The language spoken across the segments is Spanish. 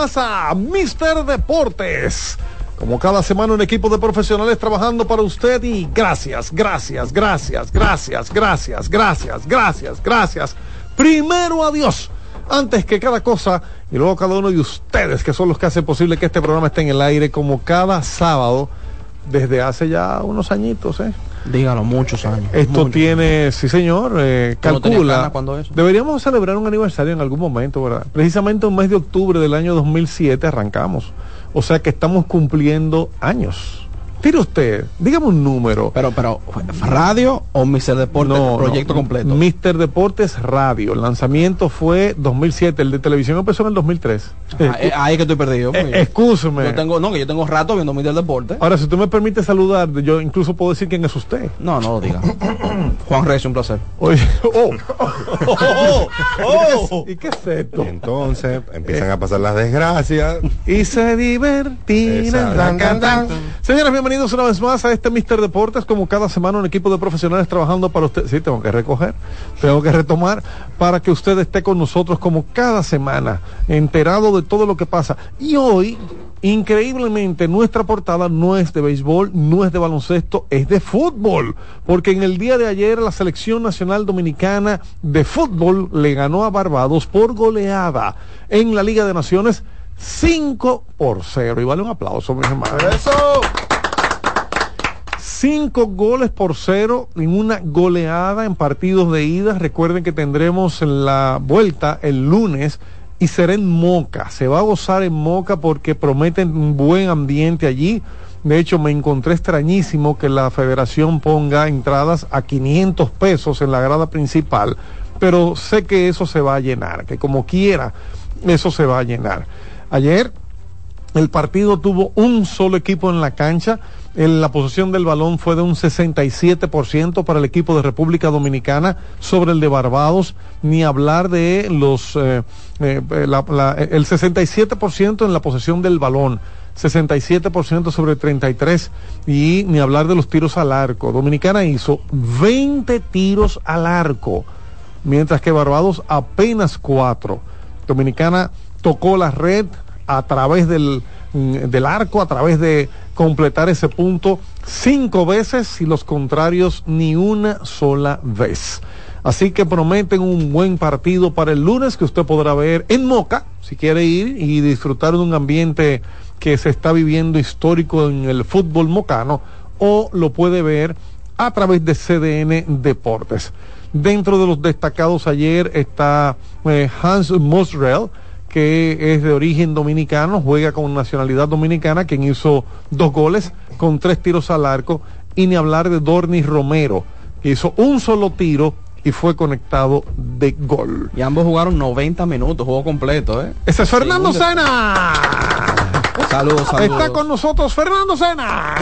A Mister Deportes. Como cada semana un equipo de profesionales trabajando para usted y gracias, gracias, gracias, gracias, gracias, gracias, gracias, gracias. Primero a Dios, antes que cada cosa, y luego cada uno de ustedes que son los que hacen posible que este programa esté en el aire como cada sábado desde hace ya unos añitos, ¿eh? Dígalo, muchos años. Esto tiene, sí señor, eh, calcula. Deberíamos celebrar un aniversario en algún momento, ¿verdad? Precisamente un mes de octubre del año 2007 arrancamos. O sea que estamos cumpliendo años. Tire usted, dígame un número. Pero, pero, ¿radio o Mister Deportes no, proyecto completo? Mister Deportes Radio. El lanzamiento fue 2007, el de televisión empezó en el 2003. Ah, eh, ahí que estoy perdido. Eh, Yo tengo, no, que yo tengo rato viendo Mister Deportes. Ahora, si usted me permite saludar, yo incluso puedo decir quién es usted. No, no lo diga. Juan Reyes, un placer. Oye, oh, oh, oh, ¿Y qué es esto? Entonces, empiezan a pasar las desgracias. Y se divertirán. Señoras, bienvenidos bienvenidos una vez más a este Mister Deportes. Como cada semana, un equipo de profesionales trabajando para usted. Sí, tengo que recoger, tengo que retomar para que usted esté con nosotros como cada semana, enterado de todo lo que pasa. Y hoy, increíblemente, nuestra portada no es de béisbol, no es de baloncesto, es de fútbol. Porque en el día de ayer, la Selección Nacional Dominicana de Fútbol le ganó a Barbados por goleada en la Liga de Naciones. 5 por 0. Y vale un aplauso, mis hermanos. ¡Eso! Cinco goles por cero en una goleada en partidos de ida. Recuerden que tendremos la vuelta el lunes y será en Moca. Se va a gozar en Moca porque prometen un buen ambiente allí. De hecho, me encontré extrañísimo que la federación ponga entradas a 500 pesos en la grada principal, pero sé que eso se va a llenar, que como quiera, eso se va a llenar. Ayer el partido tuvo un solo equipo en la cancha en la posesión del balón fue de un 67% para el equipo de República Dominicana sobre el de Barbados, ni hablar de los eh, eh, el 67% en la posesión del balón. 67% sobre 33 y ni hablar de los tiros al arco. Dominicana hizo 20 tiros al arco, mientras que Barbados apenas 4. Dominicana tocó la red a través del, del arco, a través de completar ese punto cinco veces y los contrarios ni una sola vez. Así que prometen un buen partido para el lunes que usted podrá ver en Moca, si quiere ir y disfrutar de un ambiente que se está viviendo histórico en el fútbol mocano, o lo puede ver a través de CDN Deportes. Dentro de los destacados ayer está eh, Hans Mosrell, que es de origen dominicano, juega con nacionalidad dominicana, quien hizo dos goles con tres tiros al arco, y ni hablar de Dornis Romero, que hizo un solo tiro y fue conectado de gol. Y ambos jugaron 90 minutos, juego completo, ¿eh? Ese es Fernando Sena. Saludos, saludos. Está con nosotros Fernando Sena.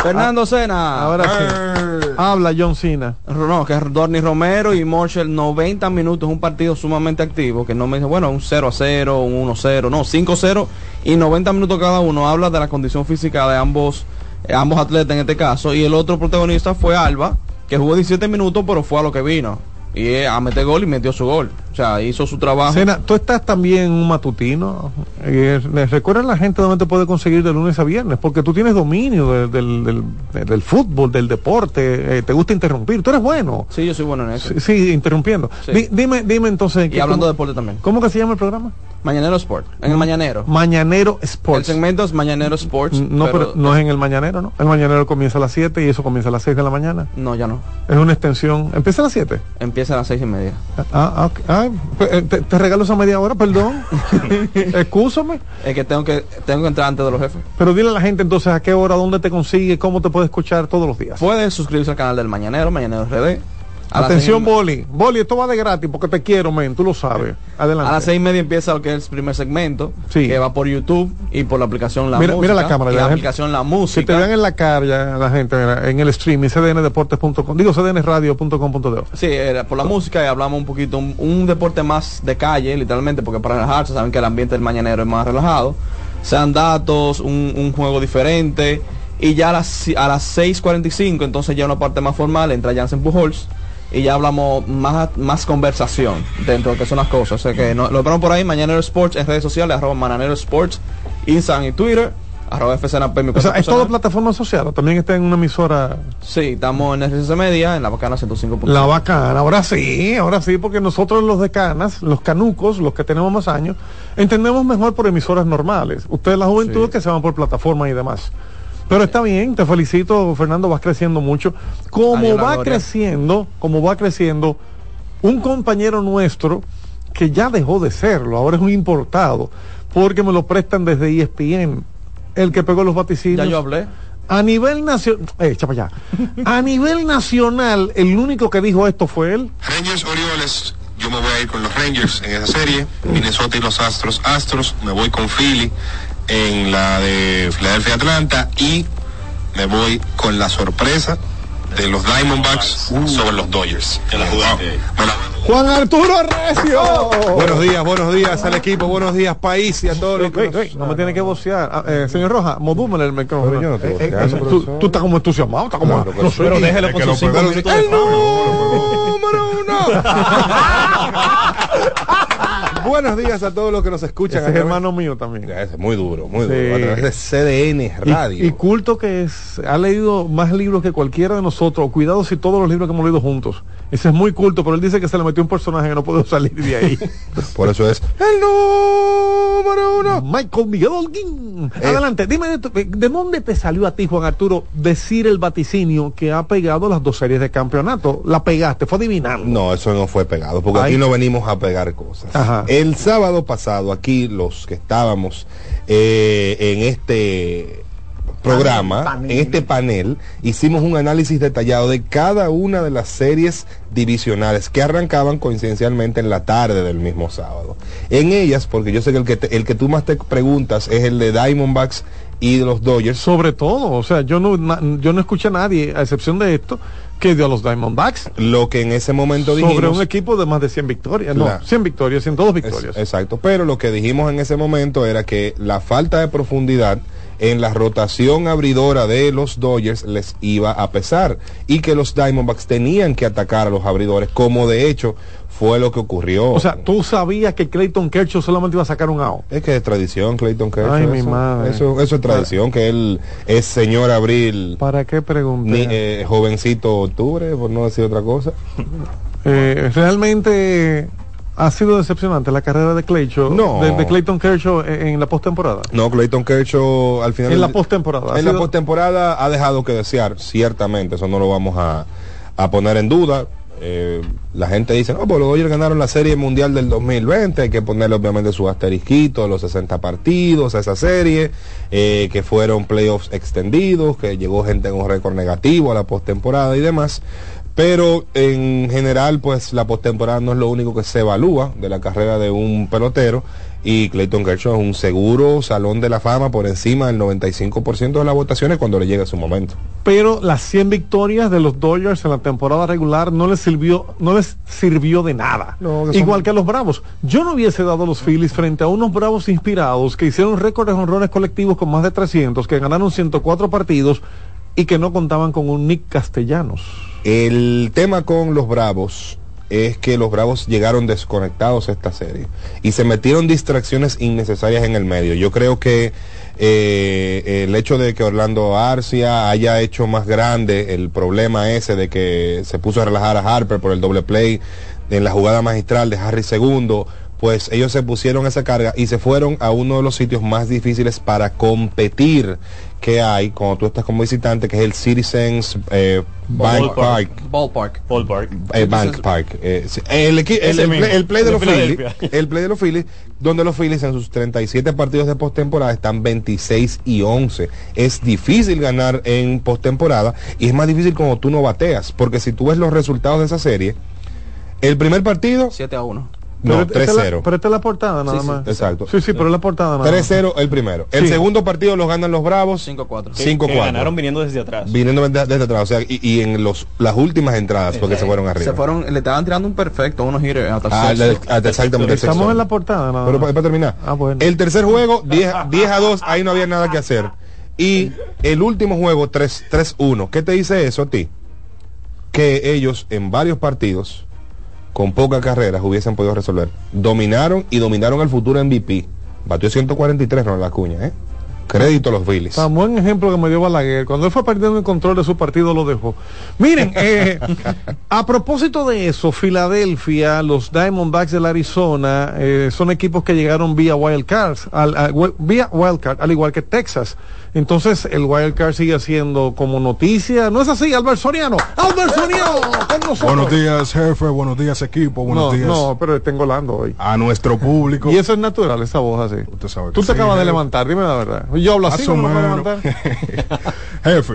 Fernando Sena. Ahora sí. Habla John Cena. No, que es Dorni Romero y Marshall 90 minutos, un partido sumamente activo, que no me dice, bueno, un 0 a 0, un 1 0, no, 5 0 y 90 minutos cada uno. Habla de la condición física de ambos, eh, ambos atletas en este caso. Y el otro protagonista fue Alba, que jugó 17 minutos, pero fue a lo que vino y a meter gol y metió su gol. O sea, hizo su trabajo. Sena, tú estás también en un matutino. Eh, recuerda a la gente dónde te puede conseguir de lunes a viernes, porque tú tienes dominio de- del, del- de- del fútbol, del deporte, eh, te gusta interrumpir, tú eres bueno. Sí, yo soy bueno en eso. Sí, sí, interrumpiendo. Sí. Di- dime, dime entonces. Y hablando de ¿cómo, deporte también. ¿Cómo que se llama el programa? Mañanero Sport. En el Mañanero. Mañanero El Sports. segmento es Mañanero Sports. No, pero, no es en el mañanero, ¿no? El mañanero comienza a las 7 y eso comienza a las 6 de la mañana. No, ya no. Es una extensión. ¿Empieza a las 7? Empieza a las seis y media. Ah, ah, ok. Ay, pues, eh, te, te regalo esa media hora, perdón. Excúsame. Es que tengo que tengo que entrar antes de los jefes. Pero dile a la gente entonces a qué hora, dónde te consigue, cómo te puede escuchar todos los días. Puedes suscribirse al canal del Mañanero, Mañanero RD. A Atención, Boli. Boli, esto va de gratis porque te quiero, men. Tú lo sabes. Adelante. A las seis y media empieza lo que es el primer segmento, Sí. que va por YouTube y por la aplicación La Mira- Música. mira la cámara, y la la aplicación La Si te Música. vean en la cara la gente mira, en el streaming, cdndeportes.com, digo cdnradio.com.de. Sí, era por la música y hablamos un poquito, un, un deporte más de calle, literalmente, porque para relajarse, saben que el ambiente del mañanero es más relajado. Sean datos, un, un juego diferente. Y ya a las, a las 6.45, entonces ya una parte más formal, entra Jansen Pujols. Y ya hablamos más, más conversación dentro de que son las cosas. O sea que no- lo esperamos por ahí, Mañanero Sports en redes sociales, arroba Mañanero Sports, Instagram y Twitter, arroba FCNP, mi O sea, es todo plataforma asociada. También está en una emisora. Sí, estamos en RCC Media, en la bacana 105. La bacana. Ahora sí, ahora sí, porque nosotros los de canas, los canucos, los que tenemos más años, entendemos mejor por emisoras normales. Ustedes, la juventud, Sí. que se van por plataformas y demás. Pero está bien, te felicito, Fernando, vas creciendo mucho. Como Adiós, va gloria. creciendo, como va creciendo, un compañero nuestro que ya dejó de serlo, ahora es un importado, porque me lo prestan desde ESPN, el que pegó los vaticinios. Ya yo hablé. A nivel nacional, eh, allá. A nivel nacional, el único que dijo esto fue él. Rangers Orioles, yo me voy a ir con los Rangers en esa serie. Minnesota y los Astros, Astros, me voy con Philly en la de Philadelphia Atlanta y me voy con la sorpresa de los Diamondbacks sobre los Dodgers. En la jugada. Juan Arturo Recio. Buenos días, buenos días al equipo, buenos días país y a todos los no me tiene que vocear. Ah, eh, señor Roja, modúmele el micrófono. Pero yo no Eh, eh, tú, tú estás como entusiasmado, estás como. Claro, no pero déjele Es por que sus lo cinco minutos de ¡El fama. número uno! Buenos días a todos los que nos escuchan. Ese es hermano mío también. Es muy duro, muy Sí. duro. A través de CDN Radio. Y, y culto que es, ha leído más libros que cualquiera de nosotros. Cuidado si todos los libros que hemos leído juntos. Ese es muy culto, pero él dice que se le metió un personaje que no puedo salir de ahí. Por eso es el número uno. Michael Miguel Holguín. Eh. Adelante, dime, de, tu- ¿de dónde te salió a ti, Juan Arturo, decir el vaticinio que ha pegado las dos series de campeonato? La pegaste, fue adivinando. No, eso no fue pegado, porque Ay. aquí no venimos a pegar cosas. Ajá. El sábado pasado, aquí los que estábamos eh, en este programa, en este panel, hicimos un análisis detallado de cada una de las series divisionales que arrancaban coincidencialmente en la tarde del mismo sábado. En ellas, porque yo sé que el que, te- el que tú más te preguntas es el de Diamondbacks y de los Dodgers. Sobre todo, o sea, yo no, na- yo no escuché a nadie, a excepción de esto, que dio a los Diamondbacks Lo que en ese momento dijimos... sobre un equipo de más de 100 victorias. No, Claro. 100 victorias, 102 Es- victorias. exacto, pero lo que dijimos en ese momento era que la falta de profundidad en la rotación abridora de los Dodgers les iba a pesar y que los Diamondbacks tenían que atacar a los abridores, como de hecho fue lo que ocurrió. O sea, tú sabías que Clayton Kershaw solamente iba a sacar un out. es que es tradición, Clayton Kershaw. Ay, mi eso, madre. Eso, eso es tradición, que él es señor Abril, ¿Para qué pregunté? ni, eh, jovencito octubre, por no decir otra cosa. Eh, realmente ha sido decepcionante la carrera de Clayton, No. de, de Clayton Kershaw en, en la postemporada. No, Clayton Kershaw al final... En la postemporada. En la postemporada ha dejado que desear, ciertamente, eso no lo vamos a, a poner en duda. Eh, la gente dice, no, pues los Dodgers ganaron la Serie Mundial del 2020, hay que ponerle obviamente su asterisquito, los 60 partidos a esa serie, eh, que fueron playoffs extendidos, que llegó gente con récord negativo a la postemporada y demás. Pero en general, pues la postemporada no es lo único que se evalúa de la carrera de un pelotero. Y Clayton Kershaw es un seguro salón de la fama por encima del 95% de las votaciones cuando le llegue su momento. pero las 100 victorias de los Dodgers en la temporada regular no les sirvió no les sirvió de nada No, que son- igual que a los Bravos yo no hubiese dado a los Phillies frente a unos Bravos inspirados que hicieron récord de honrones colectivos con más de 300 que ganaron 104 partidos y que no contaban con un Nick Castellanos El tema con los Bravos es que los Bravos llegaron desconectados a esta serie y se metieron distracciones innecesarias en el medio. Yo creo que eh, el hecho de que Orlando Arcia haya hecho más grande el problema ese de que se puso a relajar a Harper por el doble play en la jugada magistral de Harry II, pues ellos se pusieron esa carga y se fueron a uno de los sitios más difíciles para competir que hay cuando tú estás como visitante, que es el Citizens eh, Bank Park. Ballpark. Ballpark. Eh, Bank Park. eh, el, play, el play de los Phillies, el play de los Phillies, donde los Phillies en sus 37 partidos de postemporada están 26 y 11. Es difícil ganar en postemporada y es más difícil cuando tú no bateas, porque si tú ves los resultados de esa serie, el primer partido, 7 a 1. No, Pero esta es la- 3-0. Pero esta es la portada nada Sí, sí, más. Exacto. Sí, sí, pero es la portada nada más. 3-0 el primero. El Sí. segundo partido lo ganan los Bravos 5 a 4. Que- 5-4. que ganaron viniendo desde atrás. viniendo desde, desde atrás. O sea, y, y en los, las últimas entradas, porque se fueron arriba. Se fueron, le estaban tirando un perfecto, unos hitters hasta Ah, sexto. ah, exactamente. el Estamos en la portada nada Pero más. para, terminar. Ah, bueno. El tercer juego, 10, 10 a 2, ahí no había nada que hacer. Y el último juego, 3 3-1. ¿Qué te dice eso a ti? Que ellos en varios partidos, con pocas carreras, hubiesen podido resolver. Dominaron y dominaron el futuro MVP. Batió 143 Ronald Acuña, ¿eh? Crédito a los Phillies. Tan buen ejemplo que me dio Balaguer. Cuando él fue perdiendo el control de su partido, lo dejó. Miren, eh, a propósito de eso, Filadelfia, los Diamondbacks del Arizona, eh, son equipos que llegaron vía Wildcard, al, al- vía Wildcard, al igual que Texas. Entonces, el Wildcard sigue siendo como noticia. ¿No es así, Albert Soriano? ¡Albert Soriano! Con nosotros. Buenos días, jefe. Buenos días, equipo. Buenos no, días no, pero tengo Lando hoy. a nuestro público. Y eso es natural, esa voz así. Usted sabe que Tú te sí, acabas de levantar, dime la verdad. Yo hablo así, ¿no me levantar? Jefe,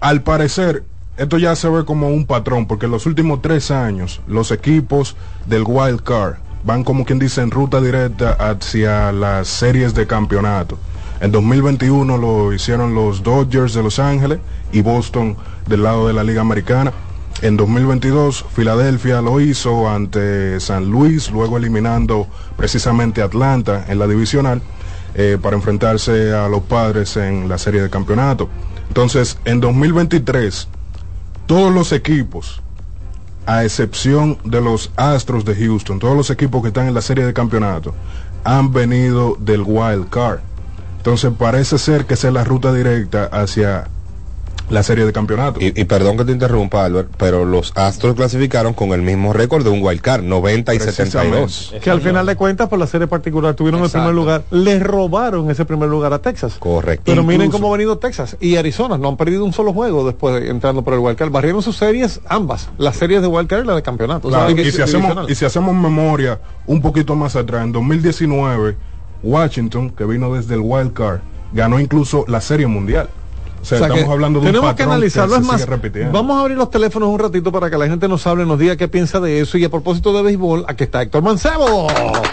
al parecer, esto ya se ve como un patrón, porque en los últimos tres años, los equipos del Wild Card van como quien dice en ruta directa hacia las series de campeonato. En 2021 lo hicieron los Dodgers de Los Ángeles y Boston del lado de la Liga Americana. En 2022 Filadelfia lo hizo ante San Luis, luego eliminando precisamente Atlanta en la divisional eh, para enfrentarse a los padres en la serie de campeonato. Entonces, en 2023, todos los equipos, a excepción de los Astros de Houston, todos los equipos que están en la serie de campeonato, han venido del wild card. Entonces parece ser que esa es la ruta directa hacia la serie de campeonato. Y, y perdón que te interrumpa, Albert, pero los Astros clasificaron con el mismo récord de un wild card, 90 y 72. que al final de cuentas, por la serie particular, tuvieron el primer lugar. Les robaron ese primer lugar a Texas. Correcto. Pero miren cómo ha venido Texas y Arizona. No han perdido un solo juego después de entrando por el Wildcard. Barrieron sus series, ambas. Las series de Wildcard y la de campeonato. O sea, Claro, que- y, si hacemos, y si hacemos memoria un poquito más atrás, en 2019, Washington, que vino desde el wild card, ganó incluso la serie mundial. O sea, O sea que estamos hablando de un tenemos que analizarlo. es más, vamos a abrir los teléfonos un ratito para que la gente nos hable, nos diga qué piensa de eso. Y a propósito de béisbol, aquí está Héctor Mancebo.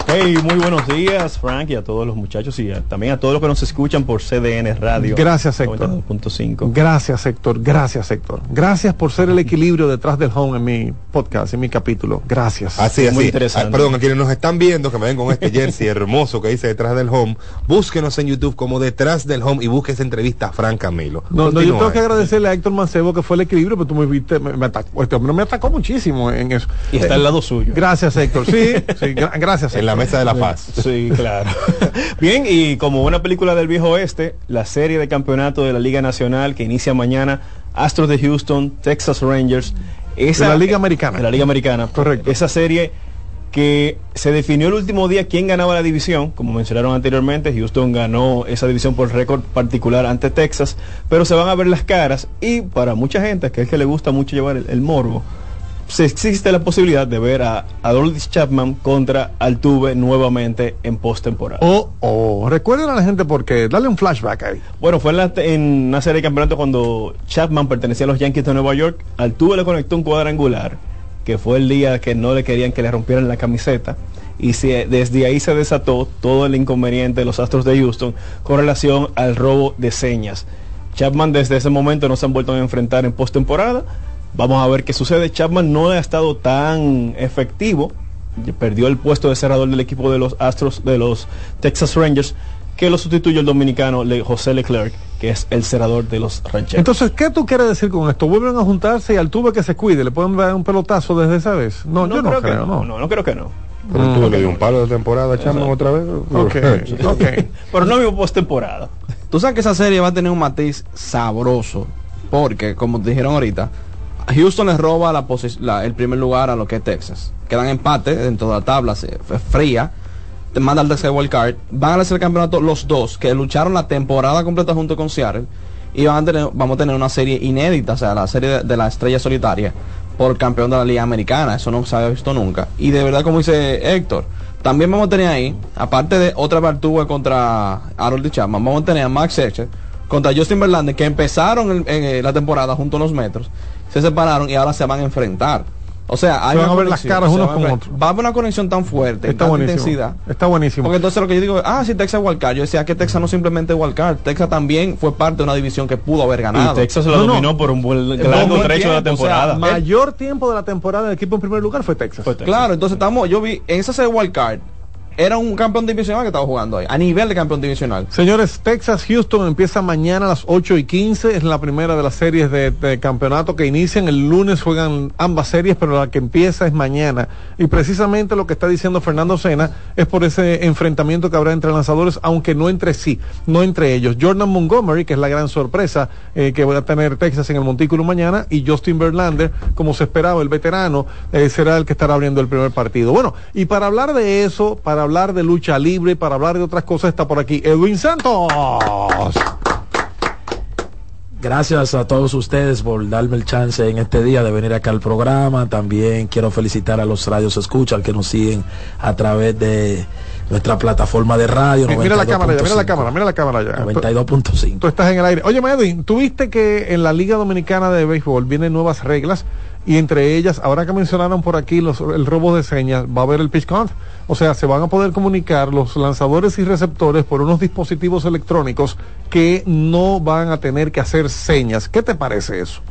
Hey, muy buenos días, Frank, y a todos los muchachos y a- también a todos los que nos escuchan por CDN Radio. Gracias, Héctor. 92.5. Gracias, Héctor. Gracias, Héctor. Gracias por ser el equilibrio detrás del home en mi podcast, en mi capítulo. Gracias. Así, Muy así. interesante. Ah, perdón, a quienes nos están viendo, que me ven con este jersey hermoso que dice detrás del home, búsquenos en YouTube como detrás del home y busque esa entrevista a Frank Camilo. No, no, yo tengo que agradecerle a Héctor Mancebo que fue el equilibrio, pero tú me viste, me, me atacó, este hombre me atacó muchísimo en eso. Y está Eh, al lado suyo. Gracias, Héctor. Sí, sí, gra- gracias. En la Héctor. mesa de la paz. Sí, claro. Bien, y como una película del viejo oeste, la serie de campeonato de la Liga Nacional que inicia mañana, Astros de Houston, Texas Rangers. Esa, De la Liga Americana. De la Liga Americana. Correcto. Esa serie que se definió el último día quién ganaba la división, como mencionaron anteriormente, Houston ganó esa división por récord particular ante Texas, pero se van a ver las caras y para mucha gente, que es que le gusta mucho llevar el, el morbo, se existe la posibilidad de ver a Adolis Chapman contra Altuve nuevamente en postemporada. Oh, oh, recuerden a la gente porque, dale un flashback ahí. Bueno, fue en, la- en una serie de campeonato cuando Chapman pertenecía a los Yankees de Nueva York. Altuve le conectó un cuadrangular, que fue el día que no le querían que le rompieran la camiseta. Y desde ahí se desató todo el inconveniente de los Astros de Houston con relación al robo de señas. Chapman desde ese momento no se han vuelto a enfrentar en postemporada. Vamos a ver qué sucede. Chapman no ha estado tan efectivo. Perdió el puesto de cerrador del equipo de los Astros de los Texas Rangers que lo sustituyó el dominicano José Leclerc, que es el cerrador de los rancheros. Entonces, ¿qué tú quieres decir con esto? ¿Vuelven a juntarse y al tuve que se cuide? ¿Le pueden dar un pelotazo desde esa vez? No, yo no creo, que no. no, no creo que no. Pero tú le dio un palo de temporada a Chapman otra vez. Ok, ok. Pero no mismo postemporada. Tú sabes que esa serie va a tener un matiz sabroso. Porque, como te dijeron ahorita, Houston les roba la la- el primer lugar a lo que es Texas. Quedan empate dentro de la tabla se- fría. Manda al tercer wild card. Van a hacer el campeonato los dos que lucharon la temporada completa junto con Seattle. Y van a tener, vamos a tener una serie inédita, o sea, la serie de, la estrella solitaria por campeón de la Liga Americana. Eso no se había visto nunca. Y de verdad, como dice Héctor, también vamos a tener ahí, aparte de otra Bartuga contra Harold Chapman, vamos a tener a Max Scherzer contra Justin Verlander, que empezaron en, eh, la temporada junto a los metros, se separaron y ahora se van a enfrentar. O sea, hay Se van a ver las caras unos con otros. Va a haber una conexión tan fuerte, Está tanta buenísimo. intensidad. Está buenísimo. Porque entonces lo que yo digo, ah, si Texas es wildcard, yo decía que Texas no simplemente es wildcard, Texas también fue parte de una división que pudo haber Y ganado. Texas se No, no. dominó por un buen largo trecho de la tiempo, o sea, temporada. Mayor tiempo de la temporada del equipo en primer lugar fue Texas. Fue Texas. Claro, entonces estamos, yo vi, en esa serie wildcard, era un campeón divisional que estaba jugando ahí, a nivel de campeón divisional. Señores, Texas Houston empieza mañana a las 8 y 15. Es la primera de las series de, de campeonato que inician. El lunes juegan ambas series, pero la que empieza es mañana. Y precisamente lo que está diciendo Fernando Sena es por ese enfrentamiento que habrá entre lanzadores, aunque no entre sí, no entre ellos. Jordan Montgomery, que es la gran sorpresa eh, que va a tener Texas en el Montículo mañana, y Justin Verlander, como se esperaba, el veterano, eh, será el que estará abriendo el primer partido. Bueno, y para hablar de eso, para hablar de lucha libre, para hablar de otras cosas, está por aquí Edwin Santos. Gracias a todos ustedes por darme el chance en este día de venir acá al programa. También quiero felicitar a los radios escucha que nos siguen a través de nuestra plataforma de radio. Mira la cámara ya, mira la 92.5. cámara, mira la cámara ya. Tú, 92.5. tú estás en el aire. Oye, Edwin, ¿tuviste que en la Liga Dominicana de Béisbol vienen nuevas reglas? Y entre ellas, ahora que mencionaron por aquí el robo de señas, va a haber el pitch count. O sea, se van a poder comunicar los lanzadores y receptores por unos dispositivos electrónicos que no van a tener que hacer señas. ¿Qué te parece eso?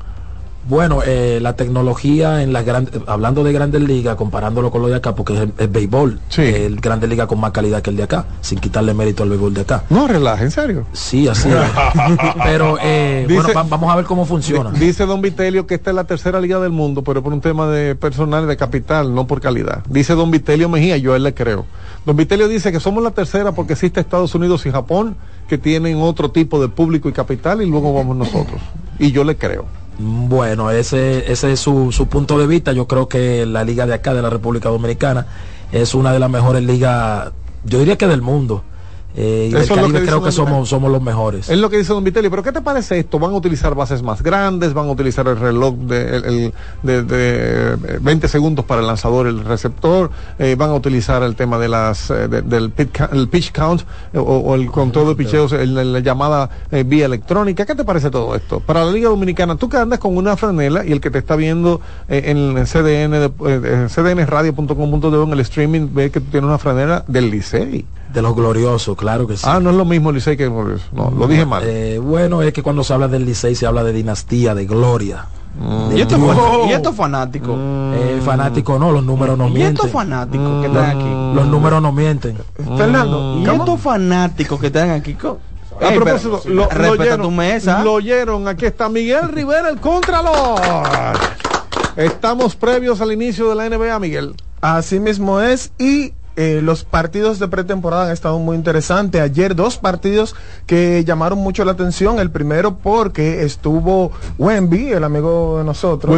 Bueno, eh, la tecnología en las grandes, hablando de Grandes Ligas, comparándolo con lo de acá, porque es, es béisbol, Sí. el Grandes Ligas con más calidad que el de acá, sin quitarle mérito al béisbol de acá. No, relaja, en serio. Sí, así es. Pero eh, Dice- bueno, va- vamos a ver cómo funciona. Di- Dice Don Vitelio que esta es la tercera liga del mundo, pero por un tema de personal, de capital, no por calidad. Dice Don Vitelio Mejía, yo a él le creo. Don Vitelio dice que somos la tercera porque existe Estados Unidos y Japón, que tienen otro tipo de público y capital, y luego vamos nosotros. Y yo le creo. Bueno, ese, ese es su, su punto de vista. Yo creo que la liga de acá, de la República Dominicana, es una de las mejores ligas, yo diría que del mundo. Eh, y Eso del es lo Caribe que dice creo que Don somos, somos los mejores. Es lo que dice Don Vitelio. Pero ¿qué te parece esto? ¿Van a utilizar bases más grandes? ¿Van a utilizar el reloj de, el- el- de- de, eh, 20 segundos para el lanzador, el receptor? Eh, ¿Van a utilizar el tema de las eh, de- del pitch, ca- el pitch count o, o el control de picheos, el- la, la llamada eh, vía electrónica? ¿Qué te parece todo esto? Para la Liga Dominicana, tú que andas con una franela y el que te está viendo en el CDN, eh, cdnradio.com.de en el streaming ve que tú tienes una franela del Licey. De los gloriosos, claro que sí. Ah, no es lo mismo Licey que Glorioso. No, lo dije mal. Eh, bueno, es que cuando se habla del Licey se habla de dinastía, de gloria. Mm. De Y estos, fanáticos, Eh, fanático no, los números no y estos mienten. fanáticos que están aquí. Los números no mienten. Fernando, Y estos fanáticos que están aquí. A Ey, propósito, pero, lo, lo respeta oyeron, tu mesa. Lo oyeron, aquí está Miguel Rivera, el Contralor. Estamos previos al inicio de la NBA, Miguel. Así mismo es y eh, los partidos de pretemporada han estado muy interesantes. Ayer dos partidos que llamaron mucho la atención. El primero porque estuvo Wemby, el amigo de nosotros.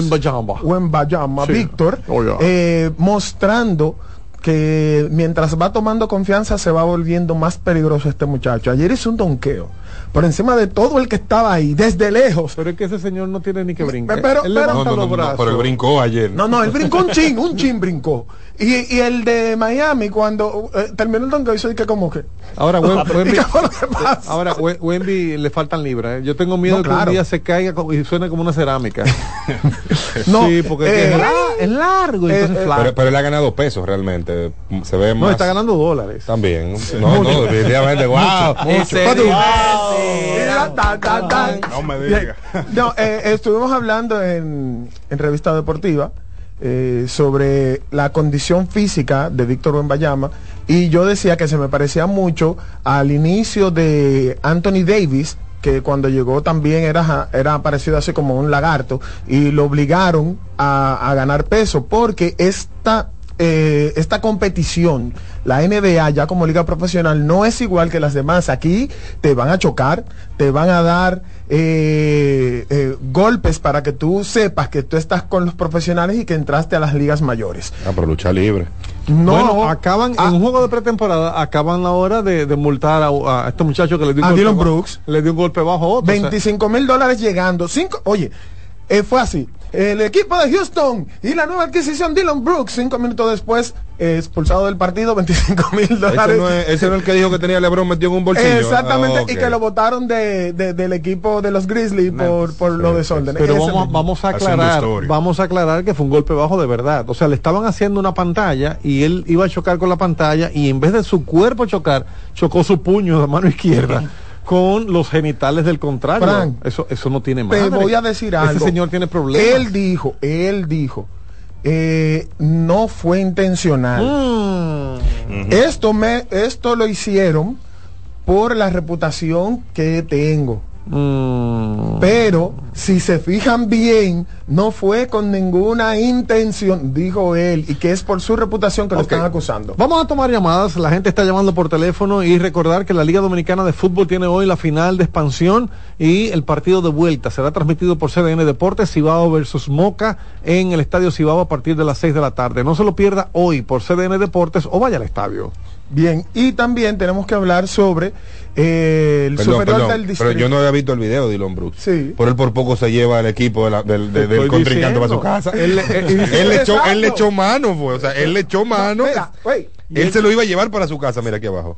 Wembanyama, Sí. Víctor, Oh, yeah. eh, mostrando que mientras va tomando confianza se va volviendo más peligroso este muchacho. Ayer hizo un donqueo por encima de todo el que estaba ahí, desde lejos. Pero es que ese señor no tiene ni que brincar. Pero- Él pero- No, no, no, los no, brazos. pero él brincó ayer. No, no, él brincó un chin, un chin brincó. Y, y el de Miami, cuando eh, terminó el donqueo, hizo que como que... Ahora, Wem- ¿Y Wemby, pasa? ahora We- Wemby le faltan libras. ¿eh? Yo tengo miedo No, que claro. un día se caiga y suene como una cerámica. No, sí, porque es, eh, es la- es largo eh, eh, flaco. Pero, pero él ha ganado pesos realmente. Se ve no, más. está ganando dólares. También. No, no, definitivamente. ¡Wow! Mira. No me Bien. diga. No, eh, estuvimos hablando en, en revista deportiva eh, sobre la condición física de Víctor Wembanyama y yo decía que se me parecía mucho al inicio de Anthony Davis que cuando llegó también era, era parecido así como un lagarto, y lo obligaron a, a ganar peso, porque esta eh, esta competición, la NBA ya como liga profesional, no es igual que las demás. Aquí te van a chocar, te van a dar eh, eh, golpes para que tú sepas que tú estás con los profesionales y que entraste a las ligas mayores. Ah, pero lucha libre. No, bueno, acaban en un juego de pretemporada, acaban la hora de, de multar a, a este muchacho que le dio un A golpe Dylan bajo- Brooks. le dio un golpe bajo otro. o sea, 25 mil dólares llegando. Cinco, oye, eh, fue así. El equipo de Houston y la nueva adquisición Dylan Brooks, cinco minutos después, eh, expulsado del partido, 25 mil Ese dólares. no, es, ese no es el que dijo que tenía LeBron metido en un bolsillo. Exactamente, Ah, y que lo votaron de, de- del equipo de los Grizzlies por, por los desórdenes. Pero Ese vamos, vamos a aclarar, vamos a aclarar que fue un golpe bajo de verdad. O sea, le estaban haciendo una pantalla y él iba a chocar con la pantalla y en vez de su cuerpo chocar, chocó su puño de mano izquierda con los genitales del contrario. Frank, eso, eso no tiene madre. Te voy a decir algo. Ese señor tiene problemas. Él dijo, él dijo, eh, no fue intencional. Mm. Esto me, esto lo hicieron por la reputación que tengo. Mm. Pero si se fijan bien, no fue con ninguna intención, dijo él, y que es por su reputación que lo están acusando. Vamos a tomar llamadas, la gente está llamando por teléfono y recordar que la Liga Dominicana de Fútbol tiene hoy la final de expansión y el partido de vuelta será transmitido por CDN Deportes Cibao versus Moca en el Estadio Cibao a partir de las 6 de la tarde. No se lo pierda hoy por CDN Deportes o vaya al estadio. Bien, y también tenemos que hablar sobre eh, el Perdón, superior perdón, del pero distrito. yo no había visto el video de Dylan Brooks. Sí. Por él por poco se lleva el equipo de la- del, de- del contrincante diciendo. para su casa. Él- él- Él, le echó, él le Exacto. echó mano, fue. O sea, él le echó mano. Mira, wey, él se lo iba a llevar para su casa, mira aquí abajo.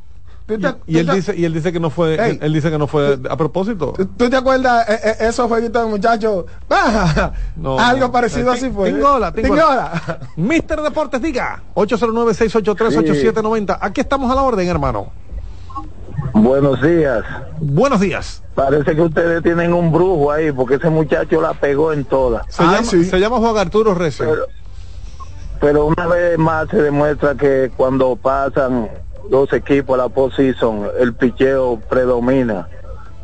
¿Tú te- Y él te- dice, y él dice que no fue, Ey. él, él dice que no fue a propósito. ¿Tú te acuerdas eh, eh, esos jueguitos de muchachos? Ah, No. Algo parecido Eh, así fue. Tingola, tingola. Tingola. Mister Deportes, diga 809-683-8790. Aquí estamos a la orden, hermano. Buenos días. Buenos días. Parece que ustedes tienen un brujo ahí, porque ese muchacho la pegó en todas. Se, llama, sí. se llama Juan Arturo Recio. Pero, pero una vez más se demuestra que cuando pasan los equipos a la postseason, el picheo predomina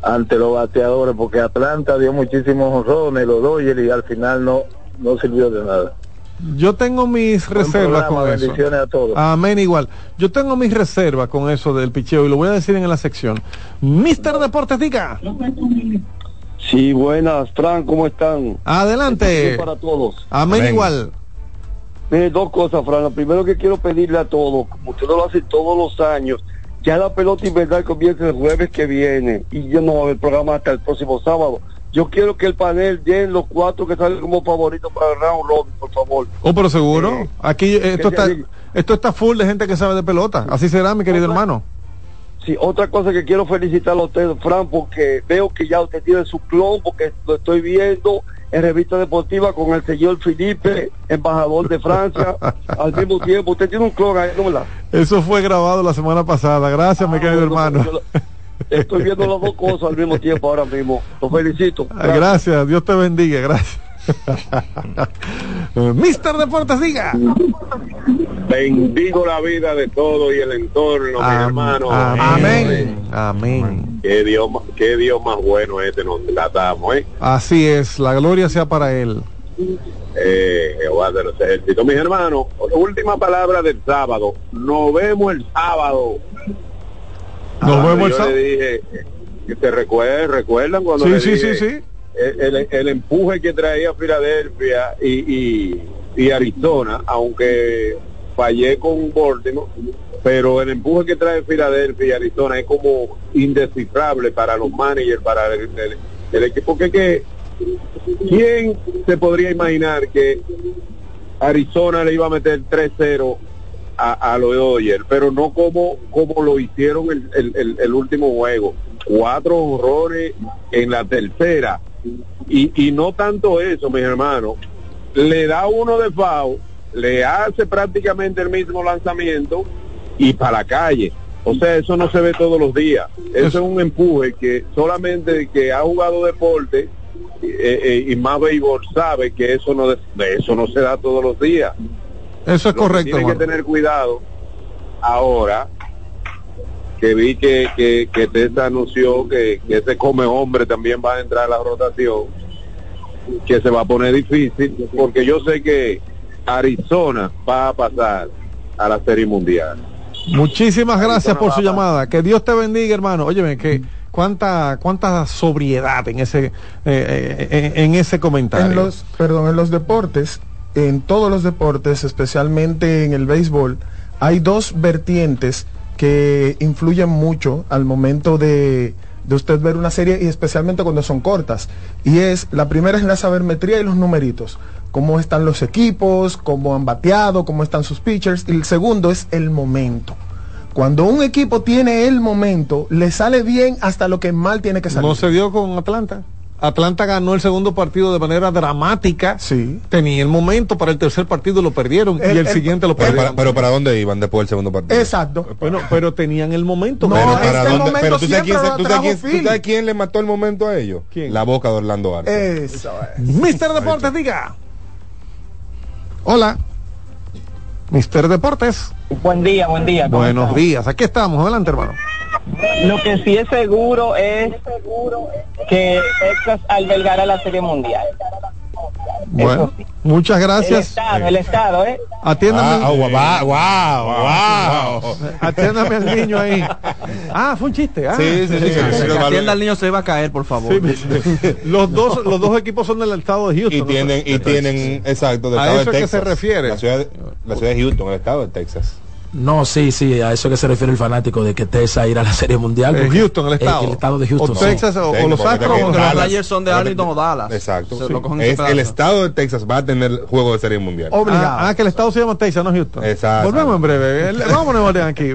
ante los bateadores, porque Atlanta dio muchísimos honrones, los Dodgers, y al final no, no sirvió de nada. Yo tengo mis Buen reservas programa, con eso. bendiciones a todos. Amén, igual. Yo tengo mis reservas con eso del picheo y lo voy a decir en la sección. Mister Deportes, diga. Sí, buenas, Fran, ¿cómo están? Adelante. Para todos. Amén, Amén. igual. Mire, dos cosas, Fran. Lo primero que quiero pedirle a todos, como ustedes lo hacen todos los años, ya la pelota invernal comienza el jueves que viene y yo no va a haber programa hasta el próximo sábado. Yo quiero que el panel den los cuatro que salen como favoritos para el round robin, por favor. Oh, pero seguro. Eh, Aquí eh, esto está, esto está full de gente que sabe de pelota. Así será, mi querido hermano. Sí, otra cosa que quiero felicitar a usted, Fran, porque veo que ya usted tiene su clon, porque lo estoy viendo en revista deportiva con el señor Felipe, embajador de Francia, al mismo tiempo. Usted tiene un clon ahí, ¿no verdad? Eso fue grabado la semana pasada. Gracias, mi Ah, querido bueno, hermano. yo Estoy viendo las dos cosas al mismo tiempo ahora mismo. Lo felicito. Gracias, Dios te bendiga, gracias. Mister Deportes, diga. Bendigo la vida de todo y el entorno, mi Am- hermano. Amén. Amén. Qué Dios, qué Dios más bueno este nos tratamos, ¿eh? Así es, la gloria sea para él. Eh, Jehová de los ejércitos. Mis hermanos, última palabra del sábado. Nos vemos el sábado. Nos Cuando vemos el yo sábado. le dije, te recuerdan, recuerdan cuando Sí, le sí, dije sí, sí. El, empuje que traía Filadelfia y, y, Arizona, aunque fallé con Baltimore, pero el empuje que trae Filadelfia y Arizona es como indescifrable para los managers, para el, equipo. Porque que, ¿quién se podría imaginar que Arizona le iba a meter 3-0 a, a los Dodgers, pero no como, como lo hicieron el- el- el último juego. Cuatro horrores en la tercera. Y, y no tanto eso, mis hermanos. Le da uno de FAO, le hace prácticamente el mismo lanzamiento y para la calle. O sea, eso no se ve todos los días. Eso es un empuje que solamente el que ha jugado deporte eh, eh, y más béisbol sabe que eso no de- eso no se da todos los días. Eso es Lo que correcto, Tiene que hermano. tener cuidado ahora que vi que, que, que Tessa anunció que, que ese come hombre también va a entrar a la rotación, que se va a poner difícil, porque yo sé que Arizona va a pasar a la Serie Mundial. Muchísimas gracias por su llamada. Que Dios te bendiga, hermano. Óyeme, que cuánta cuánta sobriedad en ese eh, eh, en, en ese comentario. En los, perdón, en los deportes, en todos los deportes, especialmente en el béisbol, hay dos vertientes que influyen mucho al momento de, de usted ver una serie y especialmente cuando son cortas. Y es, la primera es la sabermetría y los numeritos. Cómo están los equipos, cómo han bateado, cómo están sus pitchers. Y el segundo es el momento. Cuando un equipo tiene el momento, le sale bien hasta lo que mal tiene que salir. No se dio con Atlanta. Atlanta ganó el segundo partido de manera dramática. Sí. Tenía el momento para el tercer partido, lo perdieron. El- y el, el- siguiente lo Pero perdieron. para, pero para dónde iban después del segundo partido? Exacto. Bueno, pero tenían el momento. No, Pero para el dónde- momento pero tú sabes quién, tú sabes tú sabes quién le mató el momento a ellos? ¿Quién? La boca de Orlando Arce. Eso es. Mister Deportes, diga. Hola. Mister Deportes. Buen día, buen día. ¿cómo Buenos días. Aquí estamos. Adelante, hermano. Lo que sí es seguro es que Texas albergará la Serie Mundial. Bueno, muchas El gracias. Estado, el Estado, ¿eh? Atiéndame. Ah, wow, wow, wow. Atiéndame al niño ahí. Ah, fue un chiste. Ah. Sí, sí, sí, sí, sí, Que sí, atienda al niño se va a caer, por favor. Sí, los dos los dos equipos son del estado de Houston. Y tienen, y tienen, exacto, del ¿A estado eso de es que se Texas. refiere? La ciudad, de- la ciudad de Houston, el estado de Texas. No, sí, sí, a eso que se refiere el fanático de que Tessa irá a la Serie Mundial. Porque- Houston, el estado. El, estado de Houston. O sí. Texas o, o Texas, los Astros. o- Los Dallas. Dodgers son de Arlington o Dallas. Exacto. Se lo cogen en Es el estado de Texas va a tener juego de serie mundial. Obligado. Ah, ah, que el estado se llama Texas, no Houston. Exacto. Volvemos en breve. El- Vamos a poner aquí.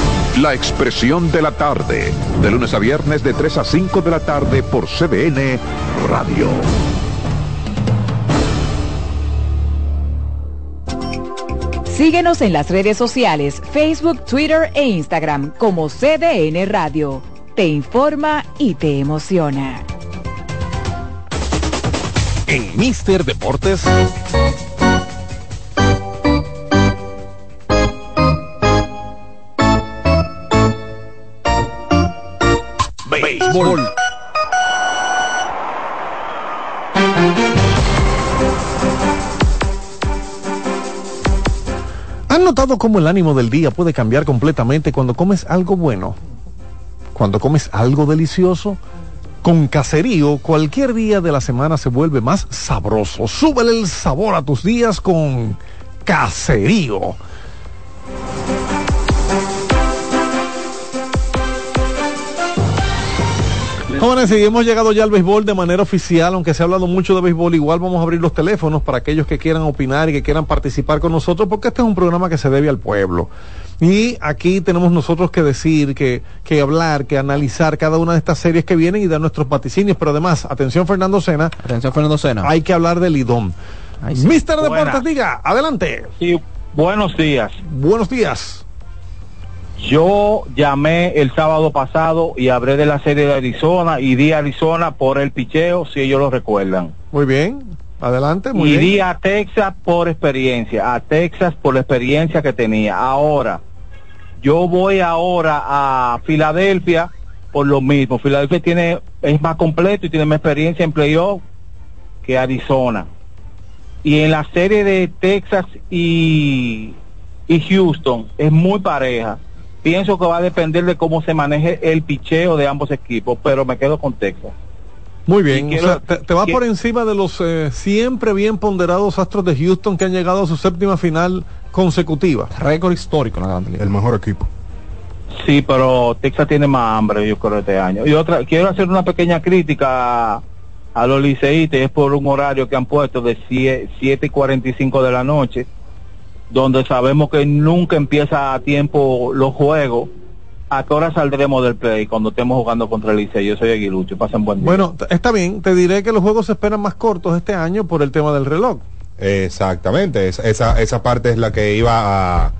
La Expresión de la Tarde, de lunes a viernes de 3 a 5 de la tarde por CDN Radio. Síguenos en las redes sociales, Facebook, Twitter e Instagram como CDN Radio. Te informa y te emociona. En Mister Deportes. Béisbol. ¿Han notado cómo el ánimo del día puede cambiar completamente cuando comes algo bueno? Cuando comes algo delicioso. Con caserío, cualquier día de la semana se vuelve más sabroso. Súbele el sabor a tus días con caserío. Jóvenes, y hemos llegado ya al béisbol de manera oficial, aunque se ha hablado mucho de béisbol, igual vamos a abrir los teléfonos para aquellos que quieran opinar y que quieran participar con nosotros, porque este es un programa que se debe al pueblo. Y aquí tenemos nosotros que decir, que, que hablar, que analizar cada una de estas series que vienen y dar nuestros vaticinios. Pero además, atención Fernando Sena. Atención Fernando Sena. Hay que hablar del IDOM. sí. Mister Deportes, diga, adelante. Sí, buenos días. Buenos días. Yo llamé el sábado pasado y hablé de la serie de Arizona y di a Arizona por el picheo, si ellos lo recuerdan. Muy bien. Adelante, muy y bien. di a Texas por experiencia, a Texas por la experiencia que tenía. Ahora, yo voy ahora a Filadelfia por lo mismo. Filadelfia tiene es más completo y tiene más experiencia en playoff que Arizona. Y en la serie de Texas y, y Houston es muy pareja. Pienso que va a depender de cómo se maneje el picheo de ambos equipos, pero me quedo con Texas. Muy bien, o sea, te, te va que- por encima de los eh, siempre bien ponderados Astros de Houston que han llegado a su séptima final consecutiva. Récord histórico en la Grande Liga. El mejor equipo. Sí, pero Texas tiene más hambre, yo creo, este año. Y otra, quiero hacer una pequeña crítica a, a los liceístas, es por un horario que han puesto de 7 y 45 de la noche, donde sabemos que nunca empieza a tiempo los juegos. ¿A qué hora saldremos del play cuando estemos jugando contra el Licey? Yo soy Aguilucho, pasen buen día. Bueno, está bien, te diré que los juegos se esperan más cortos este año por el tema del reloj. Exactamente, es- esa, esa parte es la que iba a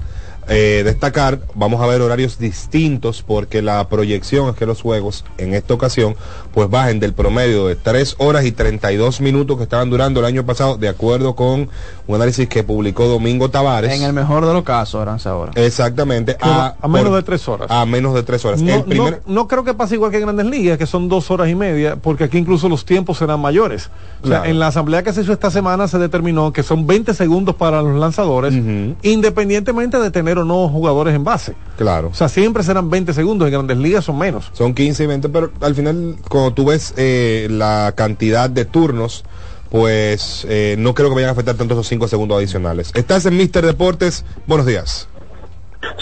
eh, destacar. Vamos a ver horarios distintos porque la proyección es que los juegos en esta ocasión pues bajen del promedio de 3 horas y 32 minutos que estaban durando el año pasado de acuerdo con un análisis que publicó Domingo Tavares. En el mejor de los casos, eran ahora. Exactamente, a, a menos por- de tres horas. a menos de tres horas. No, el primer, no- no creo que pase igual que en Grandes Ligas, que son dos horas y media, porque aquí incluso los tiempos serán mayores. O sea, Claro. en la asamblea que se hizo esta semana se determinó que son 20 segundos para los lanzadores, independientemente de tener o no jugadores en base. Claro. O sea, siempre serán 20 segundos, en Grandes Ligas son menos. Son 15 y 20, pero al final, cuando tú ves eh, la cantidad de turnos, pues eh, no creo que vayan a afectar tanto esos 5 segundos adicionales. Estás en Mister Deportes, buenos días.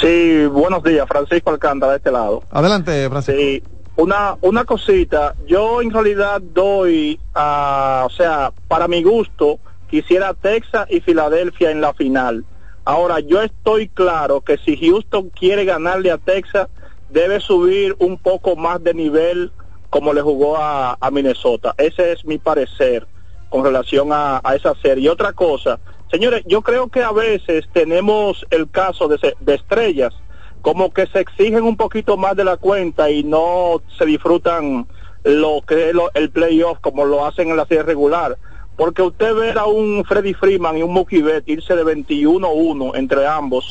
Sí, buenos días, Francisco Alcántara de este lado. Adelante, Francisco. Sí, una, una cosita, yo en realidad doy, a, o sea, para mi gusto, quisiera Texas y Filadelfia en la final. Ahora, yo estoy claro que si Houston quiere ganarle a Texas, debe subir un poco más de nivel como le jugó a, Minnesota. Ese es mi parecer con relación a, esa serie. Y otra cosa, señores, yo creo que a veces tenemos el caso de, de estrellas como que se exigen un poquito más de la cuenta y no se disfrutan lo que es lo- el playoff como lo hacen en la serie regular. Porque usted ver a un Freddy Freeman y un Mookie Betts irse de 21-1 entre ambos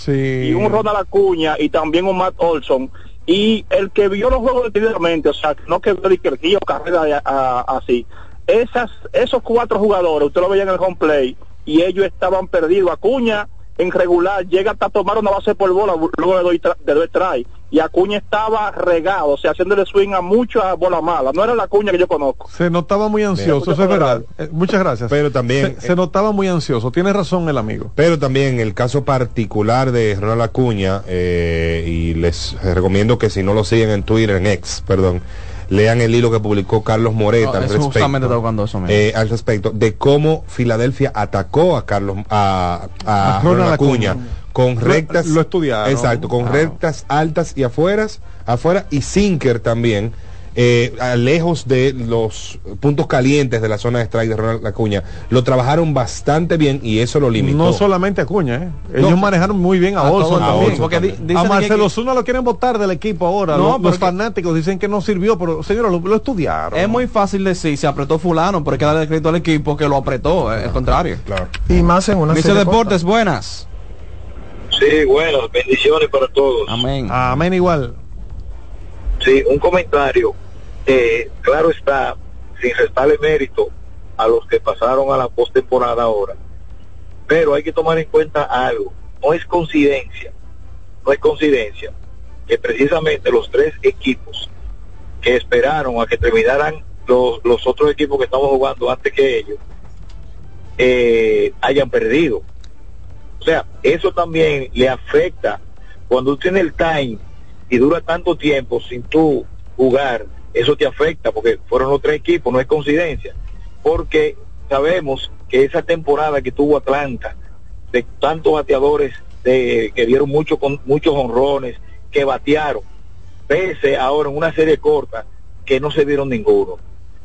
y un Ronald Acuña y también un Matt Olson y el que vio los juegos detenidamente, o sea, no que vio Río carrera a- así, esas, esos cuatro jugadores, usted lo veía en el home play y ellos estaban perdidos. Acuña en regular llega hasta tomar una base por bola luego de doy, tra- de doy try y Acuña estaba regado, o sea, haciéndole swing a mucha bola mala. No era la Acuña que yo conozco. Se notaba muy ansioso, eso es verdad. Eh, muchas gracias. Pero también- Se, se notaba muy ansioso, tiene razón el amigo. Pero también el caso particular de Ronald Acuña, eh, y les recomiendo que si no lo siguen en Twitter, en X, perdón, lean el hilo que publicó Carlos Moreta No, al respecto. eso eh, al respecto de cómo Filadelfia atacó a Carlos a, a A Ronald Ronald Acuña Acuña. con rectas lo estudiaron. exacto con rectas altas y afueras afuera y sinker también eh, a- lejos de los puntos calientes de la zona de strike de Ronald Acuña lo trabajaron bastante bien y eso lo limitó No solamente Acuña, ¿eh? ellos No. manejaron muy bien a, A Olson a también. Porque a dicen Marcelo Zuna lo quieren votar del equipo ahora. No, los, fanáticos dicen que no sirvió, pero señores, lo, lo estudiaron. Es muy fácil decir, se apretó fulano, pero hay que darle crédito al equipo que lo apretó, eh, al contrario. Claro. Y más en una serie Deportes, buenas. Sí, bueno, bendiciones para todos. Amén. Amén igual. Sí, un comentario. Eh, claro está, sin restarle mérito a los que pasaron a la postemporada ahora. Pero hay que tomar en cuenta algo. No es coincidencia, no es coincidencia que precisamente los tres equipos que esperaron a que terminaran los, los otros equipos que estamos jugando antes que ellos eh, hayan perdido. O sea, eso también le afecta cuando tú tienes el time y dura tanto tiempo sin tú jugar, eso te afecta porque fueron los tres equipos, no es coincidencia. Porque sabemos que esa temporada que tuvo Atlanta, de tantos bateadores de, que dieron mucho, muchos honrones, que batearon, pese ahora en una serie corta que no se dieron ninguno.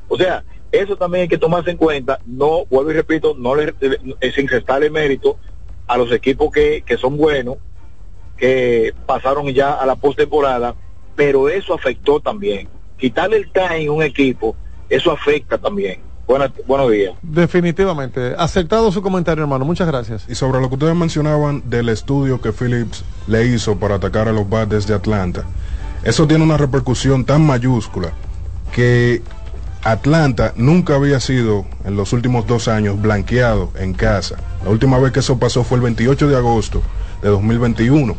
O sea, eso también hay que tomarse en cuenta, no, vuelvo y repito, no le, sin restarle mérito a los equipos que, que son buenos, que pasaron ya a la postemporada, pero eso afectó también. Quitarle el time a un equipo, eso afecta también. Buenas, buenos días. Definitivamente. Aceptado su comentario, hermano. Muchas gracias. Y sobre lo que ustedes mencionaban del estudio que Phillips le hizo para atacar a los Bats de Atlanta, eso tiene una repercusión tan mayúscula que Atlanta nunca había sido en los últimos dos años blanqueado en casa. La última vez que eso pasó fue el 28 de agosto de 2021.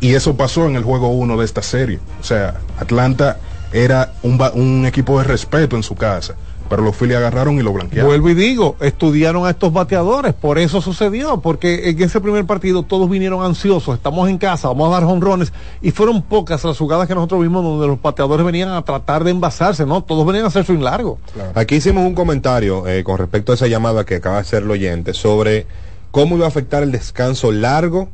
Y eso pasó en el juego 1 de esta serie. O sea, Atlanta era un, un equipo de respeto en su casa pero los Phillies agarraron y lo blanquearon. Vuelvo y digo, estudiaron a estos bateadores, por eso sucedió, porque en ese primer partido todos vinieron ansiosos, estamos en casa, vamos a dar honrones, y fueron pocas las jugadas que nosotros vimos donde los bateadores venían a tratar de envasarse, ¿no? Todos venían a hacer swing largo. Claro. Aquí hicimos un comentario eh, con respecto a esa llamada que acaba de hacer el oyente sobre cómo iba a afectar el descanso largo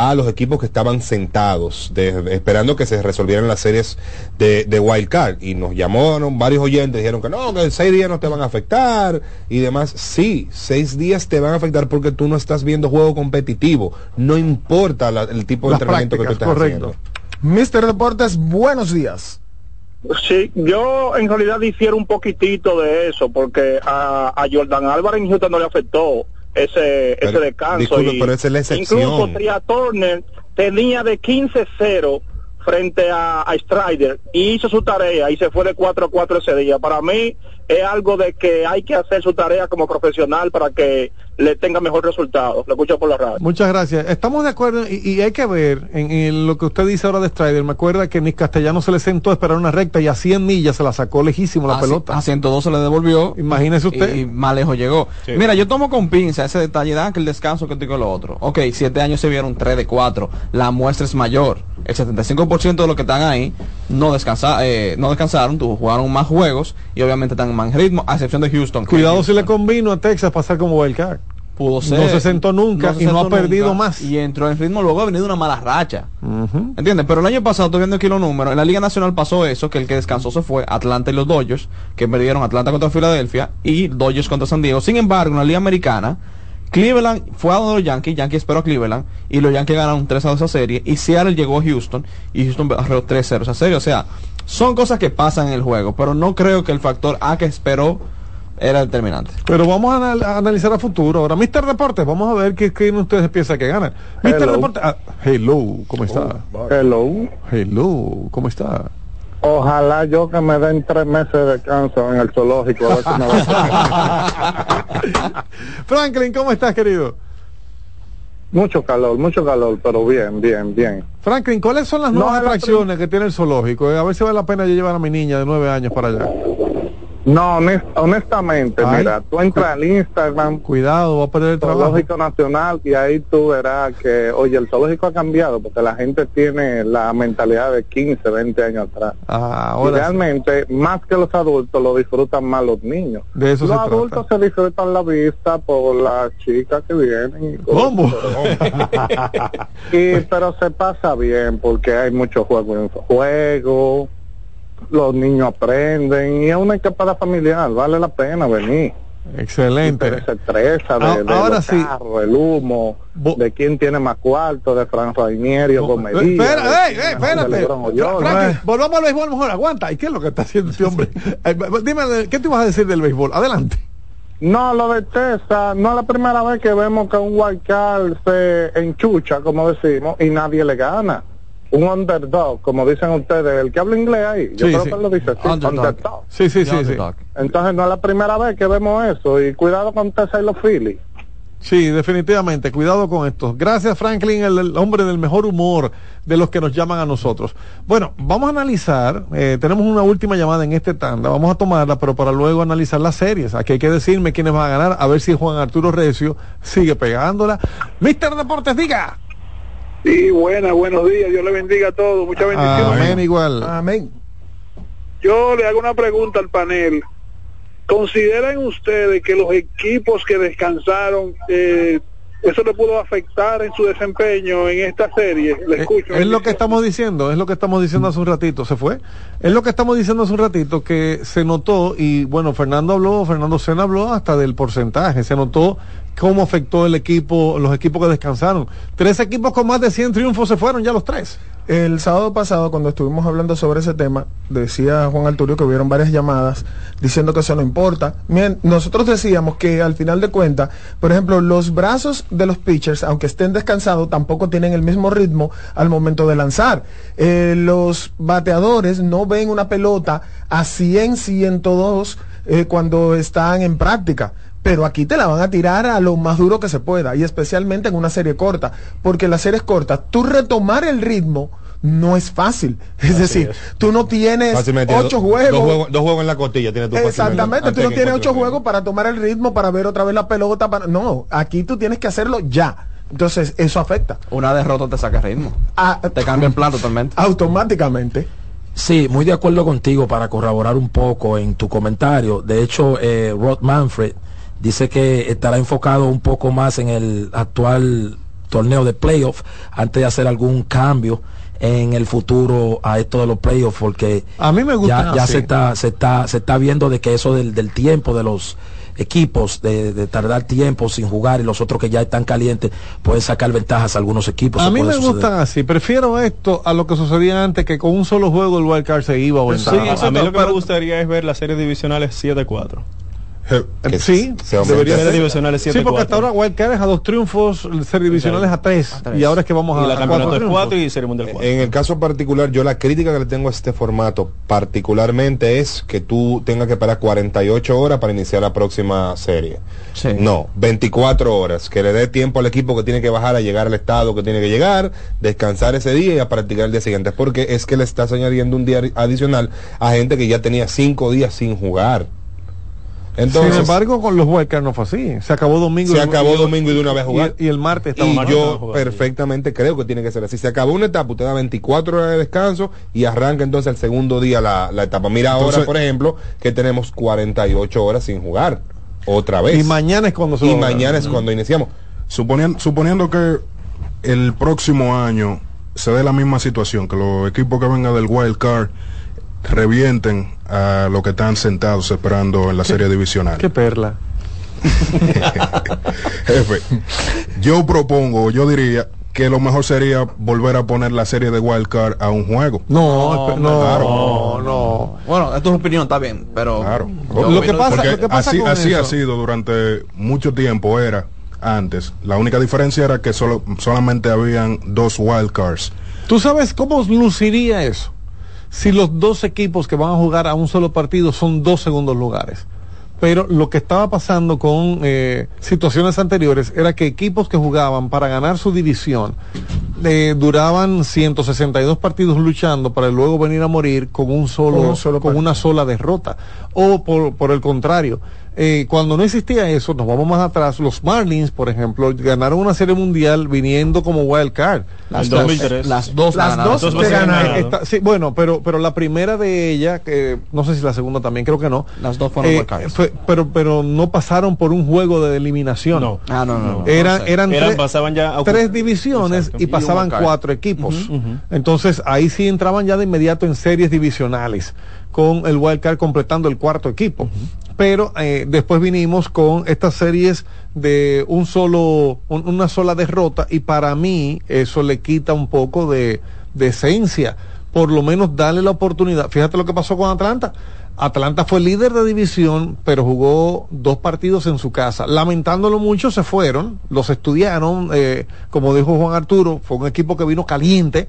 a los equipos que estaban sentados, de, esperando que se resolvieran las series de, de Wild Card. Y nos llamaron varios oyentes, dijeron que no, que en seis días no te van a afectar y demás. Sí, seis días te van a afectar porque tú no estás viendo juego competitivo. No importa la, el tipo de Las entrenamiento que tú estás correcto. Mister Deportes, buenos días. Sí, yo en realidad difiero un poquitito de eso, porque a, a Jordan Álvarez en Houston no le afectó ese, Pero, ese descanso. disculpe, y pero esa es la excepción. Incluso Tria Turner tenía de 15-0 frente a, a Strider y hizo su tarea y se fue de 4-4 ese día. Para mí es algo de que hay que hacer su tarea como profesional para que le tenga mejor resultado. Lo escucho por la radio. Muchas gracias. Estamos de acuerdo y, y hay que ver en, en, lo que usted dice ahora de Strider. Me acuerda que Nick Castellano se le sentó a esperar una recta y a 100 millas se la sacó lejísimo la a, pelota. A 102 se le devolvió. Imagínese usted. Y, y más lejos llegó. Sí. Mira, yo tomo con pinza ese detalle de que el descanso que digo lo otro. Ok, siete años se vieron 3 de 4. La muestra es mayor. El 75% de los que están ahí no, descansa, eh, no descansaron, jugaron más juegos y obviamente están en más ritmo, a excepción de Houston. Cuidado Houston. si le convino a Texas pasar como wildcard. Pudo ser. No se sentó nunca no se y no ha perdido nunca. más. Y entró en ritmo, luego ha venido una mala racha. Uh -huh. ¿Entiendes? Pero el año pasado, estoy viendo aquí los números, en la Liga Nacional pasó eso, que el que descansó se fue Atlanta y los Dodgers, que perdieron Atlanta contra Filadelfia y Dodgers contra San Diego. Sin embargo, en la Liga Americana, Cleveland fue a los Yankees, Yankees esperó a Cleveland y los Yankees ganaron 3 a 2 esa serie y Seattle llegó a Houston y Houston arregló 3 0 esa serie. O sea, son cosas que pasan en el juego, pero no creo que el factor A que esperó era determinante. Pero vamos a, anal a, analizar a futuro. Ahora, Mr. Deportes, vamos a ver qué, qué ustedes piensan que ganan. Mr. Deportes, ah, hello, ¿cómo está? Oh, hello. Hello, ¿cómo está? Ojalá yo que me den tres meses de descanso en el zoológico. A ver si me va Franklin, ¿cómo estás, querido? Mucho calor, mucho calor, pero bien, bien, bien. Franklin, ¿cuáles son las nuevas no, atracciones que tiene el zoológico? A ver si vale la pena yo llevar a mi niña de nueve años para allá. No, honestamente, Ay. mira, tú entras al Instagram. Cuidado, va a perder el trabajo. Zoológico Nacional y ahí tú verás que, oye, el zoológico ha cambiado porque la gente tiene la mentalidad de 15, 20 años atrás. Ah, ahora y realmente, sí. más que los adultos, lo disfrutan más los niños. De eso los se adultos trata. se disfrutan la vista por las chicas que vienen. Y ¿Cómo? y, pero se pasa bien porque hay mucho juego en juego los niños aprenden y es una escapada familiar, vale la pena venir. Excelente. Se estresa de, ah, de ahora los sí. carros, el humo, Bo de quién tiene más cuarto, de Fran Rainieri o Gomería. Espera, espérate. Volvamos al béisbol mejor, aguanta. ¿Y qué es lo que está haciendo este hombre? Dime, ¿qué te ibas a decir del béisbol? Adelante. No, lo de Tesa, no es la primera vez que vemos que un wildcard se enchucha, como decimos, y nadie le gana un underdog, como dicen ustedes, el que habla inglés ahí, yo sí, creo sí. que lo dice así, Underdog. underdog. Sí, sí, sí, sí. Entonces no es la primera vez que vemos eso y cuidado con Tessa y los Phillies. Sí, definitivamente, cuidado con esto. Gracias Franklin, el, el, hombre del mejor humor de los que nos llaman a nosotros. Bueno, vamos a analizar, eh, tenemos una última llamada en este tanda, vamos a tomarla, pero para luego analizar las series. Aquí hay que decirme quiénes van a ganar, a ver si Juan Arturo Recio sigue pegándola. Mister Deportes, diga. Sí, buena, buenos días. Dios le bendiga a todos. Muchas bendiciones. Amén, igual. Amén. Yo le hago una pregunta al panel. ¿Consideran ustedes que los equipos que descansaron eh, eso le pudo afectar en su desempeño en esta serie. Le Eh, escucho. Es lo que estamos diciendo, es lo que estamos diciendo hace un ratito, se fue. Es lo que estamos diciendo hace un ratito que se notó y bueno, Fernando habló, Fernando Sena habló hasta del porcentaje, se notó cómo afectó el equipo, los equipos que descansaron. Tres equipos con más de 100 triunfos se fueron ya los tres. El sábado pasado, cuando estuvimos hablando sobre ese tema, decía Juan Arturio que hubieron varias llamadas diciendo que eso no importa. Nosotros decíamos que al final de cuentas, por ejemplo, los brazos de los pitchers, aunque estén descansados, tampoco tienen el mismo ritmo al momento de lanzar. Eh, los bateadores no ven una pelota a 100, 102 eh, cuando están en práctica. Pero aquí te la van a tirar a lo más duro que se pueda, y especialmente en una serie corta, porque en las series cortas, tú retomar el ritmo no es fácil. Es decir, tú no tienes Fácilmente ocho juegos. Dos juegos, dos juegos en la costilla tiene tu Exactamente, tú no tienes ocho juegos para tomar el ritmo, para ver otra vez la pelota. Para... No, aquí tú tienes que hacerlo ya. Entonces, eso afecta. Una derrota te saca ritmo. Ah, te cambia el plan totalmente. Automáticamente. Sí, muy de acuerdo contigo para corroborar un poco en tu comentario. De hecho, eh, Rod Manfred dice que estará enfocado un poco más en el actual torneo de playoff antes de hacer algún cambio en el futuro a esto de los playoffs porque A mí me gusta ya, se está se está se está viendo de que eso del, del tiempo de los equipos de, de tardar tiempo sin jugar y los otros que ya están calientes pueden sacar ventajas a algunos equipos A mí me suceder. gustan así, prefiero esto a lo que sucedía antes, que con un solo juego el wild card se iba o Sí, a mí lo que me gustaría es ver las series divisionales 7-4. Eh, sí, debería ser. divisionales Sí, 7-4. porque hasta ahora Wild Card es a dos triunfos, ser divisionales a tres, y ahora es que vamos a, a cuatro triunfos. y Serie Mundial 4. En el caso particular, yo la crítica que le tengo a este formato particularmente es que tú tengas que parar 48 horas para iniciar la próxima serie. No, 24 horas, que le dé tiempo al equipo que tiene que bajar a llegar al estado que tiene que llegar, descansar ese día y a practicar el día siguiente, porque es que le estás añadiendo un día adicional a gente que ya tenía cinco días sin jugar. Entonces, Sin embargo, con los Wild Card no fue así. Se acabó domingo. se y- acabó y- domingo y de una vez jugar. Y, y el martes Y estamos yo perfectamente creo que tiene que ser así. Se acabó una etapa, usted da 24 horas de descanso y arranca entonces el segundo día la, la etapa. Mira ahora, por ejemplo, que tenemos 48 horas sin jugar. Otra vez. Y mañana es cuando se Y mañana es cuando iniciamos. Suponiendo, suponiendo que el próximo año se dé la misma situación, que los equipos que vengan del wild card revienten a los que están sentados esperando en la serie divisional. Qué perla. Jefe, yo propongo, yo diría que lo mejor sería volver a poner la serie de wild card a un juego. No, no, Claro. no. Bueno, esto es opinión, está bien, pero yo Lo que pasa- lo que pasa así, con así eso- ha sido durante mucho tiempo, era antes. La única diferencia era que solo, solamente habían dos wild cards. ¿Tú sabes cómo luciría eso? Si los dos equipos que van a jugar a un solo partido son dos segundos lugares. Pero lo que estaba pasando con eh, situaciones anteriores era que equipos que jugaban para ganar su división eh, duraban 162 partidos luchando para luego venir a morir con un solo, Con un solo con una sola derrota. O por, por el contrario, eh, cuando no existía eso, nos vamos más atrás. Los Marlins, por ejemplo, ganaron una serie mundial viniendo como wild card. Las dos, 2003. las dos Las ganaron. dos que ganaron. sí, bueno, pero pero la primera de ella, que no sé si la segunda también, creo que no. Las dos fueron eh, wild cards. fue- pero pero no pasaron por un juego de eliminación. No. Ah, no, no. no. Eran, No sé. eran, pasaban ya a- tres divisiones Exacto. y pasaban cuatro equipos. Entonces ahí sí entraban ya de inmediato en series divisionales, con el wild card completando el cuarto equipo. Pero eh, después vinimos con estas series de un solo, un- una sola derrota y para mí eso le quita un poco de, de esencia. Por lo menos darle la oportunidad. Fíjate lo que pasó con Atlanta. Atlanta fue líder de división, pero jugó dos partidos en su casa. Lamentándolo mucho, se fueron, los estudiaron, eh, como dijo Juan Arturo, fue un equipo que vino caliente.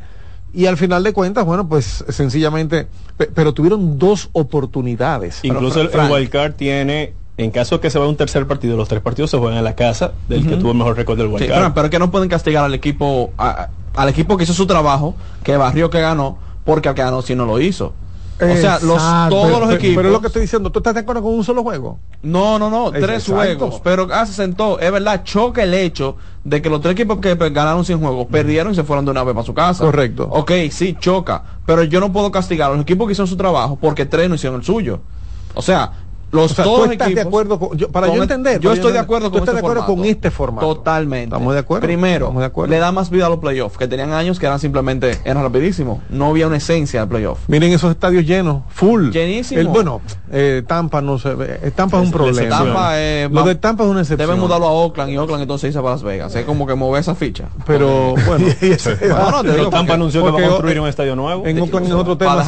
Y al final de cuentas, bueno, pues sencillamente, pe- pero tuvieron dos oportunidades. Incluso el, Frank. el wild card tiene, en caso que se vaya un tercer partido, los tres partidos se juegan en la casa del que tuvo el mejor récord del wild Sí, pero es que no pueden castigar al equipo, a- al equipo que hizo su trabajo, que barrió, que ganó, porque al que ganó si no lo hizo. O sea, los, todos pero, los equipos. pero es lo que estoy diciendo, ¿tú estás de acuerdo con un solo juego? No, no, no, Es- tres exacto. juegos. Pero ah, se sentó, es verdad, choca el hecho de que los tres equipos que pues, ganaron 100 juegos perdieron y se fueron de una vez para su casa. Correcto. Ok, sí, choca. Pero yo no puedo castigar a los equipos que hicieron su trabajo porque tres no hicieron el suyo. O sea, Los O sea, dos tú estás de acuerdo con, yo- para con yo entender. yo estoy de acuerdo con este de acuerdo formato. con este formato. Totalmente. Estamos de acuerdo. Primero, Estamos de acuerdo. le da más vida a los playoffs, que tenían años que eran simplemente, eran rapidísimos. No había una esencia del playoff. Miren esos estadios llenos, full. Llenísimo. El, bueno, eh, Tampa no se ve. eh, Tampa es un problema. Tampa, eh, Lo de Tampa es una excepción. Deben mudarlo a Oakland y Oakland entonces irse para Las Vegas. Es como que mover esa ficha. Pero bueno, No, no, te digo Tampa porque- anunció que va a construir un estadio nuevo. en Oakland es otro tema.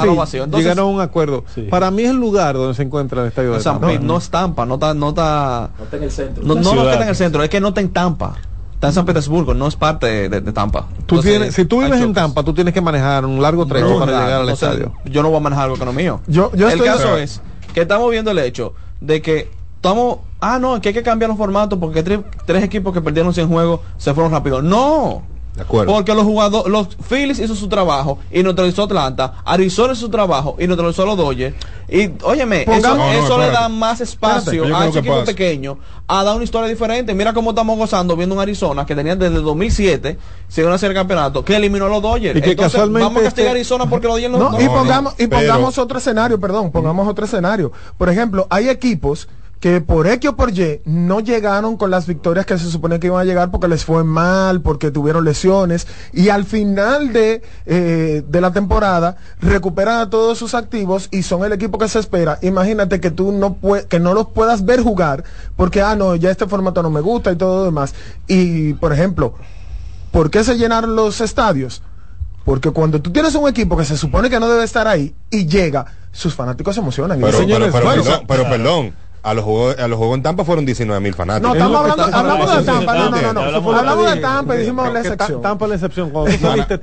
llegaron a un acuerdo. Para mí es el lugar donde se encuentra el estadio de San no es Tampa, no está, no está, No está en el centro. no, no, no está en el centro, es que no está en Tampa. Está en San Petersburgo, no es parte de, de- de Tampa. Tú Entonces, tienes, si tú vives en. Tampa, tú tienes que manejar un largo trecho No, para llegar al estadio. Yo no voy a manejar algo que no es mío. Yo- yo el estoy- caso es que estamos viendo el hecho de que estamos, ah no, que hay que cambiar los formatos porque tres, tres equipos que perdieron 100 juegos se fueron rápido. No. De acuerdo. Porque los jugadores, los Phillies hizo su trabajo y neutralizó Atlanta, Arizona hizo su trabajo y neutralizó a los Dodgers. Y óyeme, eso, Pongamos- No, no, eso le da más espacio Espérate, a ¿qué equipo pasa? pequeño a dar una historia diferente. Mira cómo estamos gozando viendo un Arizona que tenía desde 2007, se iban a hacer el campeonato, que eliminó a los Dodgers. Y que Entonces, casualmente vamos a castigar a este- Arizona porque los Dodgers no, No, no- y no, pongamos, y pero- pongamos otro escenario, perdón, pongamos otro escenario. Por ejemplo, hay equipos que por X o por Y no llegaron con las victorias que se supone que iban a llegar porque les fue mal, porque tuvieron lesiones, y al final de, eh, de la temporada recuperan a todos sus activos y son el equipo que se espera. Imagínate que tú no que no los puedas ver jugar porque, ah, no, ya este formato no me gusta y todo lo demás. Y, por ejemplo, ¿por qué se llenaron los estadios? Porque cuando tú tienes un equipo que se supone que no debe estar ahí y llega, sus fanáticos se emocionan. Y Pero, dicen, pero, pero, bueno, perdón, pero perdón, a los juegos, a los juegos en Tampa fueron 19 mil fanáticos. no, estamos hablando, hablamos de Tampa, no, no, no, no. hablamos de Hablamos de Tampa. Y dijimos la excepción. Tampa es la excepción. Cuando tú saliste,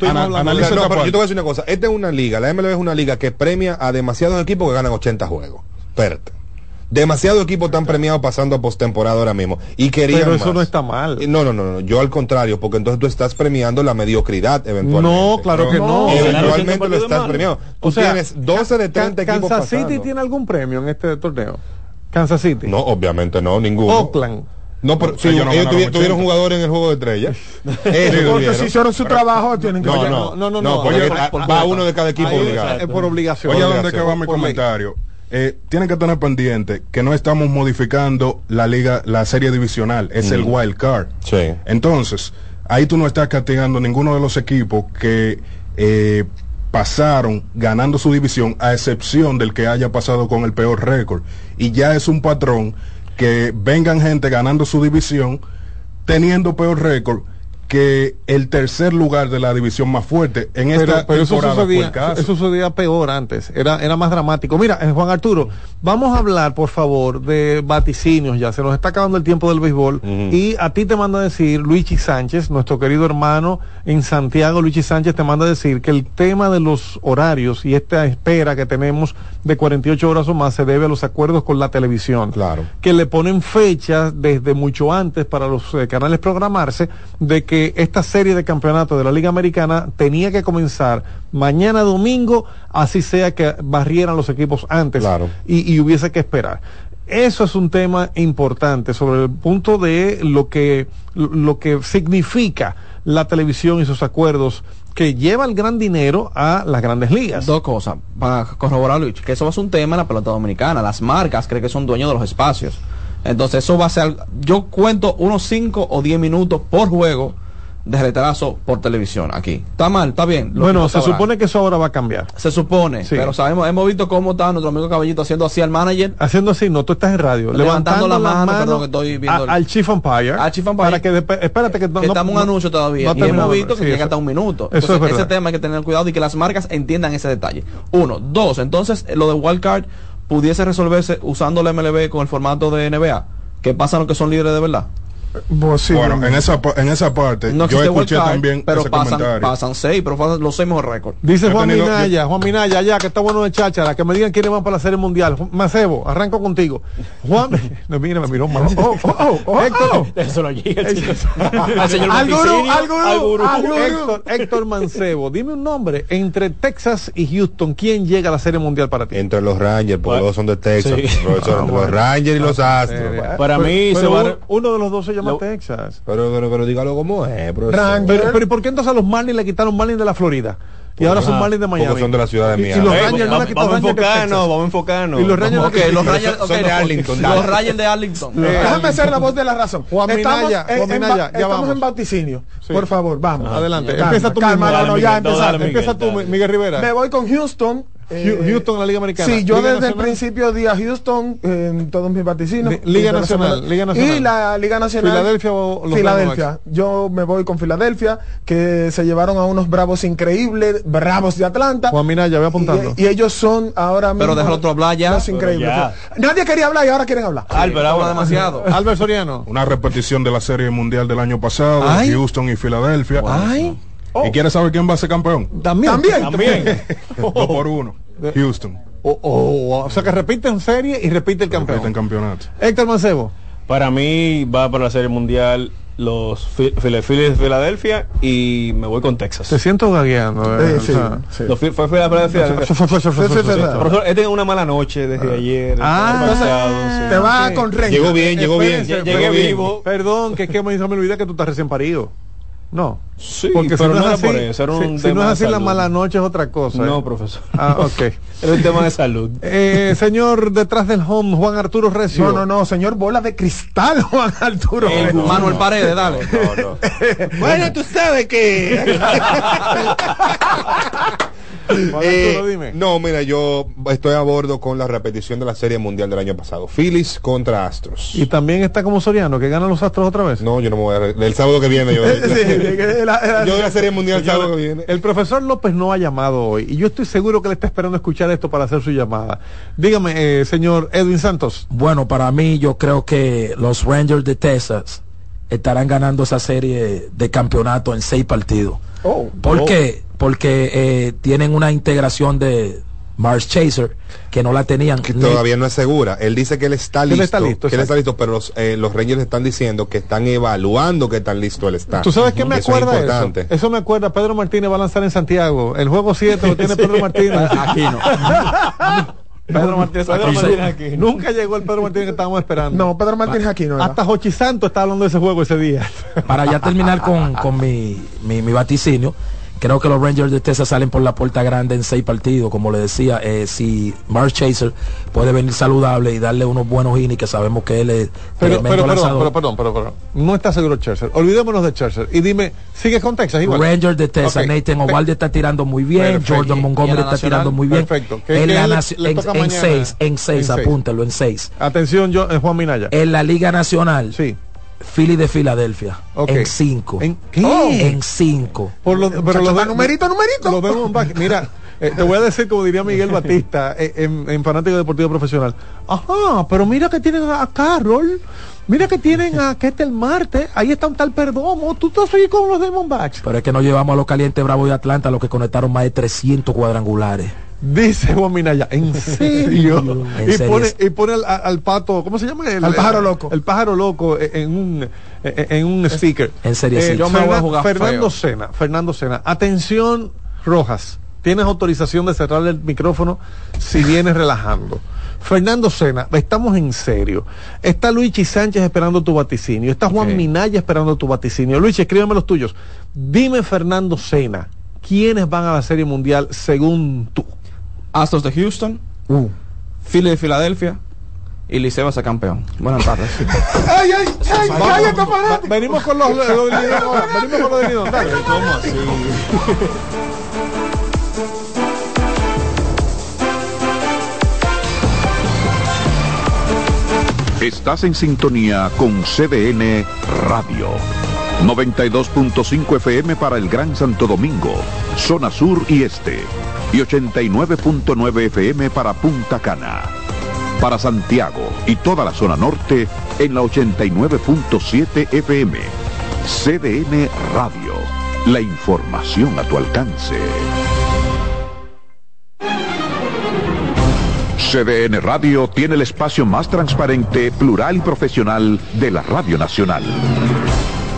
No, pero yo te voy a decir una cosa. Esta es una liga, la MLB es una liga que premia a demasiados equipos que ganan 80 juegos. Espérate. Demasiados equipos están premiados pasando a postemporada ahora mismo. Y querían Pero eso más. no está mal. No, no, no, no, yo al contrario, porque entonces tú estás premiando la mediocridad eventualmente. No, claro que no. Eventualmente lo estás premiando. Tú O sea, tienes 12 de 30 Can- equipos Kansas City tiene algún premio en este torneo. Kansas City. No, obviamente no, ninguno. Oakland. No, pero sí, Ellos ellos, tuvieron 80. jugadores en el juego de estrellas. Porque tuvieron. si hicieron su trabajo, tienen que No, no, no, no, no, no. porque Oye, va- por- va uno de cada equipo Ahí obligado. Es por obligación. Oye, ¿a Por dónde que va mi por comentario? Eh, tienen que tener pendiente que no estamos modificando la liga, la serie divisional, es el wild card. Sí. Entonces, ahí tú no estás castigando ninguno de los equipos que eh, pasaron ganando su división, a excepción del que haya pasado con el peor récord. Y ya es un patrón que vengan gente ganando su división, teniendo peor récord que el tercer lugar de la división más fuerte. En pero, esta pero eso temporada fue sucedía, el caso. eso sucedía peor antes, era, era más dramático. Mira, eh, Juan Arturo, vamos a hablar, por favor, de vaticinios ya, se nos está acabando el tiempo del béisbol y a ti te manda a decir Luigi Sánchez, nuestro querido hermano en Santiago, Luigi Sánchez te manda a decir que el tema de los horarios y esta espera que tenemos de 48 horas o más se debe a los acuerdos con la televisión. Claro. Que le ponen fechas desde mucho antes para los eh, canales programarse de que esta serie de campeonatos de la Liga Americana tenía que comenzar mañana domingo, así sea que barrieran los equipos antes Claro. y, y hubiese que esperar. Eso es un tema importante sobre el punto de lo que, lo que significa la televisión y sus acuerdos que lleva el gran dinero a las grandes ligas. Dos cosas, para corroborar Luis, que eso va a ser un tema en la pelota dominicana. Las marcas creen que son dueños de los espacios. Entonces eso va a ser, yo cuento unos 5 o 10 minutos por juego de retraso por televisión aquí. ¿Está mal? ¿Está bien? Bueno, se supone que eso ahora va a cambiar. Se supone, Sí. pero sabemos, hemos visto cómo está nuestro amigo Caballito haciendo así al manager. Haciendo así, no, tú estás en radio. Levantando Levantando, la las mano, perdón, que estoy viendo a- el- al Chief Umpire. Al Chief Umpire. Para que espérate que no, que no- estamos en no- un anuncio todavía no ha y hemos visto que Sí, llega hasta un minuto. Eso es Entonces, ese verdad. tema hay que tener cuidado y que las marcas entiendan ese detalle. Uno, dos, entonces lo de wildcard pudiese resolverse usando la MLB con el formato de NBA. ¿Qué pasa los que son líderes de verdad? Bueno, en esa, en esa parte, No yo escuché también pero ese pasan, comentario. pasan seis, pero pasan los seis mejores récords. Dice Juan tenido- Minaya, Juan Minaya, ya, que está bueno de cháchara, que me digan quiénes van para la serie mundial. Macebo, arranco contigo. Juan, no, mira, me miró mal. Oh, oh, oh, oh, Héctor, Eso lo llega el chico. Al señor al gurú, Vaticinio, al gurú, al gurú. al gurú. Héctor, Héctor Mancebo, dime un nombre. Entre Texas y Houston, ¿quién llega a la serie mundial para ti? Entre los Rangers, porque los dos son de Texas. Sí. profesor, Ah, bueno. los Rangers y los Astros. Para Pero- mí se va uno de los dos se llama Lo- Texas. Pero, pero, pero dígalo como es, profesor. Pero, pero ¿y por qué entonces a los Marlins le quitaron Marlins de la Florida? y ahora son Ah, Marlins de porque Miami. son de la ciudad de Y- y Miami. los Eh, Rangers no quitan vamos a enfocarnos, vamos a enfocarnos. Y los Rangers Ok, de los. Rangers son de Arlington, Los. Rangers de Arlington. Déjame ser la voz de la razón. Juan estamos Minaya, en, Juan Minaya, ya estamos vamos. en vaticinio. Por favor, vamos. Adelante. Calma, Empieza tú calma, no, ya Empieza tú, Miguel Rivera. Me voy con Houston. Eh, Houston en la Liga Americana. Sí, yo Liga desde el principio di a Houston en todos mis vaticinios. Li- Liga. Nacional, Liga Nacional. Y la Liga Nacional. Filadelfia o los Filadelfia. Yo me voy con Filadelfia, que se llevaron a unos bravos increíbles, bravos de Atlanta. Juan Minaya, voy apuntando. Y, y ellos son ahora mismo. Pero déjalo otro hablar ya. los increíbles. ya. Nadie quería hablar y ahora quieren hablar. Albert, ahora demasiado. Albert Soriano. Una repetición de la Serie Mundial del año pasado, Ay. Houston y Filadelfia. Ay. ¿Y quieres saber quién va a ser campeón? También. También. También. Dos por uno. Houston. Oh, oh, o sea que repiten serie y repite el campeón. En campeonato. Héctor Mancebo. Para mí va para la Serie Mundial los Phillies de Filadelfia y me voy con Texas. Te siento gagueando. eh, fue Filadelfia. Profesor, he tenido una mala noche desde ayer. Ah. Te va con Renga. Llegó bien, llegó bien. Llegué vivo. Perdón, que es que me hizo me olvidé que tú estás recién parido. No. Sí, Porque pero si no, no era es así, por eso, era un si, tema no es así, la mala noche es otra cosa. No, ¿eh? profesor. Ah, ok. Era un tema de salud. Eh, señor detrás del home, Juan Arturo Recio. No, no, no, señor bola de cristal, Juan Arturo. El Manuel Paredes, dale. Bueno, tú sabes que. Juan Eh, Arturo, dime. no, mira, yo estoy a bordo con la repetición de la Serie Mundial del año pasado. Phillies contra Astros. Y también está como Soriano, que ganan los Astros otra vez. No, yo no me voy a... El sábado que viene yo... yo de la Serie Mundial el sábado que viene. El profesor López no ha llamado hoy y yo estoy seguro que le está esperando escuchar esto para hacer su llamada. Dígame, eh, señor Edwin Santos. Bueno, para mí yo creo que los Rangers de Texas estarán ganando esa serie de campeonato en seis partidos. Oh. ¿Por Oh. qué? Porque eh, tienen una integración de Mars Chaser que no la tenían. Que todavía no es segura. Él dice que él está él listo. está listo, que él está listo, pero los, eh, los Rangers están diciendo que están evaluando qué tan listo él está. ¿Tú sabes qué me Eso es acuerda eso? importante. Eso me acuerda, Pedro Martínez va a lanzar en Santiago. El juego 7 lo tiene Pedro Martínez. Aquí no. Pedro Martínez Pedro aquí. Martínez aquí. Nunca llegó el Pedro Martínez que estábamos esperando. No, Pedro Martínez aquí no era. Hasta Jochi Santo estaba hablando de ese juego ese día. Para ya terminar con, con mi, mi, mi vaticinio, creo que los Rangers de Texas salen por la puerta grande en seis partidos. Como le decía, eh, si Mars Chaser puede venir saludable y darle unos buenos innings, que sabemos que él es Pero, pero, perdón, lanzador. pero, perdón, pero, perdón. No está seguro Scherzer. Olvidémonos de Scherzer. Y dime, ¿sigue con Texas igual? Rangers de Texas. Nathan Ovalde está tirando muy bien, Perfecto. Jordan ¿Y- y Montgomery está tirando muy bien. Perfecto. ¿Qué- En, la le- en, seis, en seis, En apúntelo, en seis. Atención, yo, eh, Juan Minaya. En la Liga Nacional, Sí. Philly de Filadelfia, en cinco. ¿En qué? En cinco. Por lo, pero lo de, numerito, numerito. Lo vemos back. Mira, eh, te voy a decir como diría Miguel Batista eh, en, en Fanático Deportivo Profesional. Ajá, pero mira que tienen a Carroll. Mira que tienen a Ketel Marte. Ahí está un tal Perdomo. Tú estás ahí con los Diamondbacks. Pero es que nos llevamos a los calientes bravos de Atlanta, los que conectaron más de 300 cuadrangulares. Dice Juan Minaya, ¿en serio? En y, serio. pone, y pone al, al pato, ¿cómo se llama? El, Al pájaro loco. El pájaro loco eh, en un, eh, en un sticker. En serio, sí. Yo me voy a jugar Fernando. Sena, Fernando Sena. Atención, Rojas. Tienes autorización de cerrar el micrófono si vienes relajando. Fernando Sena, estamos en serio. Está Luigi Sánchez esperando tu vaticinio. Está Juan. Minaya esperando tu vaticinio. Luigi, escríbeme los tuyos. Dime, Fernando Sena, ¿quiénes van a la Serie Mundial según tú? Astros de Houston, Philly de Filadelfia y Liceo va a ser campeón. Buenas tardes. ¡Ay, ay, ay! ¡Cállate, fanático! venimos con los, los, venimos con los del Lidón, dale. Estás en sintonía con CDN Radio. 92.5 FM para el Gran Santo Domingo, zona sur y este. Y 89.9 FM para Punta Cana. Para Santiago y toda la zona norte en la 89.7 FM. CDN Radio. La información a tu alcance. CDN Radio tiene el espacio más transparente, plural y profesional de la Radio Nacional.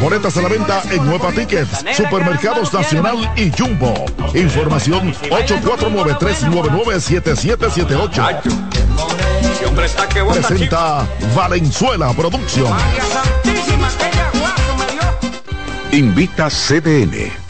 Boletas a la venta en Nueva Tickets, Supermercados Nacional y Jumbo. Información 849-399-7778. Presenta Valenzuela Producción. Invita CDN.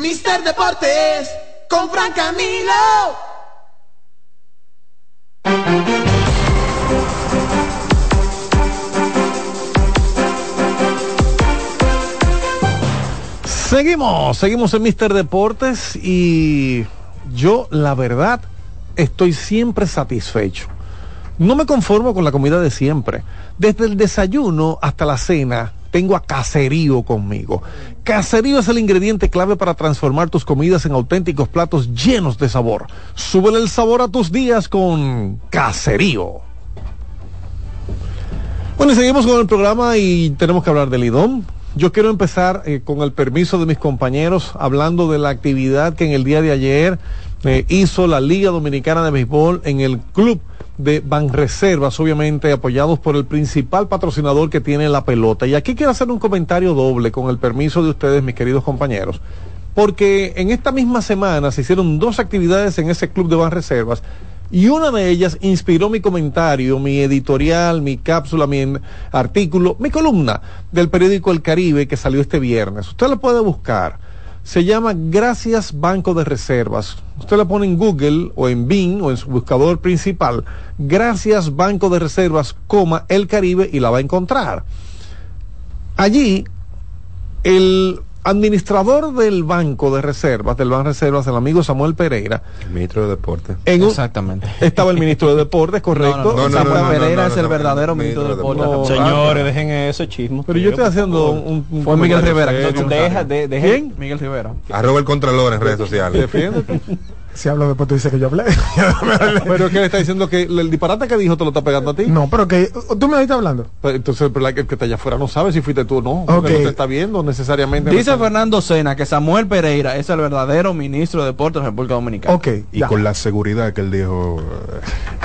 Mister Deportes con Fran Camilo. Seguimos, seguimos en Mister Deportes y yo la verdad estoy siempre satisfecho. No me conformo con la comida de siempre. Desde el desayuno hasta la cena tengo a Caserío conmigo. Caserío es el ingrediente clave para transformar tus comidas en auténticos platos llenos de sabor. Súbele el sabor a tus días con Caserío. Bueno, y seguimos con el programa y tenemos que hablar del IDOM. Yo quiero empezar eh, con el permiso de mis compañeros hablando de la actividad que en el día de ayer eh, hizo la Liga Dominicana de Béisbol en el club de Banreservas, obviamente apoyados por el principal patrocinador que tiene la pelota. Y aquí quiero hacer un comentario doble con el permiso de ustedes, mis queridos compañeros, porque en esta misma semana se hicieron dos actividades en ese club de Banreservas y una de ellas inspiró mi comentario, mi editorial, mi cápsula, mi artículo, mi columna del periódico El Caribe que salió este viernes. Usted la puede buscar se llama Gracias Banco de Reservas. Usted la pone en Google o en Bing o en su buscador principal, Gracias Banco de Reservas, coma El Caribe y la va a encontrar. Allí, el administrador del Banco de Reservas, del Banco de Reservas, el amigo Samuel Pereira. El ministro de Deportes. Exactamente. Estaba el ministro de Deportes, correcto. No, no, Samuel Pereira es el verdadero ministro de Deportes. Señores, dejen eso chismo. Pero yo estoy haciendo un... un Fue Miguel Rivera. Deja, de, deja. ¿Quién? Miguel Rivera. Arroba el Contralor en redes sociales. Si hablo después tú dices que yo hablé. pero que le está diciendo que el disparate que dijo te lo está pegando a ti. No, pero que tú me estás hablando. Pues, entonces pero el que está allá afuera no sabe si fuiste tú o no. Ok. Porque No te está viendo necesariamente. Dice Fernando Sena que Samuel Pereira es el verdadero ministro de Deportes de la República Dominicana. Ok. Y ya. con la seguridad que él dijo.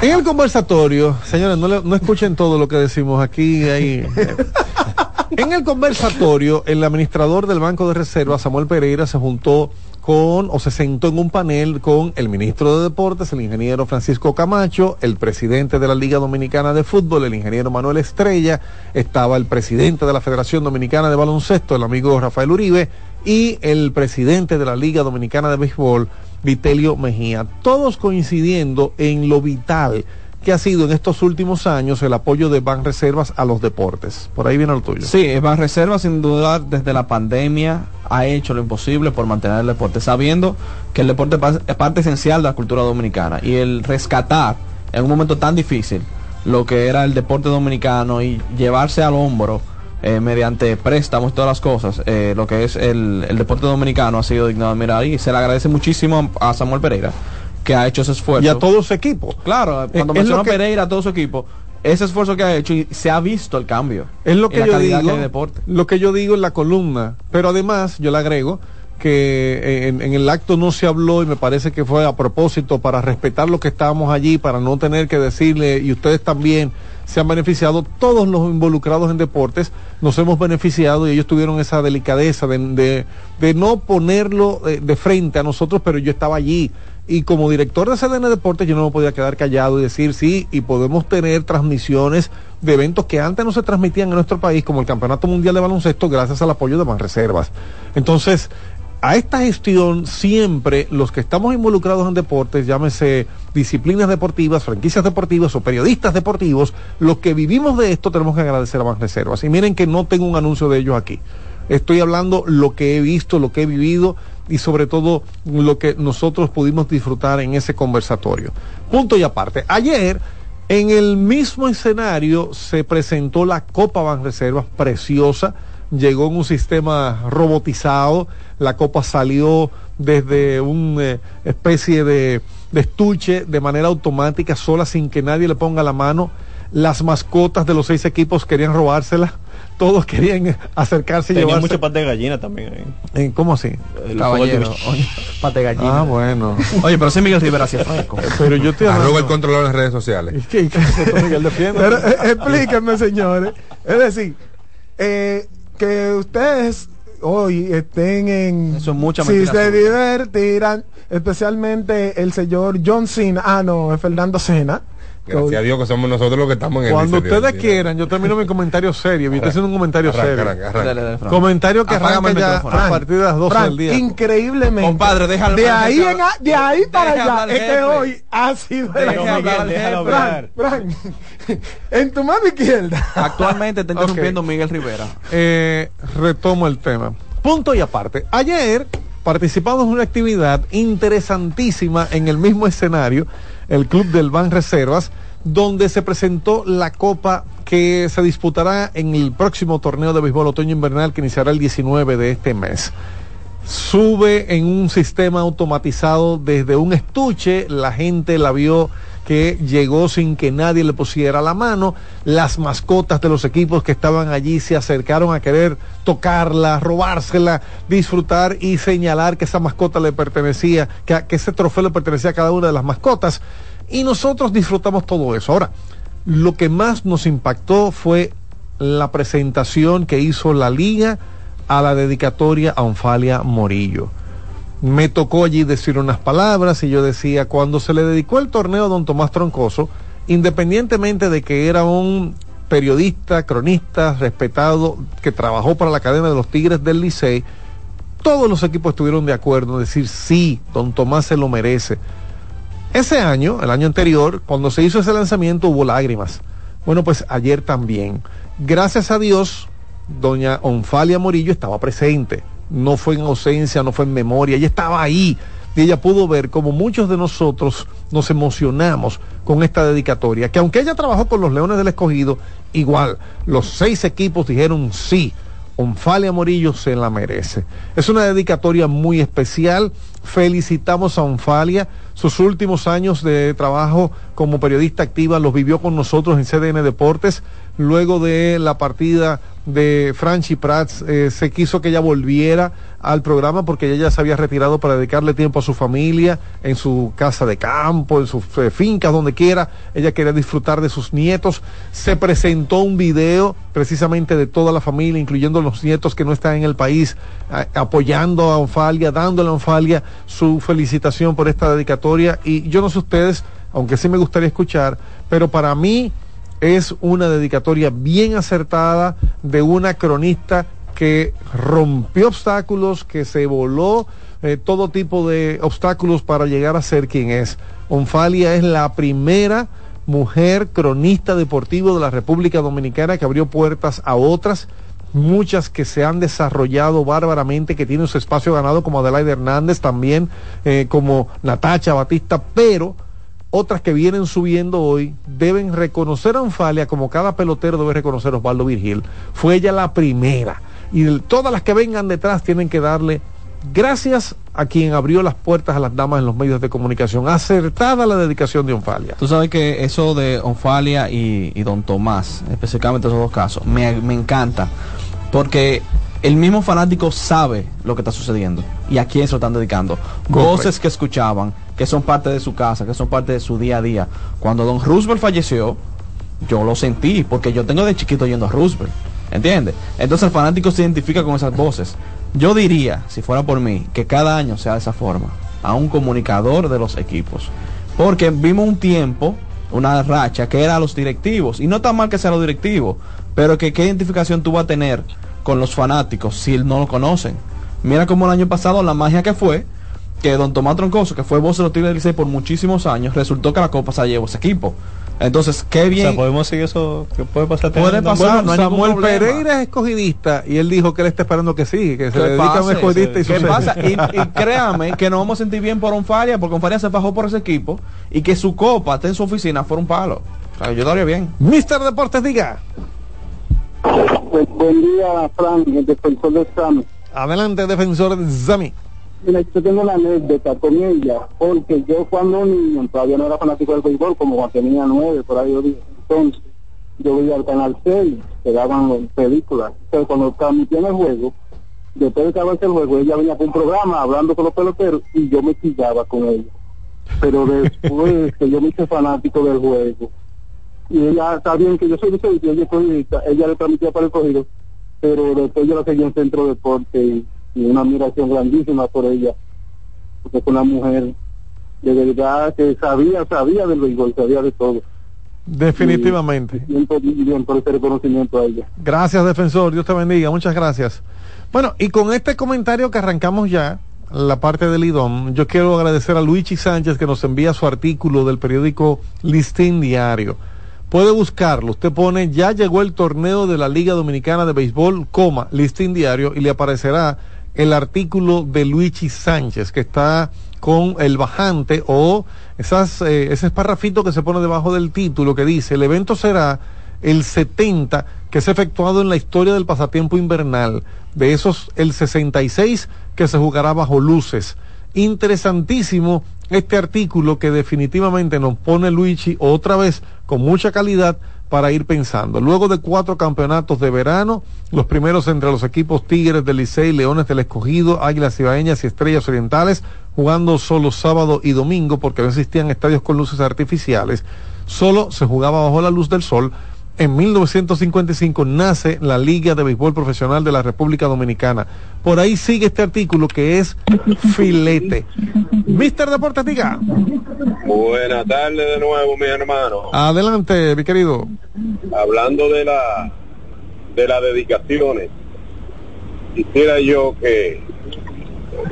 eh, En el conversatorio, señores, no, le- no escuchen todo lo que decimos aquí. Ahí. en el conversatorio, el administrador del Banco de Reserva, Samuel Pereira, se juntó con o se sentó en un panel con el ministro de Deportes, el ingeniero Francisco Camacho, el presidente de la Liga Dominicana de Fútbol, el ingeniero Manuel Estrella, estaba el presidente de la Federación Dominicana de Baloncesto, el amigo Rafael Uribe, y el presidente de la Liga Dominicana de Béisbol, Vitelio Mejía, todos coincidiendo en lo vital que ha sido en estos últimos años el apoyo de Ban Reservas a los deportes. Por ahí viene lo tuyo. Sí, Ban Reserva sin duda desde la pandemia ha hecho lo imposible por mantener el deporte, sabiendo que el deporte es parte esencial de la cultura dominicana y el rescatar en un momento tan difícil lo que era el deporte dominicano y llevarse al hombro eh, mediante préstamos y todas las cosas, eh, lo que es el, el deporte dominicano ha sido digno de admirar y se le agradece muchísimo a Samuel Pereira que ha hecho ese esfuerzo. Y a todo su equipo. Claro, cuando es mencionó que- Pereira, a todo su equipo, ese esfuerzo que ha hecho y se ha visto el cambio. Es lo que en yo digo, que hay deporte. lo que yo digo en la columna, pero además yo le agrego que en, en el acto no se habló y me parece que fue a propósito para respetar lo que estábamos allí, para no tener que decirle, y ustedes también se han beneficiado, todos los involucrados en deportes nos hemos beneficiado y ellos tuvieron esa delicadeza de, de, de no ponerlo eh, de frente a nosotros, pero yo estaba allí. Y como director de CDN Deportes yo no me podía quedar callado y decir sí, y podemos tener transmisiones de eventos que antes no se transmitían en nuestro país, como el Campeonato Mundial de Baloncesto, gracias al apoyo de Banreservas. Entonces, a esta gestión siempre los que estamos involucrados en deportes, llámese disciplinas deportivas, franquicias deportivas o periodistas deportivos, los que vivimos de esto tenemos que agradecer a Banreservas. Y miren que no tengo un anuncio de ellos aquí. Estoy hablando lo que he visto, lo que he vivido y sobre todo lo que nosotros pudimos disfrutar en ese conversatorio. Punto y aparte. Ayer, en el mismo escenario, se presentó la Copa Banreservas preciosa. Llegó en un sistema robotizado. La copa salió desde una especie de, de estuche de manera automática, sola, sin que nadie le ponga la mano. Las mascotas de los seis equipos querían robársela todos querían acercarse y llevarse. mucho pate de gallina también. Eh, ¿Cómo así? El Caballero, oye, pate de gallina. Ah, bueno. Oye, pero ese Miguel Rivera sí es fresco. Pero yo te Arroba el controlador en las redes sociales. ¿Qué, qué es esto, Miguel? Defiende. Pero eh, explíquenme, señores. Es decir, eh, que ustedes hoy estén en... Eso es mucha Si se divertirán, especialmente el señor John Cena, ah no, es Fernando Cena. Gracias a Dios que somos nosotros los que estamos en el Cuando ustedes quieran, yo termino mi comentario serio. Yo estoy haciendo un comentario Arranca, serio. arranca, arranca. Dale, dale, Fran. Comentario que Apágame arranca el ya micrófono. a partir de las 12 Frank, del día. increíblemente. Compadre, déjalo de ahí, en a- de ahí para allá es que hoy ha sido el- hablar. Frank, Frank, en tu mano izquierda. Actualmente está interrumpiendo Miguel Rivera. Eh, retomo el tema. Punto y aparte. Ayer participamos en una actividad interesantísima en el mismo escenario, el Club del Ban Reservas, donde se presentó la copa que se disputará en el próximo torneo de béisbol otoño-invernal que iniciará el 19 de este mes. Sube en un sistema automatizado desde un estuche, la gente la vio que llegó sin que nadie le pusiera la mano, las mascotas de los equipos que estaban allí se acercaron a querer tocarla, robársela, disfrutar y señalar que esa mascota le pertenecía, que, que ese trofeo le pertenecía a cada una de las mascotas. Y nosotros disfrutamos todo eso. Ahora, lo que más nos impactó fue la presentación que hizo la liga a la dedicatoria a Onfalia Morillo. Me tocó allí decir unas palabras y yo decía, cuando se le dedicó el torneo a don Tomás Troncoso, independientemente de que era un periodista, cronista, respetado, que trabajó para la cadena de los Tigres del Licey, todos los equipos estuvieron de acuerdo en decir, sí, don Tomás se lo merece. Ese año, el año anterior, cuando se hizo ese lanzamiento hubo lágrimas. Bueno, pues ayer también. Gracias a Dios, doña Onfalia Morillo estaba presente. No fue en ausencia, no fue en memoria, ella estaba ahí. Y ella pudo ver como muchos de nosotros nos emocionamos con esta dedicatoria. Que aunque ella trabajó con los Leones del Escogido, igual, los seis equipos dijeron sí. Onfalia Morillo se la merece. Es una dedicatoria muy especial. Felicitamos a Onfalia. Sus últimos años de trabajo como periodista activa los vivió con nosotros en CDN Deportes. Luego de la partida de Franchi Prats, eh, se quiso que ella volviera al programa porque ella ya se había retirado para dedicarle tiempo a su familia, en su casa de campo, en sus eh, fincas, donde quiera. Ella quería disfrutar de sus nietos. Se presentó un video precisamente de toda la familia, incluyendo los nietos que no están en el país, apoyando a Onfalia, dándole a Onfalia su felicitación por esta dedicatoria. Y yo no sé ustedes, aunque sí me gustaría escuchar, pero para mí es una dedicatoria bien acertada de una cronista que rompió obstáculos, que se voló eh, todo tipo de obstáculos para llegar a ser quien es. Onfalia es la primera mujer cronista deportivo de la República Dominicana que abrió puertas a otras, muchas que se han desarrollado bárbaramente, que tienen su espacio ganado como Adelaide Hernández, también eh, como Natacha Batista, pero otras que vienen subiendo hoy deben reconocer a Onfalia como cada pelotero debe reconocer a Osvaldo Virgil. Fue ella la primera. Y todas las que vengan detrás tienen que darle gracias a quien abrió las puertas a las damas en los medios de comunicación. Acertada la dedicación de Onfalia. Tú sabes que eso de Onfalia y, y Don Tomás, específicamente esos dos casos, me, me encanta. Porque el mismo fanático sabe lo que está sucediendo y a quién se lo están dedicando. Voces que escuchaban, que son parte de su casa, que son parte de su día a día. Cuando Don Roosevelt falleció, yo lo sentí, porque yo tengo de chiquito yendo a Roosevelt. ¿Entiendes? Entonces el fanático se identifica con esas voces. Yo diría, si fuera por mí, que cada año sea de esa forma, a un comunicador de los equipos. Porque vimos un tiempo, una racha, que era los directivos. Y no está mal que sea los directivos, pero que qué identificación tú vas a tener con los fanáticos si no lo conocen. Mira como el año pasado la magia que fue, que don Tomás Troncoso, que fue voz de los Tigres del Licey por muchísimos años, resultó que la Copa se la llevó ese equipo. Entonces, qué bien. O sea, podemos seguir eso que puede pasar. Puede pasar, no Samuel. Pereira es escogidista y él dijo que él está esperando que sí, que se ¿Qué le dedica a un escogidista y ¿Qué pasa? Y, y créame que nos vamos a sentir bien por Onfaria, porque Onfaria se bajó por ese equipo y que su copa esté en su oficina fuera un palo. O sea, yo estaría bien. Mister Deportes, diga. Pues, buen día, Frank, el defensor de Sam. Adelante, defensor de Zami. Mira, yo tengo una anécdota con ella, porque yo cuando niño todavía no era fanático del béisbol, como cuando tenía nueve, por ahí yo dije, entonces yo veía al canal 6, que daban películas. Pero cuando transmitían el juego, después de que acabarse el juego, ella venía con un programa hablando con los peloteros y yo me chillaba con ella. Pero después que yo me hice fanático del juego, y ella está bien que yo soy de ella periodista, ella le transmitía para el cogido, pero después yo la seguí en Centro Deporte y, y una admiración grandísima por ella, porque fue una mujer de verdad que sabía, sabía del béisbol, sabía de todo. Definitivamente. Y siento bien por ese reconocimiento a ella. Gracias, defensor. Dios te bendiga. Muchas gracias. Bueno, y con este comentario que arrancamos ya, la parte del IDOM, yo quiero agradecer a Luigi Sánchez que nos envía su artículo del periódico Listín Diario. Puede buscarlo. Usted pone, ya llegó el torneo de la Liga Dominicana de Béisbol, coma, Listín Diario, y le aparecerá el artículo de Luigi Sánchez, que está con el bajante o esas, eh, ese parrafito que se pone debajo del título que dice, el evento será el 70 que es efectuado en la historia del pasatiempo invernal. De esos, el 66 que se jugará bajo luces. Interesantísimo este artículo que definitivamente nos pone Luigi otra vez con mucha calidad para ir pensando. Luego de cuatro campeonatos de verano, los primeros entre los equipos Tigres del Licey, Leones del Escogido, Águilas Ibaeñas y Estrellas Orientales, jugando solo sábado y domingo porque no existían estadios con luces artificiales, solo se jugaba bajo la luz del sol. En 1955 nace la Liga de Béisbol Profesional de la República Dominicana. Por ahí sigue este artículo que es filete. Mister Deportes, diga. Buenas tardes de nuevo, mi hermano. Adelante, mi querido. Hablando de la de las dedicaciones, quisiera yo que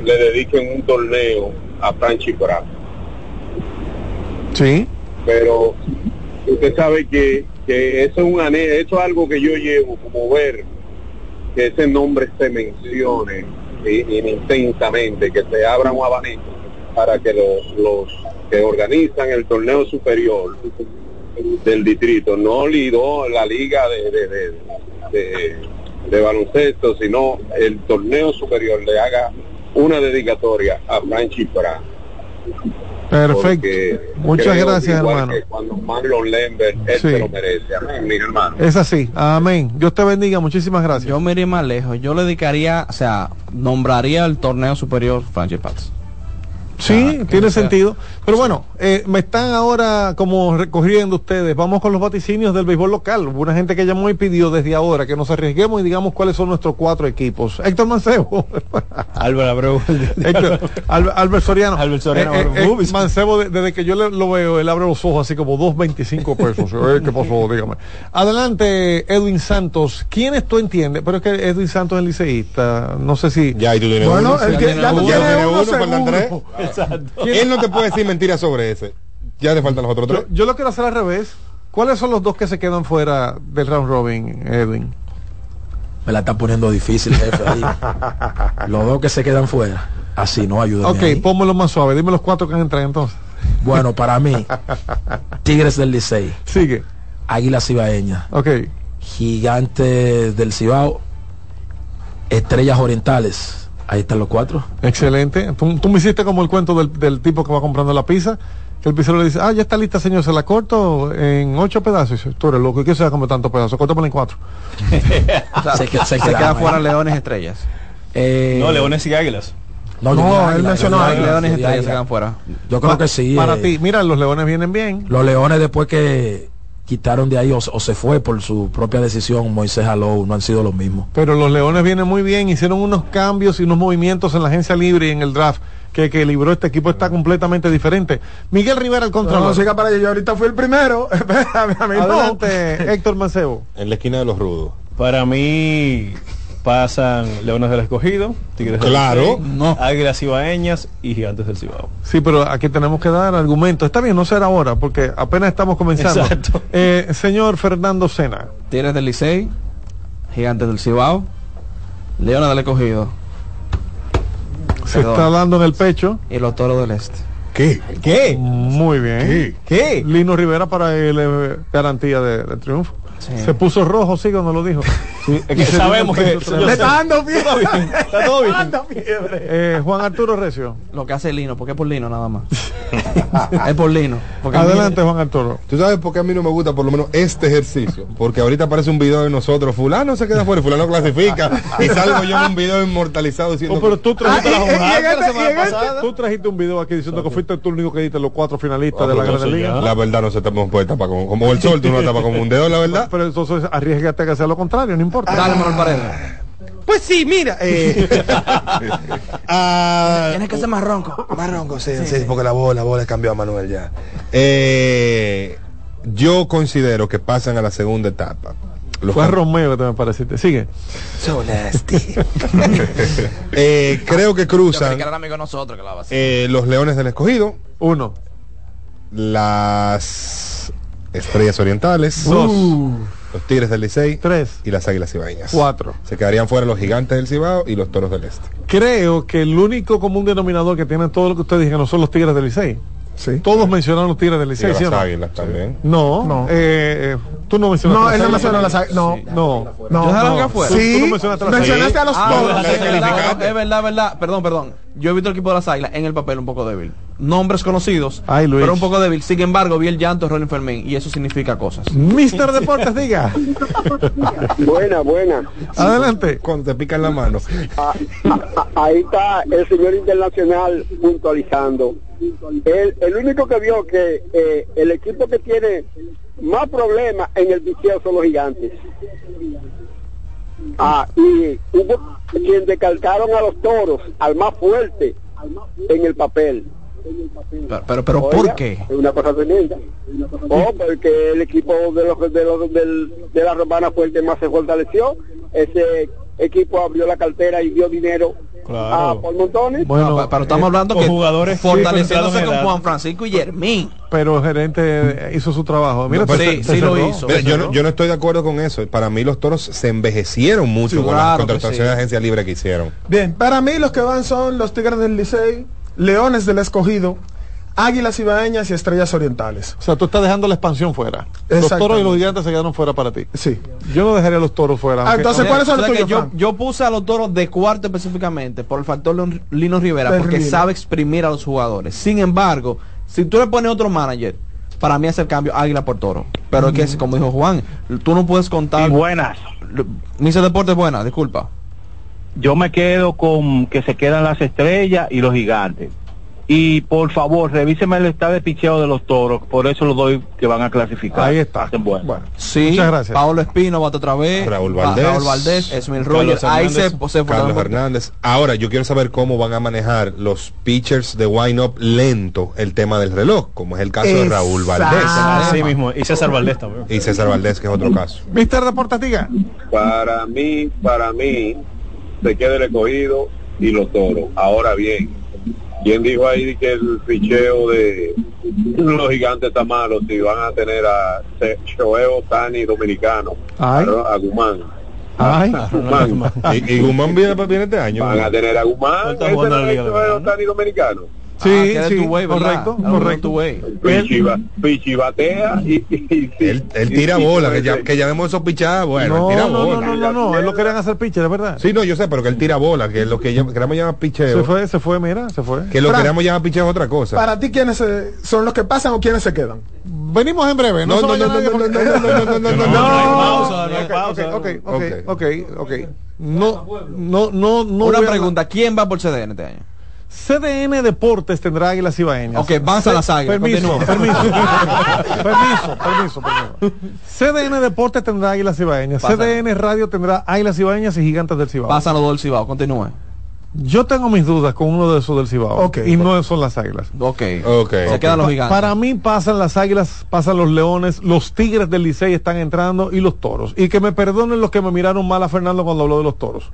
le dediquen un torneo a Franchi Brown. Sí. Pero usted sabe que, que eso es un ane- eso es algo que yo llevo como ver que ese nombre se mencione intensamente, que se abra un abanico para que los, los que organizan el torneo superior del distrito, no lido la liga de, de, de, baloncesto, sino el torneo superior le haga una dedicatoria a Franchi Brown. Perfecto. Muchas gracias, hermano. Cuando Marlon Lembert, él Sí. se lo merece. Amén, mi hermano. Es así. Amén. Dios te bendiga. Muchísimas gracias. Yo me iría más lejos. Yo le dedicaría, o sea, nombraría el torneo superior Franchi Pats. Sí, tiene no sentido. Pero bueno, eh, me están ahora como recogiendo ustedes. Vamos con los vaticinios del béisbol local. Hubo una gente que llamó y pidió desde ahora que nos arriesguemos y digamos cuáles son nuestros cuatro equipos. Héctor Mancebo. Álvaro Abreu. Héctor, Al- Albert Soriano. Albert Soriano, Eh, eh, eh. Mancebo, de- desde que yo le- lo veo, él abre los ojos así como 2.25 pesos. ¿Qué pasó? Dígame. Adelante, Edwin Santos. ¿Quiénes tú entiendes? Pero es que Edwin Santos es liceísta. No sé si. Ya, y tú tienes Bueno, uno. el que- ya tú uno, tienes tienes uno uno, faltan seguro. tres. Exacto. Él no te puede decir mentiras sobre ese. Ya te faltan los otros tres. Yo, yo lo quiero hacer al revés. ¿Cuáles son los dos que se quedan fuera del round robin, Edwin? Me la está poniendo difícil, jefe. ahí. Los dos que se quedan fuera. Así no ayuda. Ok, pónmelo más suave. Dime los cuatro que entran entonces. Bueno, para mí, Tigres del Licey. Sigue. Águilas Cibaeñas. Ok. Gigantes del Cibao. Estrellas Orientales. Ahí están los cuatro. Excelente. Tú, tú me hiciste como el cuento del, del tipo que va comprando la pizza. Que el pizzero le dice, ah, ya está lista, señor, se la corto en ocho pedazos. Y dice, tú eres loco, ¿y qué se da como tantos pedazos? Córtamela en cuatro. se, que- se quedan fuera leones estrellas. Eh, No, leones y águilas. No, No, él mencionó águila. leones estrellas se quedan fuera. Yo creo que sí. Para eh, ti, mira, los leones vienen bien. Los leones después que quitaron de ahí o, o se fue por su propia decisión Moisés Alou no han sido los mismos. Pero los leones vienen muy bien, hicieron unos cambios y unos movimientos en la agencia libre y en el draft que equilibró este equipo está completamente diferente. Miguel Rivera, el No, controlador. siga para allá, yo ahorita fui el primero. Espérame, a mí no. Adelante, Héctor Mancebo. En la esquina de los rudos. Para mí pasan Leones del Escogido, Tigres del Claro. Licey, Águilas Ibaeñas y Gigantes del Cibao. Sí, pero aquí tenemos que dar argumentos. Está bien, no será ahora, porque apenas estamos comenzando. Exacto. Eh, señor Fernando Sena. Tigres del Licey, Gigantes del Cibao, Leones del Escogido Se Perdón. está dando en el pecho. y los Toros del Este. ¿Qué? ¿Qué? Muy bien. ¿Qué? Lino Rivera para él eh, garantía de, de triunfo. Se puso rojo, sí, cuando lo dijo. Es que sabemos que Le está dando Está todo bien, está todo bien. Dando fiebre. Eh, Juan Arturo Recio. Lo que hace Lino, porque es por Lino nada más. es por Lino. Porque Adelante, Juan Arturo. ¿Tú sabes por qué a mí no me gusta por lo menos este ejercicio? Porque ahorita aparece un video de nosotros, fulano se queda fuera, fulano clasifica, y salgo yo en un video inmortalizado diciendo... Oh, pero tú trajiste, Ah, y- y- y en la este- semana y en este- pasada. Tú trajiste un video aquí diciendo que fuiste tú el único que diste los cuatro finalistas Ah, de la pero Gran Liga. La verdad no se te puede tapar como, como el sol, tú no tapas como un dedo, la verdad. Pero entonces arriesgate a que sea lo contrario, no importa. Dale, Manuel Paredes. Pues sí, mira. eh, ah, Tienes que ser más ronco. Más ronco, sí, sí, porque la bola, la bola cambió a Manuel ya. Eh, yo considero que pasan a la segunda etapa. Los Fue cam- Romeo que te me pareciste. Sigue. So nasty. Eh, creo que cruzan que era amigo de nosotros que la vacía. eh, los Leones del Escogido, Uno. las Estrellas Orientales, Dos. los Tigres del Licey Tres. y las Águilas Cibaeñas. Cuatro. Se quedarían fuera los Gigantes del Cibao y los Toros del Este. Creo que el único común denominador que tienen todo lo que ustedes dijeron son los Tigres del Licey. Sí. Todos mencionaron los Tigres del Y Licey, las ¿sí no? Águilas también. No, No. eh, eh, tú no mencionaste No, él no mencionó las águilas. No. No, No, ¿Yo dejaron no. que afuera? Tú- tú Sí, no mencionaste a los Ah, toros. es verdad, es verdad, es verdad. Perdón, perdón. Yo he visto el equipo de las águilas en el papel un poco débil. Nombres conocidos, Ay, Luis. pero un poco débil. Sin embargo, vi el llanto de Ronnie Fermín y eso significa cosas. Mister Deportes, diga. Buena, buena. Adelante. Cuando te pican la mano. Ah, ah, ah, ahí está el señor internacional puntualizando. El, el único que vio que eh, el equipo que tiene más problemas en el picheo son los gigantes. Ah, y hubo quien descartaron a los toros, al más fuerte en el papel. Pero, pero, pero ¿por qué? Una cosa tremenda. Oh, porque el equipo de los de los del, de la romana fue el que más se fortaleció. Ese equipo abrió la cartera y dio dinero Claro. a por montones. Bueno, No, pero estamos eh, hablando con que jugadores fortaleciéndose con. Juan Francisco y Germín. pero el gerente eh, hizo su trabajo. Mira, No, sí, sí lo hizo. Mira, yo, no, yo no estoy de acuerdo con eso. Para mí los toros se envejecieron mucho Sí, con claro las contrataciones sí. de agencia libre que hicieron. Bien, para mí los que van son los Tigres del Licey, Leones del Escogido, Águilas Ibaeñas y Estrellas Orientales. O sea, tú estás dejando la expansión fuera. Los toros y los gigantes se quedaron fuera para ti. Sí. Yo no dejaría a los toros fuera. Ah, aunque- entonces, aunque- ¿cuáles son los tuyos, yo, puse a los toros de cuarto específicamente por el factor Leon- Lino Rivera, porque sabe exprimir a los jugadores. Sin embargo, si tú le pones otro manager, para mí es el cambio águila por toro. Pero es que, como dijo Juan, tú no puedes contar. buenas. Misa Deportes buena, disculpa. Yo me quedo con que se quedan las estrellas y los gigantes. Y por favor, revíseme el estado de picheo de los toros. Por eso los doy que van a clasificar. Ahí está. Bueno. Bueno, Sí, muchas gracias. Paolo Espino bate otra vez. Raúl Valdés. Raúl Valdés, Esmil Rogers. Ahí se, se Carlos. Hernández. Ahora, yo quiero saber cómo van a manejar los pitchers de wind-up lento el tema del reloj, como es el caso de Raúl Valdés Así mismo. Y César Valdés también. y César Valdés, que es otro caso. Mister Deportes, diga. Para mí, para mí, se queda el escogido y los toros. Ahora bien, ¿quién dijo ahí que el ficheo de los gigantes está malo? Si van a tener a Shohei Tani dominicano, Ay. a, a Guzmán. Ay. A Guzmán. Y, y Guzmán viene, viene este año. Van a tener a Verano. Ohtani dominicano. Sí, Ah, sí, way, correcto, correcto. tu way. Pichi ba- Pichi batea y, y- y- Él, él tira y- bola, que, ya, que llamemos eso pichada, bueno, no, él tira no, bola. no, no, no, no, él lo querían hacer pitcher, es verdad. Sí, no, yo sé, pero que él tira bola, que lo que queremos llamar picheo. Se fue, se fue, mira, se fue. Que lo llamar picheo es otra cosa. Para ti, ¿quiénes eh, son los que pasan o quiénes se quedan? Venimos en breve. No, No, no, no, no, no, no, no, no, no, no, no, no, No, pausa, no hay ok, pausa. ok, ok, ok. No, no, no, no. Una pregunta, ¿quién va por CDN este año? CDN Deportes tendrá Águilas Ibaeñas. Ok, van a las Águilas, Permiso, continúa. permiso. permiso, permiso, permiso. CDN Deportes tendrá Águilas Ibaeñas. CDN Radio tendrá Águilas Ibaeñas y Gigantes del Cibao. Pasan los dos del Cibao, continúe. Yo tengo mis dudas con uno de esos del Cibao. Ok. y no son las Águilas. Ok. Ok. Se quedan los gigantes. Para mí pasan las águilas, pasan los leones, los tigres del Licey están entrando y los toros. Y que me perdonen los que me miraron mal a Fernando cuando habló de los toros.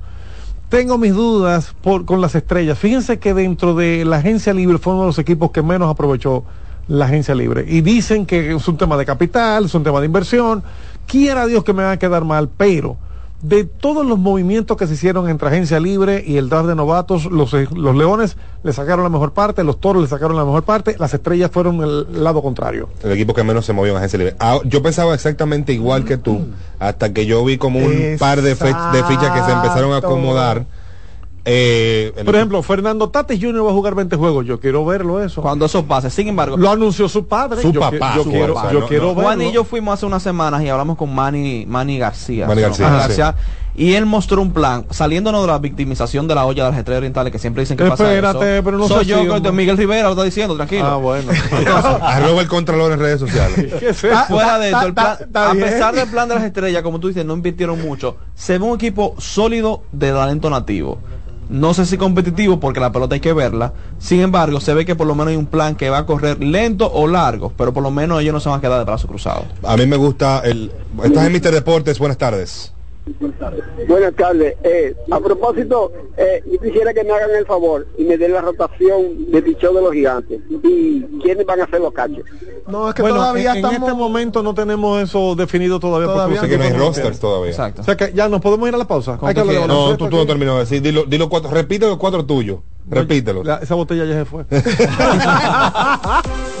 Tengo mis dudas con las estrellas. Fíjense que dentro de la agencia libre fue uno de los equipos que menos aprovechó la agencia libre. Y dicen que es un tema de capital, es un tema de inversión. Quiera Dios que me va a quedar mal, pero de todos los movimientos que se hicieron entre agencia libre y el draft de novatos, los, eh, los leones le sacaron la mejor parte, los toros le sacaron la mejor parte, las estrellas fueron el lado contrario. El equipo que menos se movió en agencia libre. Ah, yo pensaba exactamente igual que tú, hasta que yo vi como un par de, de fichas que se empezaron a acomodar. Eh, Por ejemplo, Fernando Tatis Jr. va a jugar 20 juegos. Yo quiero verlo eso. Cuando eso pase, sin embargo, Lo anunció su padre. Su yo papá, yo su quiero, papá, yo no, quiero no. verlo. Juan y yo fuimos hace unas semanas y hablamos con Manny, Manny García. Manny García, sí. Y él mostró un plan, saliéndonos de la victimización de la olla de las estrellas orientales, que siempre dicen que pasa Espérate, eso. pero no Soy yo, que hombre. Miguel Rivera lo está diciendo, tranquilo. Ah, bueno. Arroba el contralor en redes sociales. ¿Qué es eso? Fuera de esto, el plan, ta- ta a bien. pesar del plan de las estrellas, como tú dices, no invirtieron mucho. Se ve un equipo sólido de talento nativo. No sé si competitivo porque la pelota hay que verla. Sin embargo, se ve que por lo menos hay un plan que va a correr lento o largo, pero por lo menos ellos no se van a quedar de brazos cruzados. A mí me gusta el... Estás en Mister Deportes, buenas tardes. Buenas tardes. Eh, a propósito, eh, yo quisiera que me hagan el favor y me den la rotación de pichón de los gigantes. ¿Y quiénes van a ser los cachos? No, es que Bueno, todavía en, este momento no tenemos eso definido todavía. porque Todavía los Así que no hay rosters todavía. Exacto. O sea que ya nos podemos ir a la pausa. No, tú, tú no terminó de decir. Dilo, dilo cuatro, repite los cuatro tuyos. Repítelo. La- esa botella ya se fue.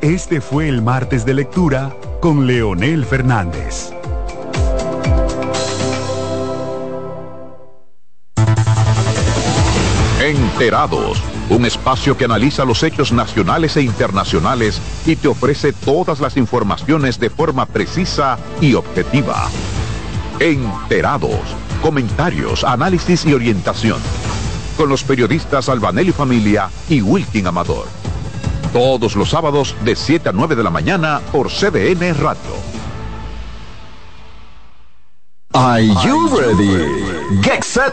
Este fue el martes de lectura con Leonel Fernández. Enterados, un espacio que analiza los hechos nacionales e internacionales y te ofrece todas las informaciones de forma precisa y objetiva. Enterados, comentarios, análisis y orientación. Con los periodistas Albanelli Familia y Wilkin Amador. Todos los sábados de 7 a 9 de la mañana por CDN Radio. Are you ready? Get set.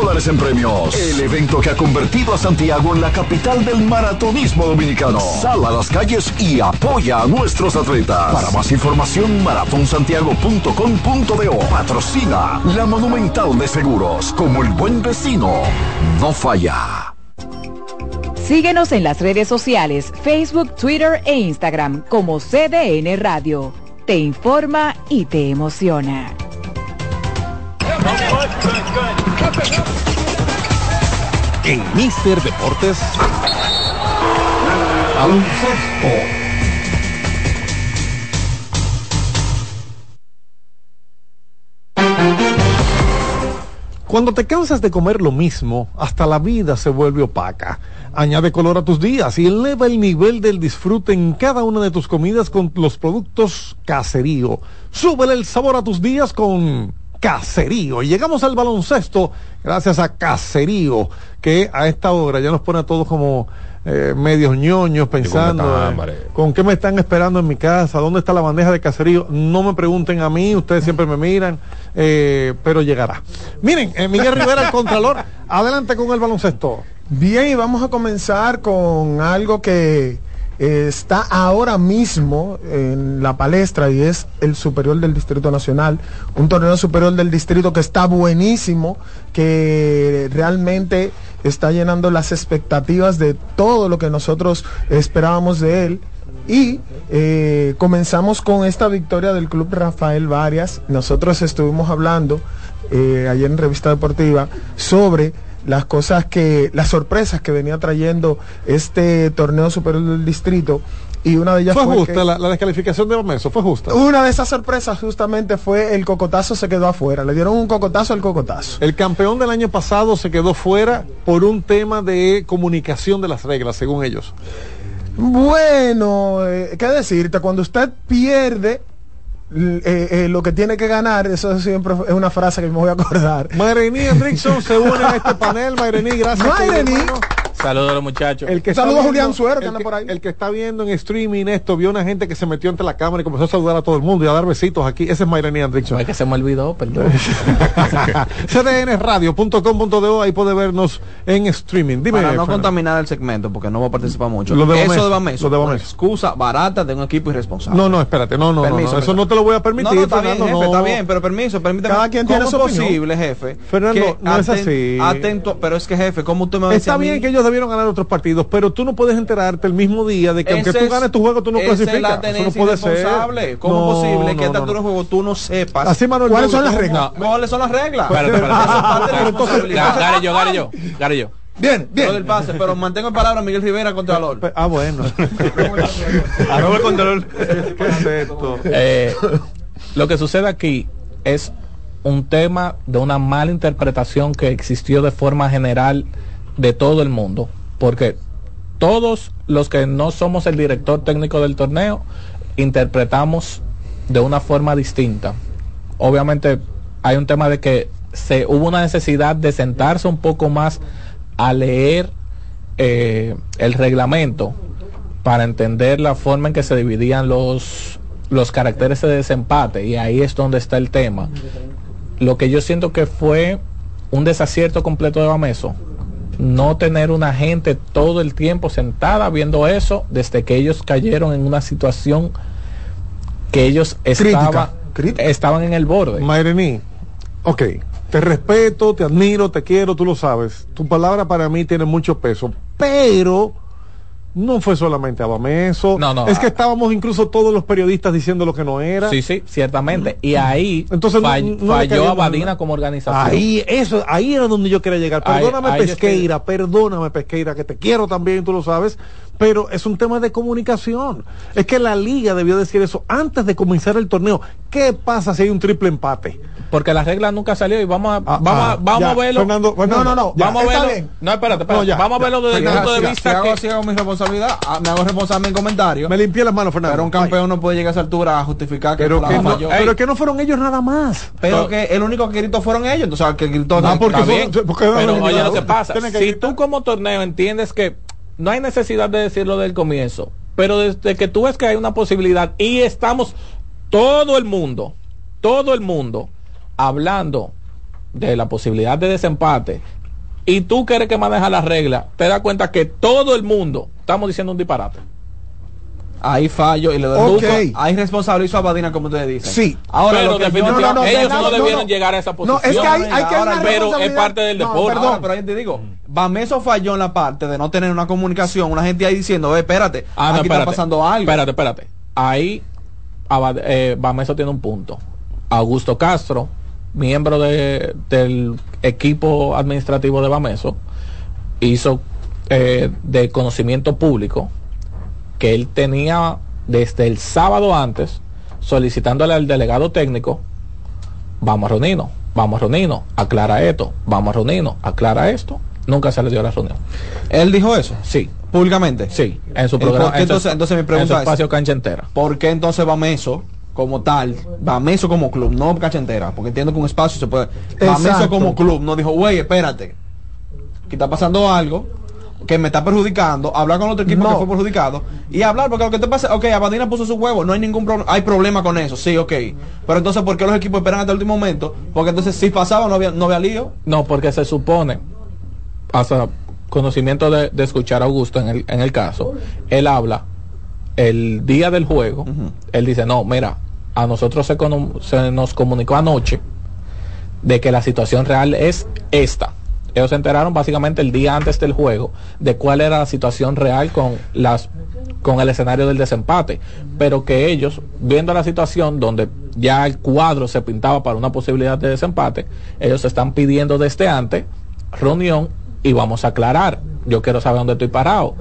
dólares en premios. El evento que ha convertido a Santiago en la capital del maratonismo dominicano. Sal a las calles y apoya a nuestros atletas. Para más información, maratonsantiago.com.do. Patrocina la Monumental de Seguros. Como el buen vecino, no falla. Síguenos en las redes sociales, Facebook, Twitter e Instagram como CDN Radio. Te informa y te emociona. En Mister Deportes. Cuando te cansas de comer lo mismo, hasta la vida se vuelve opaca. Añade color a tus días y eleva el nivel del disfrute en cada una de tus comidas con los productos Caserío. Súbele el sabor a tus días con Caserío. Y llegamos al baloncesto gracias a Caserío, que a esta hora ya nos pone a todos como eh, medios ñoños pensando tanta eh, hambre. con qué me están esperando en mi casa, dónde está la bandeja de Caserío. No me pregunten a mí, ustedes siempre me miran, eh, pero llegará. Miren, eh, Miguel Rivera, el Contralor, adelante con el baloncesto. Bien, y vamos a comenzar con algo que está ahora mismo en la palestra y es el Superior del Distrito Nacional, un torneo superior del distrito que está buenísimo, que realmente está llenando las expectativas de todo lo que nosotros esperábamos de él. Y eh, comenzamos con esta victoria del Club Rafael Varias. Nosotros estuvimos hablando eh, ayer en Revista Deportiva sobre las cosas que, las sorpresas que venía trayendo este torneo superior del distrito. Y una de ellas Fue fue justa que- la, la descalificación de Omeso, fue justa. una de esas sorpresas justamente fue el cocotazo se quedó afuera. Le dieron un cocotazo al cocotazo. El campeón del año pasado se quedó fuera por un tema de comunicación de las reglas, según ellos. Bueno, eh, ¿qué decirte? Cuando usted pierde eh, eh, lo que tiene que ganar, eso siempre es una frase que me voy a acordar. Mayrení Hendrickson se une a este panel. Mayrení, gracias. Mayrení. Saludos a los muchachos. El que Un saludo está a Julián viendo- Suero, que el anda por ahí. El que está viendo en streaming esto, vio una gente que se metió ante la cámara y comenzó a saludar a todo el mundo y a dar besitos aquí. Ese es Mayrení Hendrickson. Es que se me olvidó, perdón. cdnradio.com.do, ahí puede vernos en streaming. Dime, Para no Fernando. contaminar el segmento, porque no va a participar mucho. Lo de Eso de Bameso. lo de una Bameso. excusa barata de un equipo irresponsable. No, no, espérate, no, no, no, Permiso, no, eso no te lo voy a permitir, No, no, está bien, jefe, no. está bien, pero permiso, permítame. Cada quien tiene ¿Cómo su opinión. posible, jefe? Fernando, no es así. Atento, pero es que, jefe, ¿cómo usted me va a decir Está a mí? bien que ellos debieron ganar otros partidos, pero tú no puedes enterarte el mismo día de que aunque tú es- ganes tu juego, tú no clasificas. la Eso no puede ser. ¿Cómo No, es posible que no, no, altura no. juego tú no sepas Así, Manuel, ¿Cuáles son las reglas? cuáles son las reglas? Gare yo, gare yo, gare yo. Bien, Lo del pase, pero mantengo en palabra a Miguel Rivera contra Lord. Ah, bueno. Arroba el control. ¿Qué es esto? Eh, lo que sucede aquí es un tema de una mala interpretación que existió de forma general de todo el mundo. Porque todos los que no somos el director técnico del torneo interpretamos de una forma distinta. Obviamente hay un tema de que se hubo una necesidad de sentarse un poco más a leer eh, el reglamento para entender la forma en que se dividían los, los caracteres de desempate y ahí es donde está el tema. Lo que yo siento que fue un desacierto completo de Bameso, no tener una gente todo el tiempo sentada viendo eso desde que ellos cayeron en una situación que ellos estaban, estaban en el borde. Mayrení, ok, te respeto, te admiro, te quiero, tú lo sabes. Tu palabra para mí tiene mucho peso, pero no fue solamente Abameso. No, no, es que ah. estábamos incluso todos los periodistas diciendo lo que no era. Sí, sí, ciertamente. Y ahí Entonces, no- fall- no le falló Abadina como organización. Ahí, eso, ahí era donde yo quería llegar. Perdóname, ahí Pesqueira, perdóname, Pesqueira, que te quiero también, tú lo sabes, pero es un tema de comunicación. Es que la liga debió decir eso antes de comenzar el torneo. ¿Qué pasa si hay un triple empate? Porque la regla nunca salió y vamos a, Ah, vamos a, ah, vamos ya, a verlo. Fernando, Fernando, No, no, no, vamos a verlo. bien. No, espérate, espérate. No, ya, vamos a verlo desde el punto de vista si hago, que si hago mi responsabilidad, ah, me hago responsable en mi comentario. Me limpié las manos, Fernando. Pero un campeón no puede llegar a esa altura a justificar que Pero que, no, pero que no fueron ellos nada más. Pero que el único que gritó fueron ellos, entonces el que gritó Ah, porque bien. porque no Pero oye lo que pasa, que si tú como torneo entiendes que no hay necesidad de decirlo del comienzo, pero desde que tú ves que hay una posibilidad y estamos todo el mundo, todo el mundo hablando de la posibilidad de desempate y tú que eres que maneja la regla, te das cuenta que todo el mundo estamos diciendo un disparate. Ahí fallo y le doy Ok. Duco. Ahí responsable hizo a Badina, como ustedes dicen. Sí. Ahora pero lo que definitivamente no, no, ellos no no, debieron no. llegar a esa No, posición. es que hay, hay que Ahora, pero es parte del No, deporte. perdón. Ahora, pero yo te digo, Bameso falló en la parte de no tener una comunicación, una gente ahí diciendo, eh, espérate, Ah, no, aquí está espérate. pasando algo. Espérate, espérate. Ahí eh, Bameso tiene un punto. Augusto Castro, miembro de- del equipo administrativo de Bameso, hizo eh, de conocimiento público que él tenía desde el sábado antes solicitándole al delegado técnico, vamos a reunirnos, vamos a reunirnos, aclara esto, vamos a reunirnos, aclara esto. Nunca se le dio la reunión. Él dijo eso, Sí, públicamente. sí, en su programa. ¿por qué en su- entonces- entonces mi en su pregunta es- cancha entera. ¿Por qué entonces Bameso como tal, Bameso como club, no cancha entera? Porque entiendo que un espacio se puede. Bameso Exacto. como club no dijo, güey, espérate, que está pasando algo que me está perjudicando, hablar con otro equipo No. que fue perjudicado y hablar, porque lo que te pasa, ok, Abadina puso su huevo, no hay ningún problema, hay problema con eso, sí, ok. Pero entonces, ¿por qué los equipos esperan hasta el último momento? Porque entonces si pasaba no había, no había lío. No, porque se supone, hasta conocimiento de, de escuchar a Augusto en el, en el caso, él habla el día del juego, él dice, no, mira, a nosotros se, nos comunicó anoche de que la situación real es esta. Ellos se enteraron básicamente el día antes del juego de cuál era la situación real con las con el escenario del desempate, pero que ellos viendo la situación donde ya el cuadro se pintaba para una posibilidad de desempate, ellos están pidiendo desde antes reunión y vamos a aclarar. Yo quiero saber dónde estoy parado.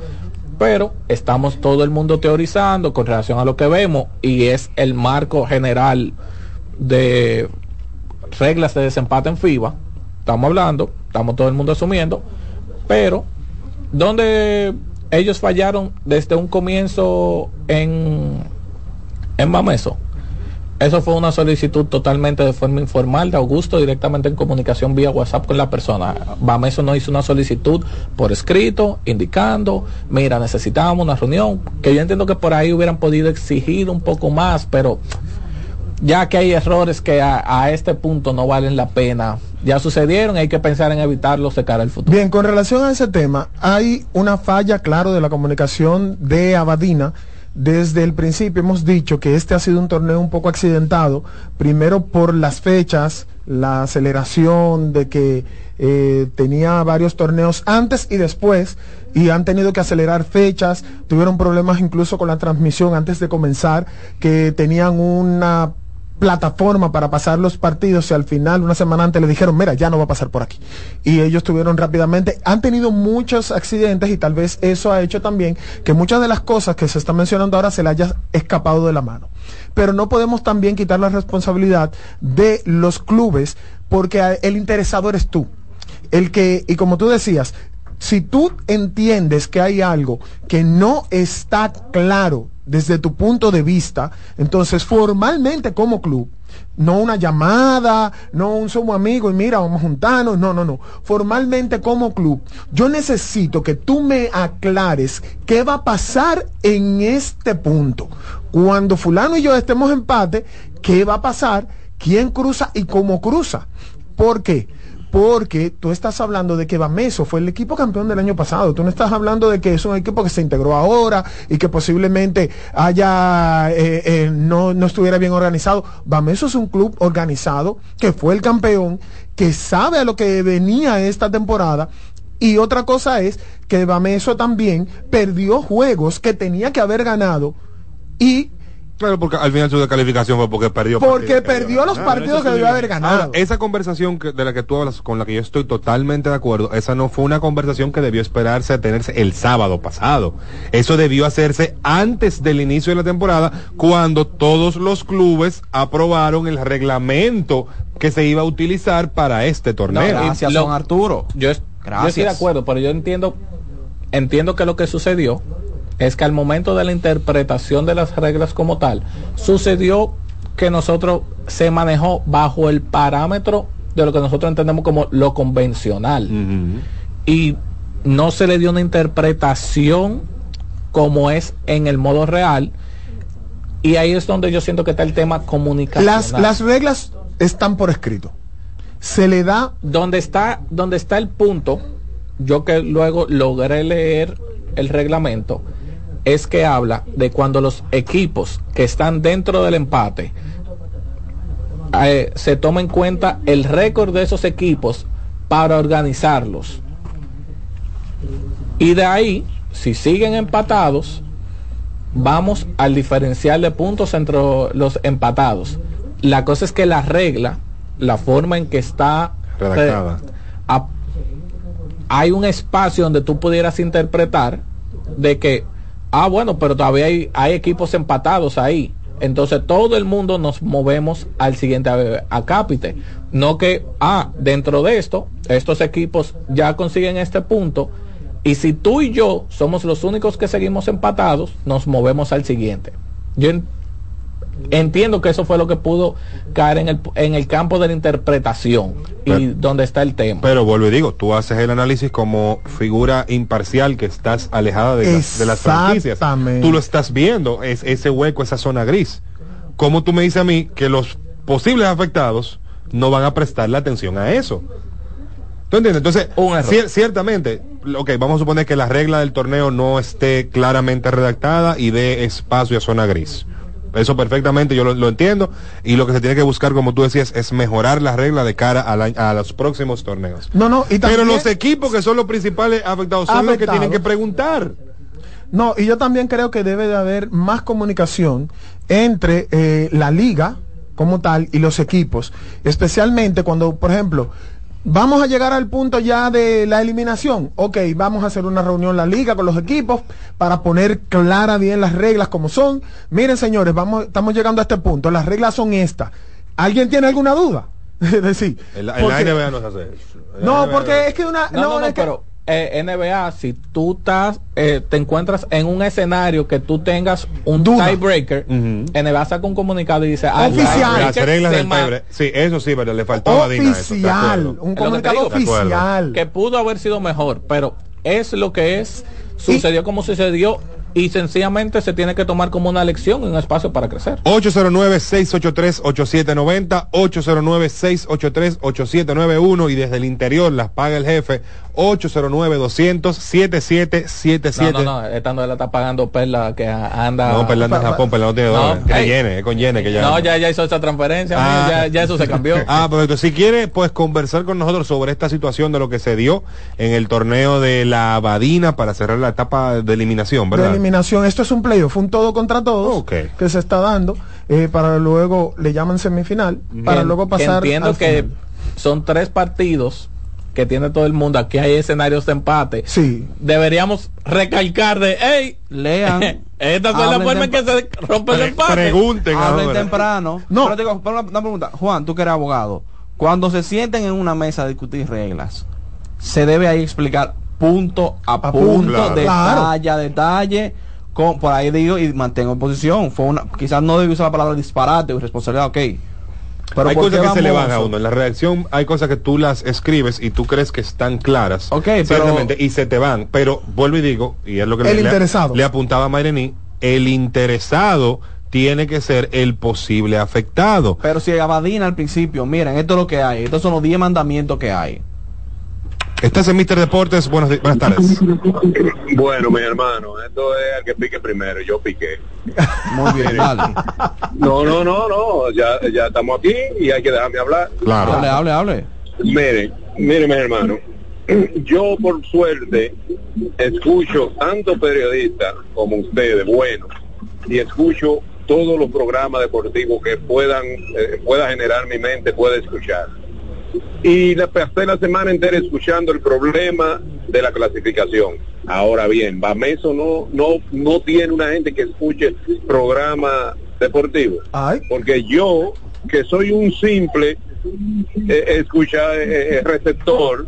Pero estamos todo el mundo teorizando con relación a lo que vemos y es el marco general de reglas de desempate en FIBA. Estamos hablando, estamos todo el mundo asumiendo, pero donde ellos fallaron desde un comienzo en en Bameso. Eso fue una solicitud totalmente de forma informal de Augusto, directamente en comunicación vía WhatsApp con la persona. Bameso no hizo una solicitud por escrito, indicando, mira, necesitamos una reunión, que yo entiendo que por ahí hubieran podido exigir un poco más, pero ya que hay errores que a, este punto no valen la pena, ya sucedieron, hay que pensar en evitarlos de cara al futuro. Bien, con relación a ese tema, hay una falla, claro, de la comunicación de Abadina. Desde el principio hemos dicho que este ha sido un torneo un poco accidentado, primero por las fechas, la aceleración de que eh, tenía varios torneos antes y después y han tenido que acelerar fechas, tuvieron problemas incluso con la transmisión antes de comenzar, que tenían una plataforma para pasar los partidos y al final una semana antes le dijeron mira ya no va a pasar por aquí y ellos tuvieron rápidamente han tenido muchos accidentes y tal vez eso ha hecho también que muchas de las cosas que se están mencionando ahora se le haya escapado de la mano. Pero no podemos también quitar la responsabilidad de los clubes porque el interesado eres tú. El que y como tú decías si tú entiendes que hay algo que no está claro desde tu punto de vista, entonces formalmente como club, no una llamada, no un somos amigos y mira, vamos a juntarnos, no, no, no. Formalmente como club, yo necesito que tú me aclares qué va a pasar en este punto. Cuando fulano y yo estemos en empate, ¿qué va a pasar? ¿Quién cruza y cómo cruza? ¿Por qué? Porque tú estás hablando de que Bameso fue el equipo campeón del año pasado. Tú no estás hablando de que es un equipo que se integró ahora y que posiblemente haya eh, eh, no, no estuviera bien organizado. Bameso es un club organizado que fue el campeón, que sabe a lo que venía esta temporada. Y otra cosa es que Bameso también perdió juegos que tenía que haber ganado y Claro, porque al final su descalificación fue porque perdió. Porque partidos perdió los debió partidos que debió haber ganado. Ahora, esa conversación que- de la que tú hablas, con la que yo estoy totalmente de acuerdo, esa no fue una conversación que debió esperarse a tenerse el sábado pasado. Eso debió hacerse antes del inicio de la temporada, cuando todos los clubes aprobaron el reglamento que se iba a utilizar para este torneo. Y lo- Arturo. Yo, es- yo Gracias. estoy de acuerdo, pero yo entiendo, entiendo que lo que sucedió es que al momento de la interpretación de las reglas como tal, sucedió que nosotros se manejó bajo el parámetro de lo que nosotros entendemos como lo convencional. Y no se le dio una interpretación como es en el modo real. Y ahí es donde yo siento que está el tema comunicacional. Las, las reglas están por escrito. Se le da donde está donde está el punto yo que luego logré leer el reglamento es que habla de cuando los equipos que están dentro del empate eh, se toma en cuenta el récord de esos equipos para organizarlos y de ahí si siguen empatados vamos al diferencial de puntos entre los empatados la cosa es que la regla la forma en que está Redactada. re- a- hay un espacio donde tú pudieras interpretar de que, ah, bueno, pero todavía hay, hay equipos empatados ahí. Entonces todo el mundo nos movemos al siguiente acápite. No que, ah, dentro de esto, estos equipos ya consiguen este punto. Y si tú y yo somos los únicos que seguimos empatados, nos movemos al siguiente. Yo entiendo que eso fue lo que pudo caer en el, en el campo de la interpretación y Pero- donde está el tema. Pero vuelvo y digo, tú haces el análisis como figura imparcial que estás alejada de, las- de las franquicias. Exactamente. Tú lo estás viendo, es ese hueco, esa zona gris. ¿Cómo tú me dices a mí que los posibles afectados no van a prestarle atención a eso? ¿Tú entiendes? Entonces, cier- ciertamente, ok, vamos a suponer que la regla del torneo no esté claramente redactada y dé espacio a zona gris. Eso perfectamente yo lo, lo entiendo y lo que se tiene que buscar, como tú decías, es mejorar la regla de cara a, la- a los próximos torneos. No, no, y Pero también- los equipos que son los principales afectados son los que tienen que preguntar. No, y yo también creo que debe de haber más comunicación entre eh, la liga como tal y los equipos, especialmente cuando, por ejemplo, vamos a llegar al punto ya de la eliminación. Ok, vamos a hacer una reunión la liga con los equipos para poner clara bien las reglas como son. Miren, señores, vamos, estamos llegando a este punto. Las reglas son estas. ¿Alguien tiene alguna duda? Es decir, En la, en porque- no se hace eso. En la no, NBA porque es que una, No, no, no, es que- pero eh, NBA, si tú estás, eh, te encuentras en un escenario que tú tengas un tiebreaker, NBA saca un comunicado y dice, ah, el tiebreaker Las reglas del ma- tiebreak. Sí, eso sí, pero le faltaba a Dina eso, acuerdo. un comunicado digo. oficial. Que pudo haber sido mejor, pero es lo que es, sucedió como sucedió y sencillamente se tiene que tomar como una lección y un espacio para crecer. 809-683-8790, 809-683-8791 y desde el interior las paga el jefe, 809-200-7777. No, no, no, esta no la está pagando Perla que anda. No, Perla anda en Japón, Perla no tiene dólares. Ey. yenes, es con yenes que ya- No, ya, ya hizo esa transferencia, Ah. ya, ya eso se cambió. Ah, perfecto. Si quiere, pues conversar con nosotros sobre esta situación de lo que se dio en el torneo de la Abadina para cerrar la etapa de eliminación, ¿verdad? Eliminación. Esto es un playoff, un todo contra todos que se está dando eh, para luego le llaman semifinal para luego que pasar. entiendo al que final. son tres partidos que tiene todo el mundo. Aquí hay escenarios de empate. Sí. Deberíamos recalcar de, hey, lean. Esta es la forma en que se rompe el empate. Hablen temprano. No. Pero te digo, pero una, una pregunta. Juan, tú que eres abogado. Cuando se sienten en una mesa a discutir reglas, se debe ahí explicar punto a, A punto, punto, claro. detalle a detalle. Con, por ahí digo y mantengo en posición. Fue una, quizás no debí usar la palabra disparate o irresponsabilidad, ok. Pero hay ¿por cosas que se le van a uno. En la redacción hay cosas que tú las escribes y tú crees que están claras. Ok, pero- ciertamente, y se te van. Pero vuelvo y digo, y es lo que El le, le- interesado. le apuntaba a Mayrení, el interesado tiene que ser el posible afectado. Pero si Abadina al principio, miren, esto es lo que hay. Estos son los 10 mandamientos que hay. Estás en Mister Deportes, buenas, buenas tardes. Bueno, mi hermano, esto es el que pique primero, yo piqué. Muy bien. No, no, no, no, ya, ya estamos aquí y hay que dejarme hablar. Claro. Hable, hable, hable. Miren, miren, mi hermano, yo por suerte escucho tanto periodistas como ustedes, buenos, y escucho todos los programas deportivos que puedan eh, pueda generar mi mente, pueda escuchar. Y la pasé la semana entera escuchando el problema de la clasificación. Ahora bien, Bameso no no no tiene una gente que escuche programa deportivo. Porque yo, que soy un simple eh, escucha eh, eh, receptor,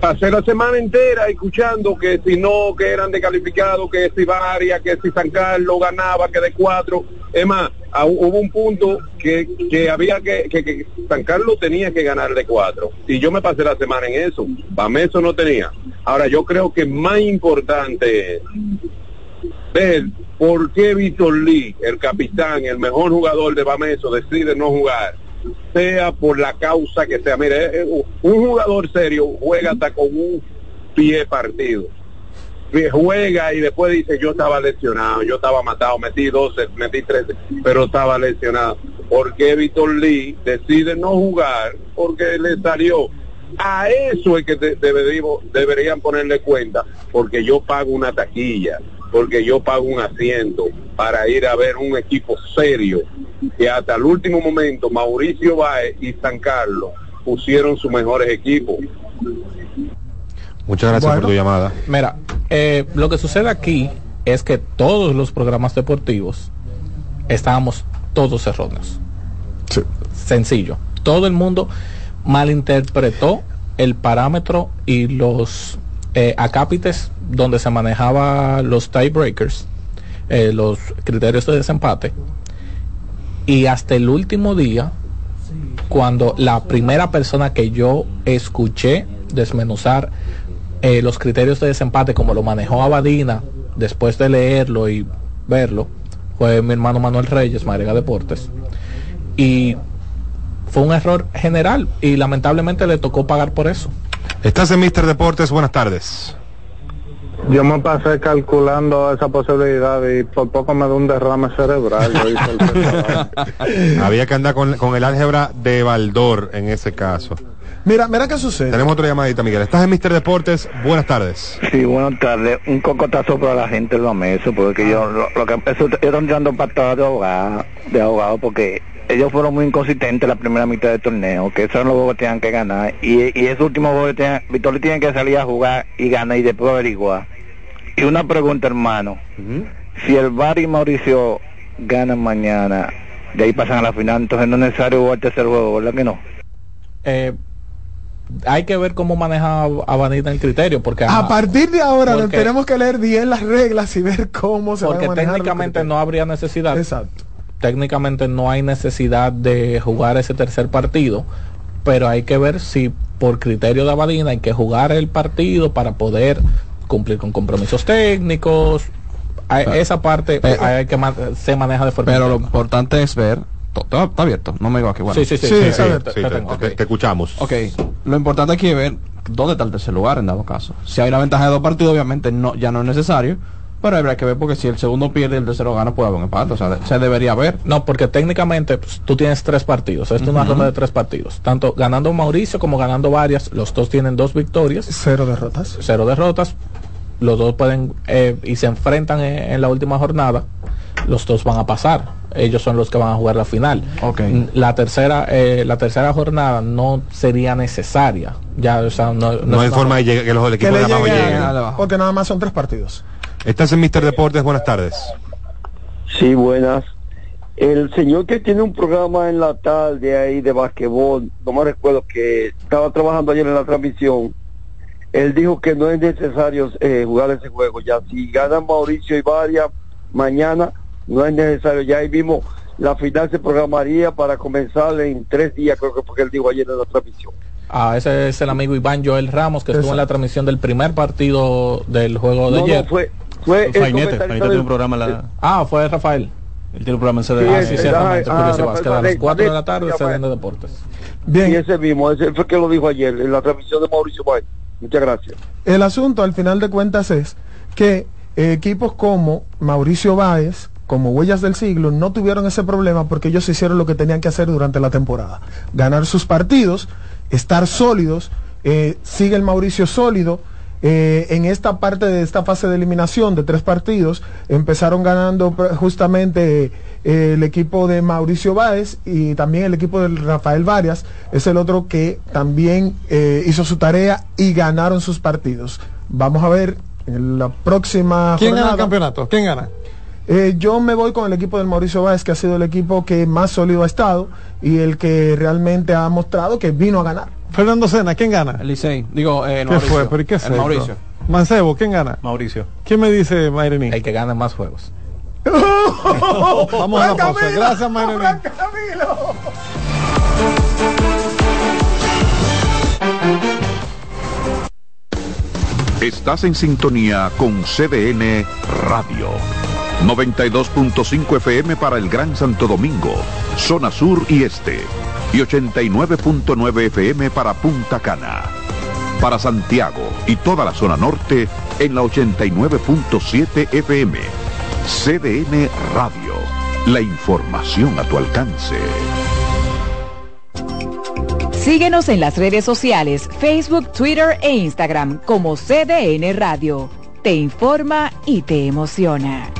pasé la semana entera escuchando que si no, que eran descalificados, que si Varia, que si San Carlos ganaba, que de cuatro. Es más, hubo un punto que, que había que, que, que San Carlos tenía que ganar de cuatro. Y yo me pasé la semana en eso. Bameso no tenía. Ahora, yo creo que más importante es ver por qué Víctor Lee, el capitán, el mejor jugador de Bameso, decide no jugar, sea por la causa que sea. Mire, eh, eh, un jugador serio juega hasta con un pie partido. Juega y después dice yo estaba lesionado, yo estaba matado, metí 12, metí 13, pero estaba lesionado. ¿Por qué Víctor Lee decide no jugar? Porque le salió. A eso es que de- deberíamos- deberían ponerle cuenta, porque yo pago una taquilla, porque yo pago un asiento para ir a ver un equipo serio, que hasta el último momento Mauricio Baez y San Carlos pusieron sus mejores equipos. Muchas gracias por tu llamada. Mira, eh, lo que sucede aquí es que todos los programas deportivos estábamos todos erróneos. Sencillo. Todo el mundo malinterpretó el parámetro y los eh, acápites donde se manejaba los tiebreakers, eh, los criterios de desempate. Y hasta el último día, cuando la primera persona que yo escuché desmenuzar eh, los criterios de desempate como lo manejó Abadina después de leerlo y verlo fue mi hermano Manuel Reyes, Marega Deportes. Y fue un error general y lamentablemente le tocó pagar por eso. Estás en Mister Deportes, buenas tardes. Yo me pasé calculando esa posibilidad y por poco me da un derrame cerebral. lo hice el preparador. Había que andar con, con el álgebra de Baldor en ese caso. Mira, mira qué sucede. Tenemos otra llamadita, Miguel. Estás en Mister Deportes, buenas tardes. Sí, buenas tardes. Un cocotazo para la gente de los meses, porque yo, lo, lo que, eso, están tirando patadas de ahogado, de ahogado, porque ellos fueron muy inconsistentes la primera mitad del torneo, que esos son los juegos que tenían que ganar, y, y ese último juego tenían, Victoria tiene que salir a jugar y ganar y después averiguar. Y una pregunta, hermano. Si el Bar y Mauricio ganan mañana, de ahí pasan a la final, entonces no es necesario jugar el tercer juego, ¿verdad que no? Eh, hay que ver cómo maneja Abadina el criterio, porque A partir de ahora Porque- tenemos que leer bien las reglas y ver cómo se porque a manejar técnicamente no habría necesidad. Exacto. Técnicamente no hay necesidad de jugar ese tercer partido, pero hay que ver si por criterio de Abadina hay que jugar el partido para poder cumplir con compromisos técnicos. Hay- esa parte Eh, hay que man- se maneja de forma Pero lo importante es ver. Está abierto, no me digo aquí. Bueno. Sí, sí, sí, Sí, sí, sí, sí, te- te te escuchamos. Ok, lo importante aquí es ver dónde está el tercer lugar en dado caso. Si hay una ventaja de dos partidos, obviamente no, ya no es necesario. Pero habrá que ver porque si el segundo pierde y el tercero gana, puede haber un empate. O sea, se debería ver. No, porque técnicamente pues, tú tienes tres partidos. Esto es una ronda de tres partidos. Tanto ganando Mauricio como ganando varias. Los dos tienen dos victorias. Cero derrotas. Cero derrotas. Los dos pueden eh, y se enfrentan en, en la última jornada. Los dos van a pasar. Ellos son los que van a jugar la final. La tercera, eh, la tercera jornada no sería necesaria. Ya, o sea, no, No hay forma de llegar- que los equipos de abajo llegue lleguen. porque nada más son tres partidos. Estás en Mister Deportes, buenas tardes. Sí, buenas. El señor que tiene un programa en la tarde ahí de basquetbol, no me recuerdo que estaba trabajando ayer en la transmisión, él dijo que no es necesario eh, jugar ese juego. Ya si ganan Mauricio y Varia mañana, no es necesario. Ya ahí mismo la final se programaría para comenzar en tres días, creo que fue que él dijo ayer en la transmisión. Ah, ese es el amigo Iván Joel Ramos que estuvo en la transmisión del primer partido del juego de No, no, ayer. fue- fue el Fainete, Fainete del- tiene un programa la- Ah, fue Rafael. Él tiene un programa en Sí, CDN. ah, sí, ciertamente, ah, a las Rafael 4 de la tarde de deportes. Bien. Y ese mismo, ese fue que lo dijo ayer en la transmisión de Mauricio Valle. Muchas gracias. El asunto, al final de cuentas, es que eh, equipos como Mauricio Báez, como Huellas del Siglo, no tuvieron ese problema porque ellos hicieron lo que tenían que hacer durante la temporada. Ganar sus partidos, estar sólidos, eh, sigue el Mauricio sólido, eh, en esta parte de esta fase de eliminación de tres partidos, empezaron ganando justamente eh, el equipo de Mauricio Báez y también el equipo de Rafael Varias, es el otro que también eh, hizo su tarea y ganaron sus partidos. Vamos a ver en la próxima ¿Quién gana el campeonato? ¿Quién gana? Eh, yo me voy con el equipo del Mauricio Báez, que ha sido el equipo que más sólido ha estado y el que realmente ha mostrado que vino a ganar. Fernando Sena, ¿quién gana? El Licey. Digo, eh, el ¿Qué Mauricio. fue? ¿Pero qué es El esto? Mauricio. Mancebo, ¿quién gana? Mauricio. ¿Quién me dice Mayrení? El que gane más juegos. Vamos a la pausa. Gracias, Mayrení. Estás en sintonía con CDN Radio. 92.5 FM para el Gran Santo Domingo, zona sur y este. Y 89.9 FM para Punta Cana. Para Santiago y toda la zona norte en la 89.7 FM. CDN Radio. La información a tu alcance. Síguenos en las redes sociales, Facebook, Twitter e Instagram como CDN Radio. Te informa y te emociona.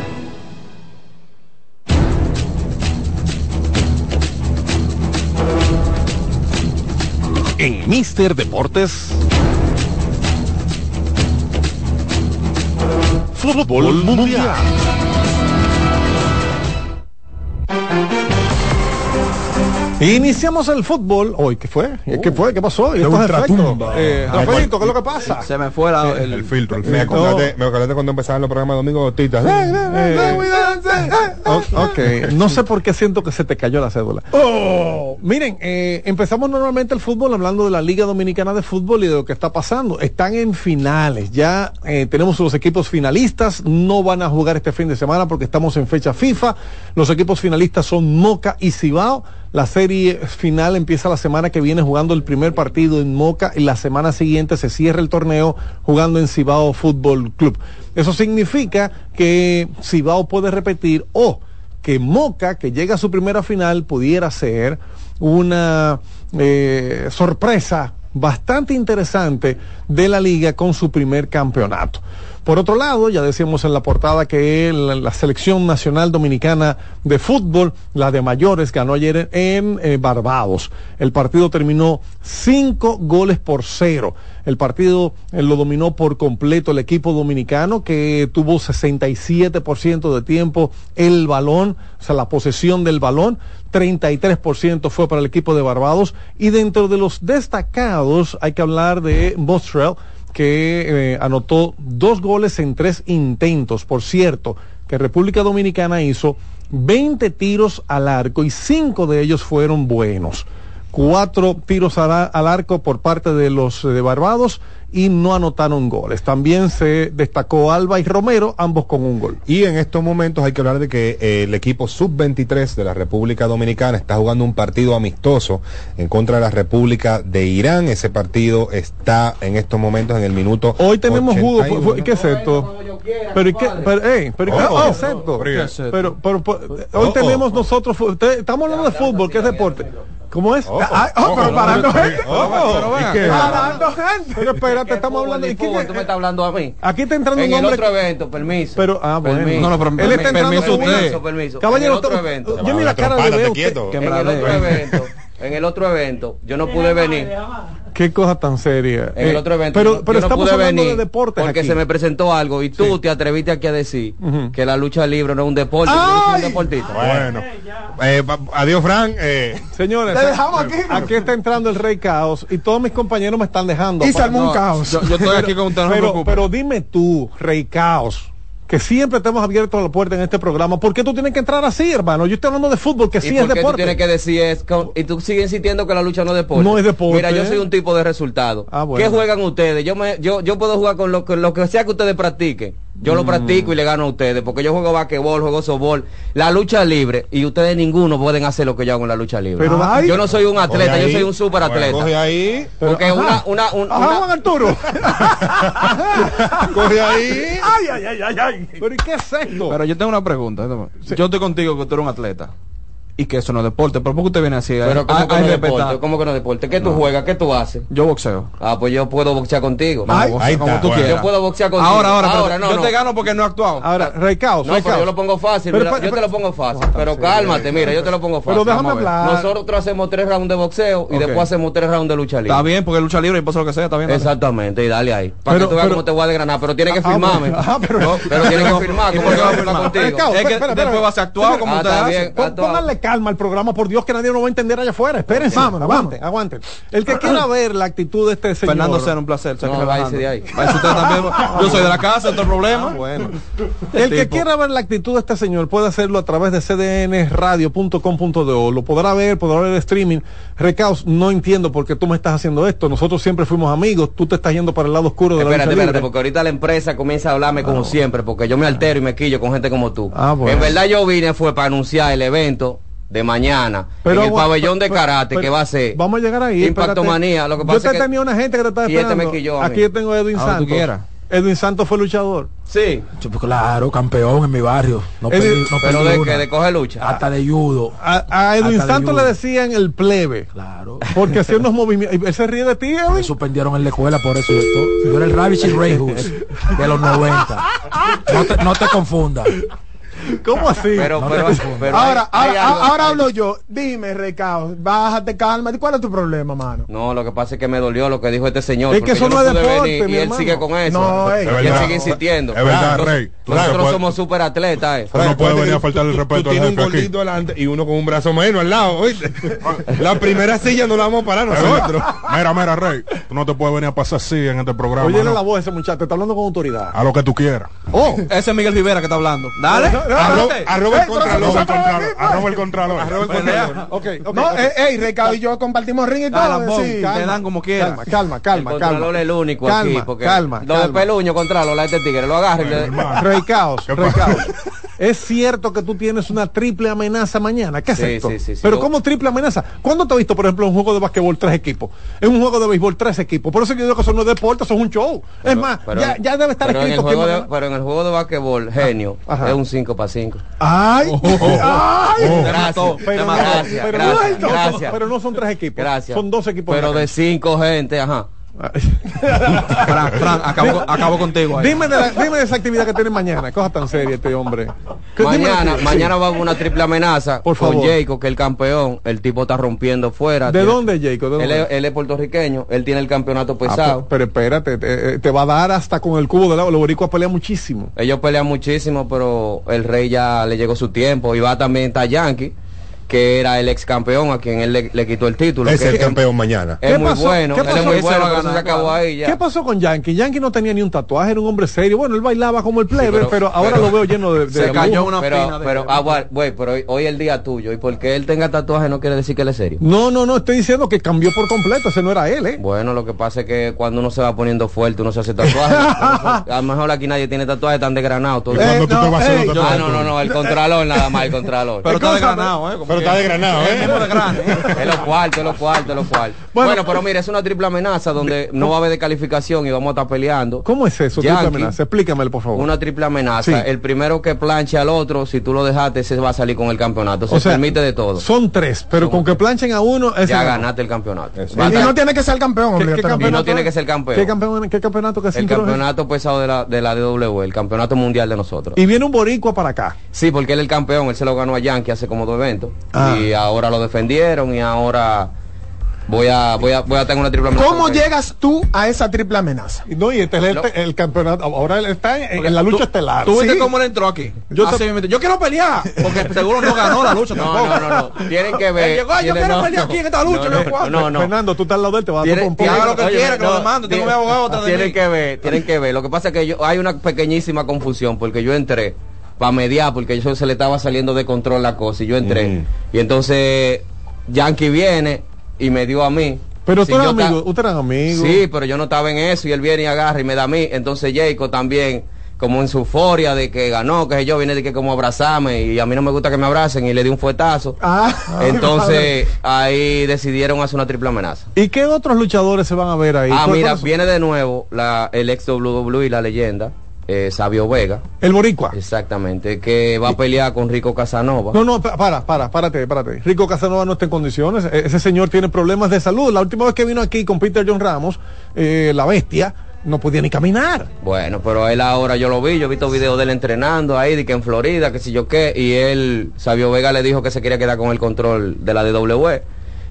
En Mister Deportes. Fútbol Mundial. Iniciamos el fútbol. Hoy, ¿qué fue? ¿Qué fue? ¿Qué pasó? Eh, Rafaelito, ¿qué es lo que pasa? Se me fue la- el, El filtro. Me acordaste, me acordaste cuando empezaban los programas de Domingo Gotitas. Eh, O- ok, no sé por qué siento que se te cayó la cédula. Miren, eh, empezamos normalmente el fútbol hablando de la Liga Dominicana de Fútbol y de lo que está pasando. Están en finales, ya eh, tenemos los equipos finalistas, no van a jugar este fin de semana porque estamos en fecha FIFA. Los equipos finalistas son Moca y Cibao. La serie final empieza la semana que viene jugando el primer partido en Moca y la semana siguiente se cierra el torneo jugando en Cibao Fútbol Club. Eso significa que Cibao puede repetir o que Moca, que llega a su primera final, pudiera ser una eh, sorpresa bastante interesante de la liga con su primer campeonato. Por otro lado, ya decíamos en la portada que la, selección nacional dominicana de fútbol, la de mayores, ganó ayer en, eh, Barbados. El partido terminó cinco goles por cero. El partido eh, lo dominó por completo el equipo dominicano que tuvo 67% de tiempo el balón, o sea, la posesión del balón. 33% fue para el equipo de Barbados. Y dentro de los destacados hay que hablar de Bostrel, que eh, anotó dos goles en tres intentos. Por cierto, que República Dominicana hizo 20 tiros al arco y cinco de ellos fueron buenos. Cuatro tiros al, ar- al arco por parte de los eh, de Barbados y no anotaron goles. También se destacó Alba y Romero, ambos con un gol. Y en estos momentos hay que hablar de que eh, el equipo sub-23 de la República Dominicana está jugando un partido amistoso en contra de la República de Irán. Ese partido está en estos momentos en el minuto. Hoy tenemos jugo. 81. fu- fu- ¿Qué es esto? Pero, ¿y qué, pero, ey, pero, ¿y qué- Oh, qué es esto? ¿Qué es esto? Pero, pero, pero, hoy Oh, tenemos nosotros, estamos hablando de fútbol, ¿qué es deporte? ¿Cómo es? Ah, oh, pero parando gente. Parando gente. Pero espérate, estamos hablando de Tú me estás hablando a mí. Aquí está entrando en un el hombre. otro evento, permiso. Pero, ah, bueno. Permiso. No, no, pero él está entrando permiso. Permiso. Caballero, en el otro evento. yo ni la cara le veo. En el otro evento. En el otro evento. Yo no pude venir. Qué cosa tan seria. En el Eh, otro evento. Pero, yo pero no estamos pude hablando venir de deportes porque aquí. se me presentó algo y tú te atreviste aquí a decir que la lucha libre no es un deporte. No soy un deportista. Bueno, eh, adiós, Frank. Eh, Señores, Te dejamos aquí, ¿no? aquí está entrando el rey caos y todos mis compañeros me están dejando. Y se armó un caos. Yo, yo estoy aquí con se pero, pero dime tú, rey caos, que siempre te hemos abierto la puerta en este programa. ¿Por qué tú tienes que entrar así, hermano? Yo estoy hablando de fútbol, que ¿Y sí por es qué tú deporte. tienes que decir es con- y tú sigues insistiendo que la lucha no es deporte? No es deporte. Mira, yo soy un tipo de resultado. Ah, bueno. ¿Qué juegan ustedes? Yo me yo yo puedo jugar con lo que lo que sea que ustedes practiquen. Yo Mm. lo practico y le gano a ustedes porque yo juego basquetbol, juego softball, la lucha libre y ustedes ninguno pueden hacer lo que yo hago en la lucha libre. Pero, ay. yo no soy un atleta, yo soy un superatleta. Coge ahí. Porque Pero, una ajá. una un- Ajá, una- Juan Arturo. Coge ahí. ay, ay, ay, ay, ay. Pero ¿y qué es esto? Pero yo tengo una pregunta. Yo estoy contigo que tú eres un atleta. Y que eso no es deporte. ¿Pero por qué usted viene así? pero ¿cómo a- que no deporte? ¿Cómo que no es deporte? ¿Qué tú juegas? ¿Qué tú haces? Yo boxeo. Ah, pues yo puedo boxear contigo. Ay, ahí como está. tú Bueno. quieras. Yo puedo boxear contigo. Ahora, ahora, pero no, yo no. te gano porque no he actuado. Ahora, Rey Caos, No, Rey pero yo lo pongo fácil, Pero, mira, pero, yo te lo pongo fácil. Pero cálmate, mira, yo te lo pongo fácil. Pero déjame hablar. Nosotros hacemos tres rounds de boxeo y después hacemos tres rounds de lucha libre. Está bien, porque lucha libre y pasa lo que sea, está bien. dale. Exactamente, y dale ahí. Para que tú veas cómo te voy a desgranar, pero tienes que Ah, firmarme. Ah, pero- No, tienes que firmar, ¿Y ¿cómo que va a firmar contigo? Es que después vas a actuar como Ah, actuado. Pónganle calma al programa, por Dios, que nadie lo va a entender allá afuera. Espérense, Vámonos, aguanten, aguanten. El que quiera ver la actitud de este señor. Fernando Sena, un placer. No, váyase de ahí. Váyase usted también. Yo soy de la casa, otro problema. Ah, bueno. El que quiera ver la actitud de este señor puede hacerlo a través de cdnradio.com.do. Lo podrá ver, podrá ver el streaming. Recaos, no entiendo por qué tú me estás haciendo esto. Nosotros siempre fuimos amigos. Tú te estás yendo para el lado oscuro de la Espérate, lucha espérate, libre. porque ahorita la empresa comienza a hablarme como siempre, porque yo me altero y me quillo con gente como tú. Ah, bueno. En verdad yo vine fue para anunciar el evento de mañana Pero en el pabellón de karate pero- que va a ser Vamos a llegar ahí. Impacto espérate. Manía. Lo que Yo pasa te es que tenía una gente que te estaba este esperando. me. Aquí yo tengo a Edwin Ahora tú Santos. quieras. Edwin Santos fue luchador. Sí, Yo, pues, Claro, campeón en mi barrio. No no pero de que de coge lucha. Hasta de judo. A, a Edwin de Santos le decían el plebe. Claro. Porque hacía unos movimientos. y Él se ríe de ti, Me Edwin. suspendieron en la escuela por eso. Yo, yo era el Ravish y Reyhus de los 90. No te, no te confundas. ¿Cómo así? Pero, No pero, ahora, hay- hay ahora, algo- ahora hay- hablo yo. Dime, Recao, bájate, calma. ¿Cuál es tu problema, mano? No, lo que pasa es que me dolió lo que dijo este señor. Es que eso no es deporte, venir mi Y él hermano. sigue con eso. No, ey. y Es él verdad. sigue insistiendo. Es verdad, Nos- Rey. Tú Nosotros puedes- somos super atletas, eh. no puede venir a faltar el respeto Tú al tienes un jefe aquí. gordito delante y uno con un brazo menos al lado, ¿oíste? La primera silla no la vamos a parar nosotros. Mira, mira, Rey, tú no te puedes venir a pasar así en este programa. Oye, ¿no? la voz de ese muchacho. Te está hablando con autoridad. A lo que tú quieras. Oh, Ese es Miguel Rivera que está hablando. Dale. Arroba, arroba el contralor. Arroba el contralor. Arroba el contralor. Arroba el contralor. ok, ok. No, eh, ey, Recao y yo compartimos ring y todo. Lambón, sí. te dan como quiera. Calma, calma, El calma, Contralor calma. es el único calma, aquí. Porque calma, Lo de calma. peluño, Contralor, la de este tigre, lo agarra y le- Rey Caos, Es cierto que tú tienes una triple amenaza mañana. ¿Qué es Sí, esto? sí, sí, sí. Pero ¿cómo triple amenaza? ¿Cuándo te has visto, por ejemplo, en un juego de basquetbol tres equipos? En un juego de béisbol tres equipos. Por eso yo digo que eso no es deporte, eso es un show. es más, Pero- ya, ya debe estar pero en el escrito juego de. Pero en el juego de basquetbol, genio, Ajá. es un 5 para 5. ¡Ay! ¡Ay! Mató, te Pero, mató. Gracias, pero gracias, no, gracias. pero no son tres equipos. Son dos equipos. Pero de 5 gente, ajá. Fran, Fran, acabo, acabo contigo ahí. Dime de, la- dime de esa actividad que tienen mañana. Cosa tan seria este hombre. ¿Qué- dime Mañana, mañana va a haber una triple amenaza Por con favor. Jacob, que es el campeón. El tipo está rompiendo fuera. ¿De Tiene- dónde, Jacob? ¿De Él es, él es puertorriqueño, él tiene el campeonato Ah, pesado. pero, pero espérate, te, te va a dar hasta con el cubo de lado. Los boricuas pelean muchísimo. Ellos pelean muchísimo, pero el rey ya le llegó su tiempo. Y va también está Yankee, que era el ex campeón a quien él le, le quitó el título. Es que el campeón mañana. Es ¿Qué muy pasó? bueno, ¿Qué él es pasó? muy bueno, va a pero eso se ganar. acabó ahí ya. ¿Qué pasó con Yankee? Yankee no tenía ni un tatuaje, era un hombre serio. Bueno, él bailaba como el plebe, pero- pero, ahora pero- lo veo lleno de... de Se cayó una pero, de- pero, ah, bueno, pero hoy, hoy es el día tuyo. Y porque él tenga tatuaje no quiere decir que él es serio. No, no, no, estoy diciendo que cambió por completo. Ese no era él, ¿eh? Bueno, lo que pasa es que cuando uno se va poniendo fuerte, uno se hace tatuaje. a lo mejor aquí nadie tiene tatuaje tan desgranado. Todo ¿Y cuando tú no, tatuaje, Ah, no, no, no, el contralor nada más, el contralor. Pero está desgranado, ¿eh? Está desgranado, El mismo ¿eh? ¿eh? Es lo cuarto, es lo cuarto, es lo cuarto. Bueno, Bueno, pero mira, es una triple amenaza donde no va a haber descalificación y vamos a estar peleando. ¿Cómo es eso? Yankee. Triple amenaza. Explícamelo, por favor. Una triple amenaza. Sí. El primero que planche al otro, si tú lo dejaste, se va a salir con el campeonato. Se O sea, permite de todo. Son tres, pero con que planchen a uno, ese Ya ganaste el campeonato. Y no tiene que ser campeón, ¿Qué- hombre. qué también. y no tiene que ser campeón. ¿Qué, campeón, ¿Qué campeonato que es el campeonato pesado de la, de la DW, el campeonato mundial de nosotros. Y viene un boricua para acá. Sí, porque él es el campeón, él se lo ganó a Yankee hace como dos eventos. Ah. Y ahora lo defendieron y ahora Voy a, voy a, voy a tener una triple amenaza. ¿Cómo llegas tú a esa triple amenaza? No, y este es el, el campeonato. Ahora él está en, en la lucha estelar. ¿Tú viste Sí. cómo él entró aquí? Yo Así te- mismo. yo quiero pelear. Porque seguro no ganó la lucha No, tampoco. no, no, no. Tienen que ver. Él llegó, "Ay, yo quiero no, pelear aquí en esta lucha. no, no, no, no, no. Fernando, tú estás al lado de él, te vas a dar un poco. haga lo que quiera, que lo demando, tengo mi abogado Tienen que ver, tienen que ver. Lo que pasa es que yo, hay una pequeñísima confusión porque yo entré para mediar porque yo se le estaba saliendo de control la cosa y yo entré. Y entonces Yankee viene y me dio a mí. Pero Si tú ta- amigo, ustedes eran amigos. Sí, pero yo no estaba en eso y él viene y agarra y me da a mí. Entonces Jacob también, como en su euforia de que ganó, que sé yo, viene de que como abrazarme y a mí no me gusta que me abracen y le di un fuetazo. Ah, Entonces ahí decidieron hacer una triple amenaza. ¿Y qué otros luchadores se van a ver ahí? Ah, ¿Cuál- mira, viene de nuevo la, el ex WWE, la leyenda, eh, Sabio Vega. El Boricua. Exactamente, que va a pelear con Rico Casanova. No, no, pa- para, para, párate, párate. Rico Casanova no está en condiciones. E- Ese señor tiene problemas de salud. La última vez que vino aquí con Peter John Ramos, eh, la bestia, no podía ni caminar. Bueno, pero él ahora yo lo vi, yo he visto videos de él entrenando ahí, de que en Florida, que si yo qué, y él, Sabio Vega le dijo que se quería quedar con el control de la DW.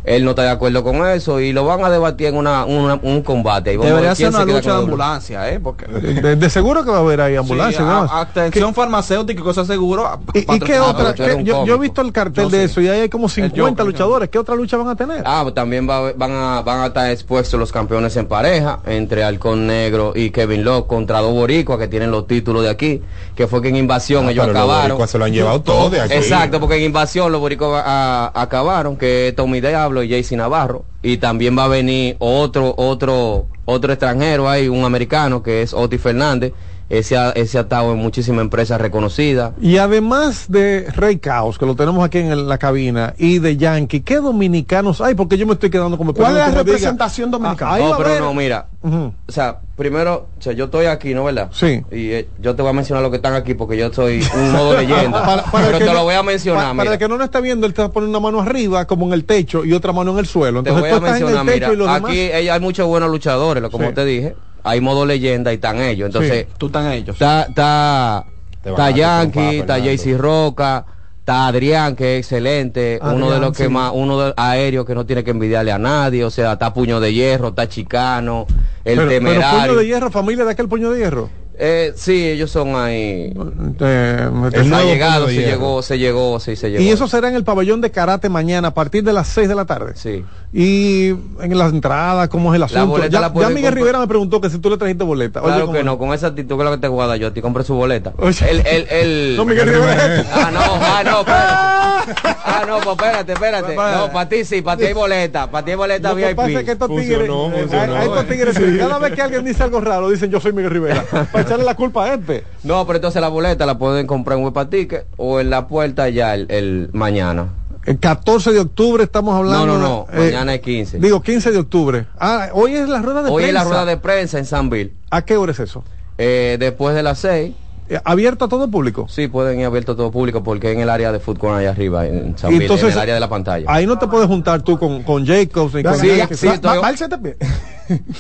Él no está de acuerdo con eso y lo van a debatir en una, una- un combate. Y vamos a Debería ser una lucha de ambulancia, ¿eh? Porque... De, de seguro que va a haber ahí ambulancia. Sí, demás. a- atención farmacéutica y cosas seguro. ¿Y, y qué Ah, otra? qué- yo, yo he visto el cartel Yo de sí. eso y ahí hay como 50 Joker, luchadores. ¿Qué otra lucha van a tener? Ah, pues también va- van, a, van a estar expuestos los campeones en pareja entre Halcón Negro y Kevin Love contra dos boricuas que tienen los títulos de aquí, que fue que en Invasión Ah, ellos pero los acabaron. boricuas se lo han llevado todo de aquí. Exacto, porque en Invasión los boricuas acabaron, que es Diablo y Jaycee Navarro. Y también va a venir otro, otro, otro extranjero ahí, un americano, que es Oti Fernández. Ese ese ha estado en muchísimas empresas reconocidas. Y además de Rey Caos, que lo tenemos aquí en la cabina, y de Yankee, ¿qué dominicanos hay? Porque yo me estoy quedando como... ¿Cuál es la diga, representación dominicana? ah, va no, pero no, mira. O sea, primero, o sea, yo estoy aquí, ¿no, verdad? Sí. Y eh, yo te voy a mencionar los que están aquí porque yo soy un modo leyenda. Para- para pero que te no- lo voy a mencionar, pa- Para, mira. el que no lo está viendo, él te va a poner una mano arriba, como en el techo, y otra mano en el suelo. Te Entonces voy tú a mencionar, mira, aquí demás... eh, hay muchos buenos luchadores, lo- como Sí. te dije. Hay modo leyenda y están ellos. Entonces, Tú están ellos. está, está, está Yankee, está. JC Roca, está Adrián, que es excelente, uno de los que sí. más, uno de aéreo que no tiene que envidiarle a nadie, o sea, está Puño de Hierro, está Chicano, el pero, pero Temerario. puño de hierro, familia de aquel puño de hierro. Eh, sí, ellos son ahí. Eh, ha nuevo llegado, se llegó, se llegó, sí, se llegó. y eso será en el pabellón de karate mañana a partir de las 6 de la tarde. Sí. Y en las entradas, ¿cómo es el asunto? boleta ya la ya Miguel. Rivera me preguntó que si tú le trajiste boleta. Claro ¿cómo que no, con esa actitud que es lo que te guarda yo, a ti compré su boleta. Oye. El, el, el... No, Miguel Rivera. Ah, no, ah, no, espérate. Ah, no, pues espérate, espérate. No, para ti sí, para ti hay boleta, para ti hay boleta Lo que pasa es que estos tigres, Funcionó, eh, funcionó. a estos tigres, cada vez que alguien dice algo raro, dicen yo soy Miguel Rivera, para echarle la culpa a este. No, pero entonces la boleta la pueden comprar en Huepa Ticket o en la puerta ya el, el mañana. El 14 de octubre estamos hablando. No, no, no, eh, mañana es 15. Digo, 15 de octubre. Ah, hoy es la rueda de Hoy es prensa. la rueda de prensa en Sanville. ¿A qué hora es eso? Eh, después de las 6, Eh, ¿Abierto a todo público? sí pueden ir abierto a todo público porque en el área de fútbol allá arriba, en Sanville, entonces, en el área de la pantalla. Ahí no te puedes juntar tú con, con Jacobs ni con Sí, sí, Va- estoy- va- va el CTP.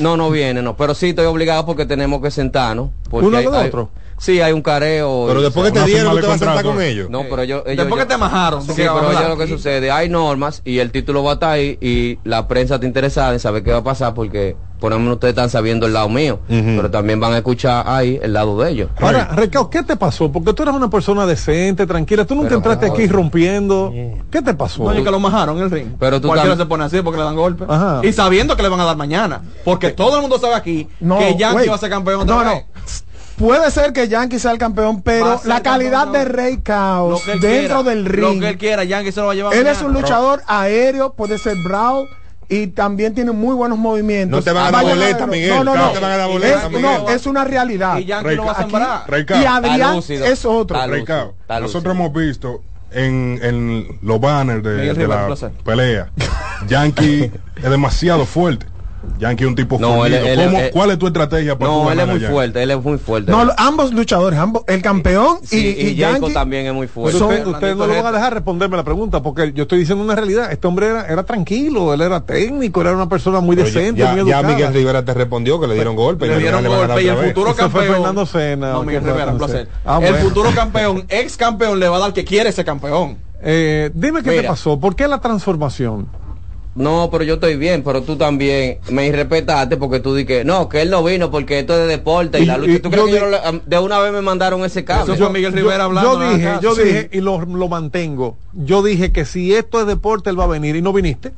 No, no viene, no. Pero sí estoy obligado porque tenemos que sentarnos. porque ¿Uno hay- al hay- otro? Sí, hay un careo. Pero después que te dieron, de te vas a sentar con ellos. No, pero yo... ellos- Después que te majaron. Sí, pero yo lo que sucede, hay normas y el título va a estar ahí y la prensa está interesada en saber qué va a pasar porque por lo menos ustedes están sabiendo el lado mío, pero también van a escuchar ahí el lado de ellos. Ahora, Recao, ¿qué te pasó? Porque tú eres una persona decente, tranquila. Tú nunca Pero, entraste pero, aquí oye. rompiendo. ¿Qué te pasó? No, y que lo majaron en el ring. Pero tú Cualquiera tam- se pone así porque le dan golpes. Ajá. Y sabiendo que le van a dar mañana. Porque todo el mundo sabe aquí No, que Yankee wait. va a ser campeón otra No, no. Puede ser que Yankee sea el campeón, pero la calidad campeón, de. Rey Lo Caos dentro quiera, del Lo ring. que él quiera, Yankee se lo va a llevar. Él es un luchador aéreo, puede ser brawl y también tiene muy buenos movimientos. No te van a dar boleta. Miguel. No, no, No no. te van a dar Es- boleta, no, Miguel. es una realidad. Y Yankee lo va a. Rey Y Adrián lúcido. es otro. Lúcido, nosotros hemos visto en, en los banners de, la pelea. Yankee es demasiado fuerte. Yankee es un tipo No, él- él- ¿Cómo- él- ¿Cuál es tu estrategia para No, él es muy fuerte, él es muy fuerte. No, ambos luchadores, ambos, el campeón y, Sí, y, y Yankee. también es muy Pero fuerte. usted- Son- ustedes no lo van a dejar responderme la pregunta, porque yo estoy diciendo una realidad. Este hombre era, era tranquilo, él era técnico, era una persona muy Pero decente, ya, muy ya. Miguel Rivera te respondió que le dieron golpe. Le dieron golpe y el futuro fue campeón. Fernando No, ¿o Miguel? Rivera, un placer. Ah, el futuro campeón, ex campeón, le va a dar que quiere ese campeón. Eh, dime qué te pasó. ¿Por qué la transformación? No, pero yo estoy bien, pero tú también me irrespetaste porque tú dijiste, no, que él no vino porque esto es de deporte y, Y- la lucha. y ¿Tú crees yo que yo no de una vez me mandaron ese cable? Yo- dije, yo dije, y lo, lo mantengo. Yo dije que si esto es deporte, él va a venir y no viniste.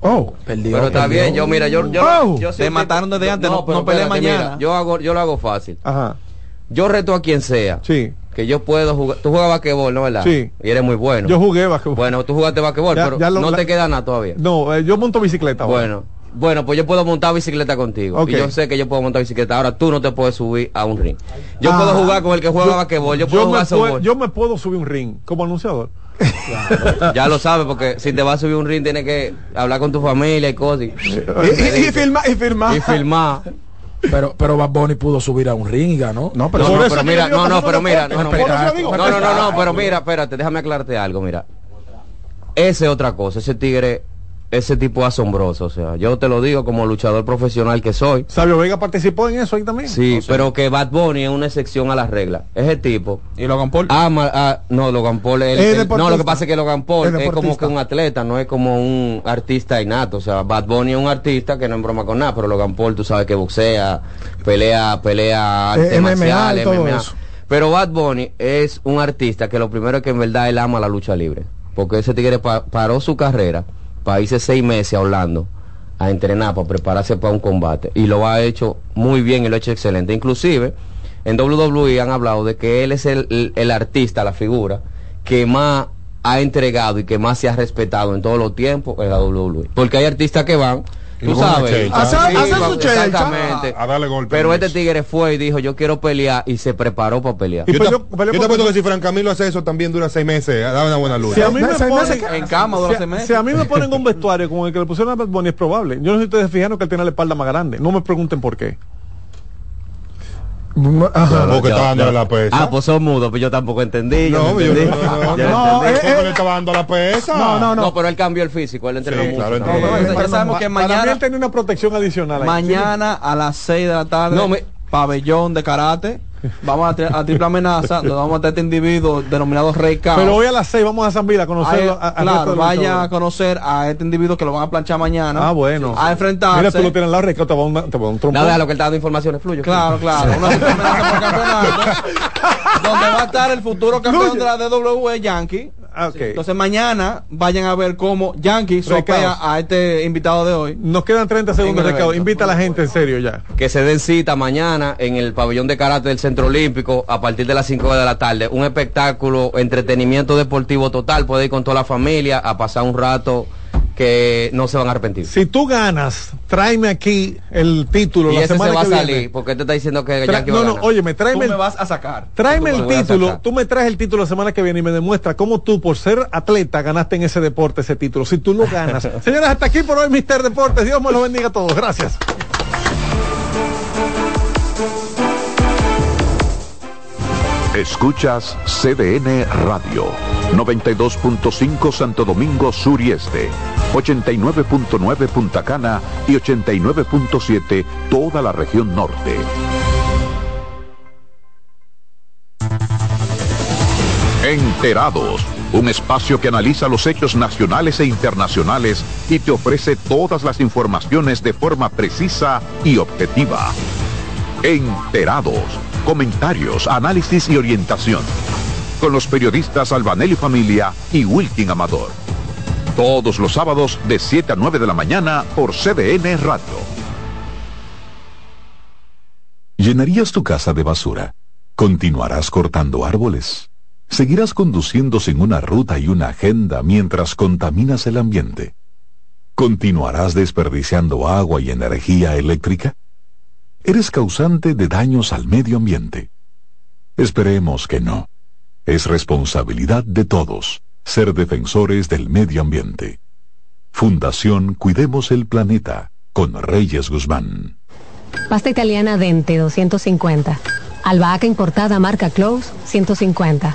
Oh, Pero está bien, yo mira, yo, yo, Oh. yo Te mataron desde antes, no- no peleé mañana. mira, yo hago, yo lo hago fácil. Ajá. Yo reto a quien sea. Sí. Que yo puedo jugar. Tú juegas basquetbol, ¿no verdad? Sí. Y eres muy bueno. Yo jugué basquetbol. Bueno, tú jugaste basquetbol, Ya- pero ya lo- no la- te queda nada todavía. No, eh, yo monto bicicleta. ahora. Bueno, bueno, pues yo puedo montar bicicleta contigo. Ok. Y yo sé que yo puedo montar bicicleta. Ahora tú no te puedes subir a un ring. Yo Ah. puedo jugar con el que juega Yo- basquetbol. Yo yo puedo me jugar puedo- yo me puedo subir un ring como anunciador. Ya lo sabes, porque si te vas a subir un ring tienes que hablar con tu familia y cosas. Y, Y, y firma, y firma. y filmar. Pero, pero Bad Bunny pudo subir a un ring y ganó. No, pero mira, no, no, pero mira, no, no, Por eso mira. no, no, no, no, pero mira, espérate, déjame aclararte algo, mira. Ese es otra cosa, ese tigre, ese tipo asombroso, o sea, yo te lo digo como luchador profesional que soy. Sabio Vega participó en eso ahí también. Sí, pero que Bad Bunny es una excepción a la regla. Ese tipo. ¿Y Logan Paul? Ama, ah, no, Logan Paul es el- el- no, lo que pasa es que Logan Paul Es como que un atleta, no es como un artista innato. O sea, Bad Bunny es un artista que no es broma con nada, pero Logan Paul tú sabes que boxea, pelea, pelea artes Eh, MMA MMA. Pero Bad Bunny es un artista que lo primero es que en verdad él ama la lucha libre. Porque ese tigre pa- paró su carrera para seis meses a Orlando a entrenar, para prepararse para un combate. Y lo ha hecho muy bien y lo ha hecho excelente. Inclusive, en WWE han hablado de que él es el, el- artista, la figura, que más ha entregado y que más se ha respetado en todos los tiempos en la WWE. Porque hay artistas que van, tú con sabes, su exactamente. A darle golpe. Pero este tigre fue y dijo, yo quiero pelear y se preparó para pelear. Y Yo, yo te apuesto que si Fran Camilo hace eso también dura seis meses, da una buena lucha. Si a mí me Seis meses ponen, En cama dura si, seis meses. si a mí me ponen un vestuario como el que le pusieron a Bad Bunny es probable. Yo no sé si ustedes fijaron que él tiene la espalda más grande. No me pregunten por qué. Ajá. Porque está dándole la pesa. Ah, pues son mudos, pues yo tampoco entendí. yo no, no yo entendí. no, no, entendí. eh, porque le estaba dando la pesa. No, no, No, no. pero él cambió el físico, él entrenó Sí, mucho. claro, también. ya sabemos que Para mí mañana, él tenía una protección adicional ahí. mañana a las 6 de la tarde, No, me- pabellón de karate, vamos a, tri- a triple amenaza, donde vamos a tener este individuo denominado Rey Caos. Pero hoy a las 6 vamos a San Vila a Ahí, conocerlo. a- resto claro, de los vaya a conocer a este individuo que lo van a planchar mañana. Ah, bueno. A enfrentarse. Mira, tú lo tienes en la recta, te va a un, te va a un. Nada, lo que él está dando informaciones fluye. Claro, claro. Una triple amenaza por campeonato. donde va a estar el futuro campeón de la DWE Yankee. Ah, ok. Entonces mañana vayan a ver cómo Yankee sopea a este invitado de hoy. Nos quedan 30 segundos, Ricardo. Invita a la gente en serio ya. Que se den cita mañana en el pabellón de karate del Centro Olímpico a partir de las 5 de la tarde. Un espectáculo, entretenimiento deportivo total. Puede ir con toda la familia a pasar un rato que no se van a arrepentir. Si tú ganas, tráeme aquí el título y la ese se semana va a que salir, viene. porque te está diciendo que Tra- no, a no, óyeme, Tú tráeme me el, vas a sacar. tráeme Tú me el a título. Tú me traes el título la semana que viene y me demuestras cómo tú, por ser atleta, ganaste en ese deporte ese título. Si tú lo ganas. Señores, hasta aquí por hoy, Mister Deportes. Dios me lo bendiga a todos. Gracias. Escuchas CDN Radio, 92.5 Santo Domingo Sur y Este, 89.9 Punta Cana y 89.7 toda la región norte. Enterados, un espacio que analiza los hechos nacionales e internacionales y te ofrece todas las informaciones de forma precisa y objetiva. Enterados, comentarios, análisis y orientación. Con los periodistas Albanelli Familia y Wilkin Amador. Todos los sábados de 7 a 9 de la mañana por CDN Radio. ¿Llenarías tu casa de basura? ¿Continuarás cortando árboles? ¿Seguirás conduciendo sin una ruta y una agenda mientras contaminas el ambiente? ¿Continuarás desperdiciando agua y energía eléctrica? ¿Eres causante de daños al medio ambiente? Esperemos que no. Es responsabilidad de todos ser defensores del medio ambiente. Fundación Cuidemos el Planeta con Reyes Guzmán. Pasta italiana Dente 250. Albahaca importada marca Close 150.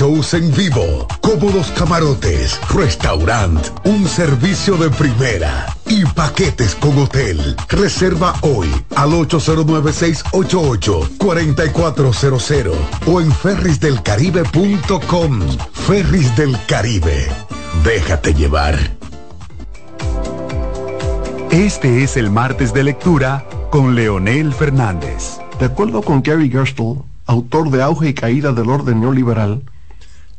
shows en vivo, cómodos camarotes, restaurant, un servicio de primera y paquetes con hotel. Reserva hoy al 809-688-4400 o en ferrisdelcaribe.com. Ferris del Caribe. Déjate llevar. Este es el martes de lectura con Leonel Fernández. De acuerdo con Gary Gerstle, autor de Auge y Caída del Orden Neoliberal,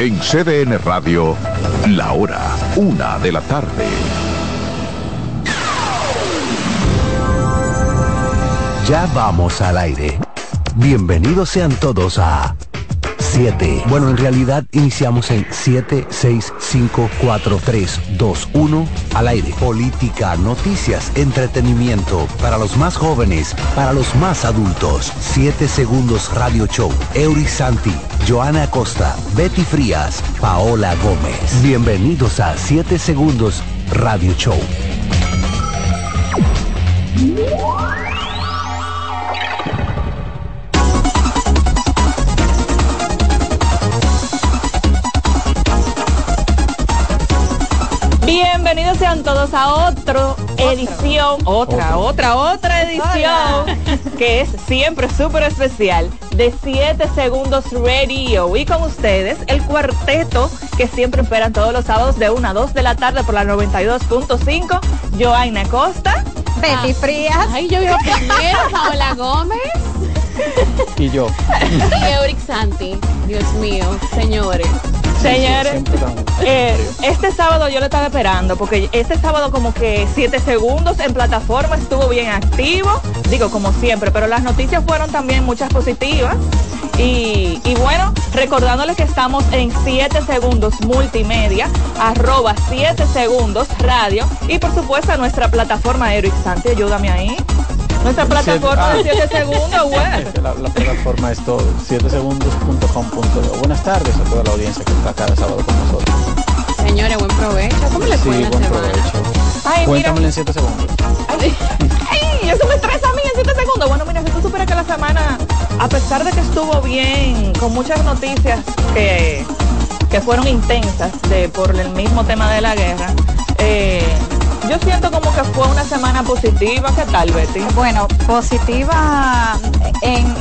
En CDN Radio, la hora, una de la tarde. Ya vamos al aire. Bienvenidos sean todos a 7. Bueno, en realidad iniciamos en 7, 6, 5, 4, 3, 2, 1 al aire. Política, noticias, entretenimiento para los más jóvenes, para los más adultos. 7 segundos Radio Show. Eury Santi, Joana Costa, Betty Frías, Paola Gómez. Bienvenidos a 7 segundos Radio Show. Bienvenidos sean todos a otra edición, otra, otra, otra edición, que es siempre súper especial, de 7 segundos radio. Y con ustedes, el cuarteto que siempre esperan todos los sábados de 1 a 2 de la tarde por la 92.5, Joaina Costa. Betty Frías. Ay, yo vivo primero, Paola Gómez. Y yo. Y Euric Santi. Dios mío, señores. Señores, eh, este sábado yo lo estaba esperando porque este sábado como que 7 segundos en plataforma estuvo bien activo, digo como siempre, pero las noticias fueron también muchas positivas. Y, y bueno, recordándoles que estamos en 7 segundos multimedia, arroba 7 segundos radio y por supuesto a nuestra plataforma Eric Santi, ayúdame ahí. Nuestra plataforma de 7 segundos, web. La, la plataforma es todo, 7segundos.com.do. Buenas tardes a toda la audiencia que está cada sábado con nosotros. Señores, buen provecho. ¿Cómo le fue Sí, buen semana? provecho. Ay, mira. Cuéntamelo en 7 segundos. Ay, ay, eso me estresa a mí en 7 segundos. Bueno, mira, si tú supieras que la semana, a pesar de que estuvo bien, con muchas noticias que, que fueron intensas de, por el mismo tema de la guerra, eh, yo siento como que fue una semana positiva. ¿Qué tal, Betty? Bueno, positiva en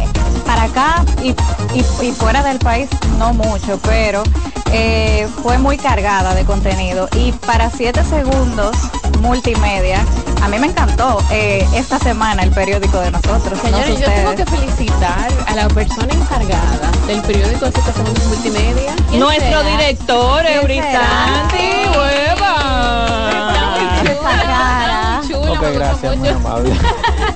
para acá y, y- y fuera del país no mucho, pero eh, fue muy cargada de contenido. Y para 7 segundos multimedia, a mí me encantó eh, esta semana el periódico de nosotros. no Señores, yo tengo que felicitar a la persona encargada del periódico de 7 segundos multimedia. ¿Quién Nuestro será? director, ¿Quién Ok, gracias, muy amable.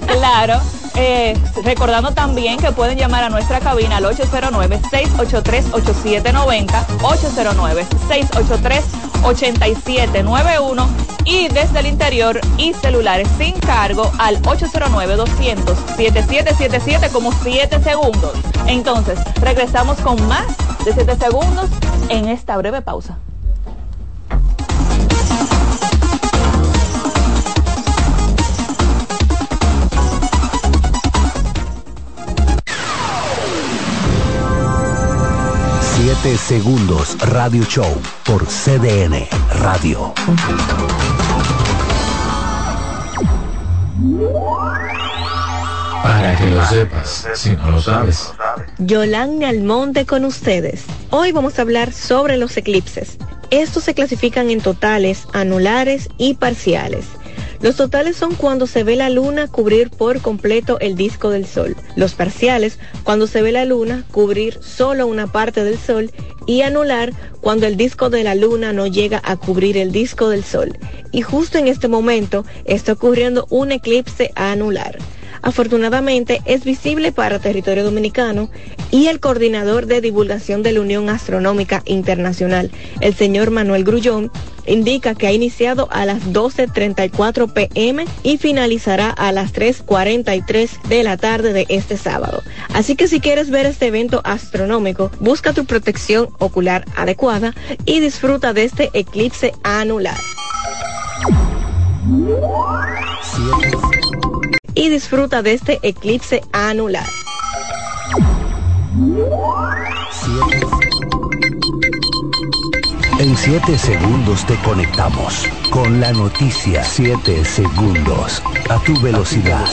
Claro. eh, recordando también que pueden llamar a nuestra cabina al 809-683-8790, 809-683-8791 y desde el interior y celulares sin cargo al 809-200-7777 como 7 segundos. Entonces, regresamos con más de 7 segundos en esta breve pausa. Siete segundos Radio Show por CDN Radio. Para que lo sepas, si no lo sabes. Yolanda Almonte con ustedes. Hoy vamos a hablar sobre los eclipses. Estos se clasifican en totales, anulares y parciales. Los totales son cuando se ve la luna cubrir por completo el disco del sol. Los parciales, cuando se ve la luna cubrir solo una parte del sol. Y anular, cuando el disco de la luna no llega a cubrir el disco del sol. Y justo en este momento está ocurriendo un eclipse anular. Afortunadamente es visible para territorio dominicano y el coordinador de divulgación de la Unión Astronómica Internacional, el señor Manuel Grullón, indica que ha iniciado a las 12.34 pm y finalizará a las 3.43 de la tarde de este sábado. Así que si quieres ver este evento astronómico, busca tu protección ocular adecuada y disfruta de este eclipse anular. Y disfruta de este eclipse anular. En 7 segundos te conectamos con la noticia. 7 segundos a tu velocidad.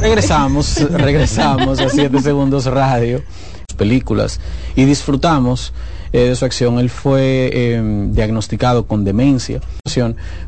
Regresamos, regresamos a 7 segundos radio, películas, y disfrutamos eh, de su acción. Él fue eh, diagnosticado con demencia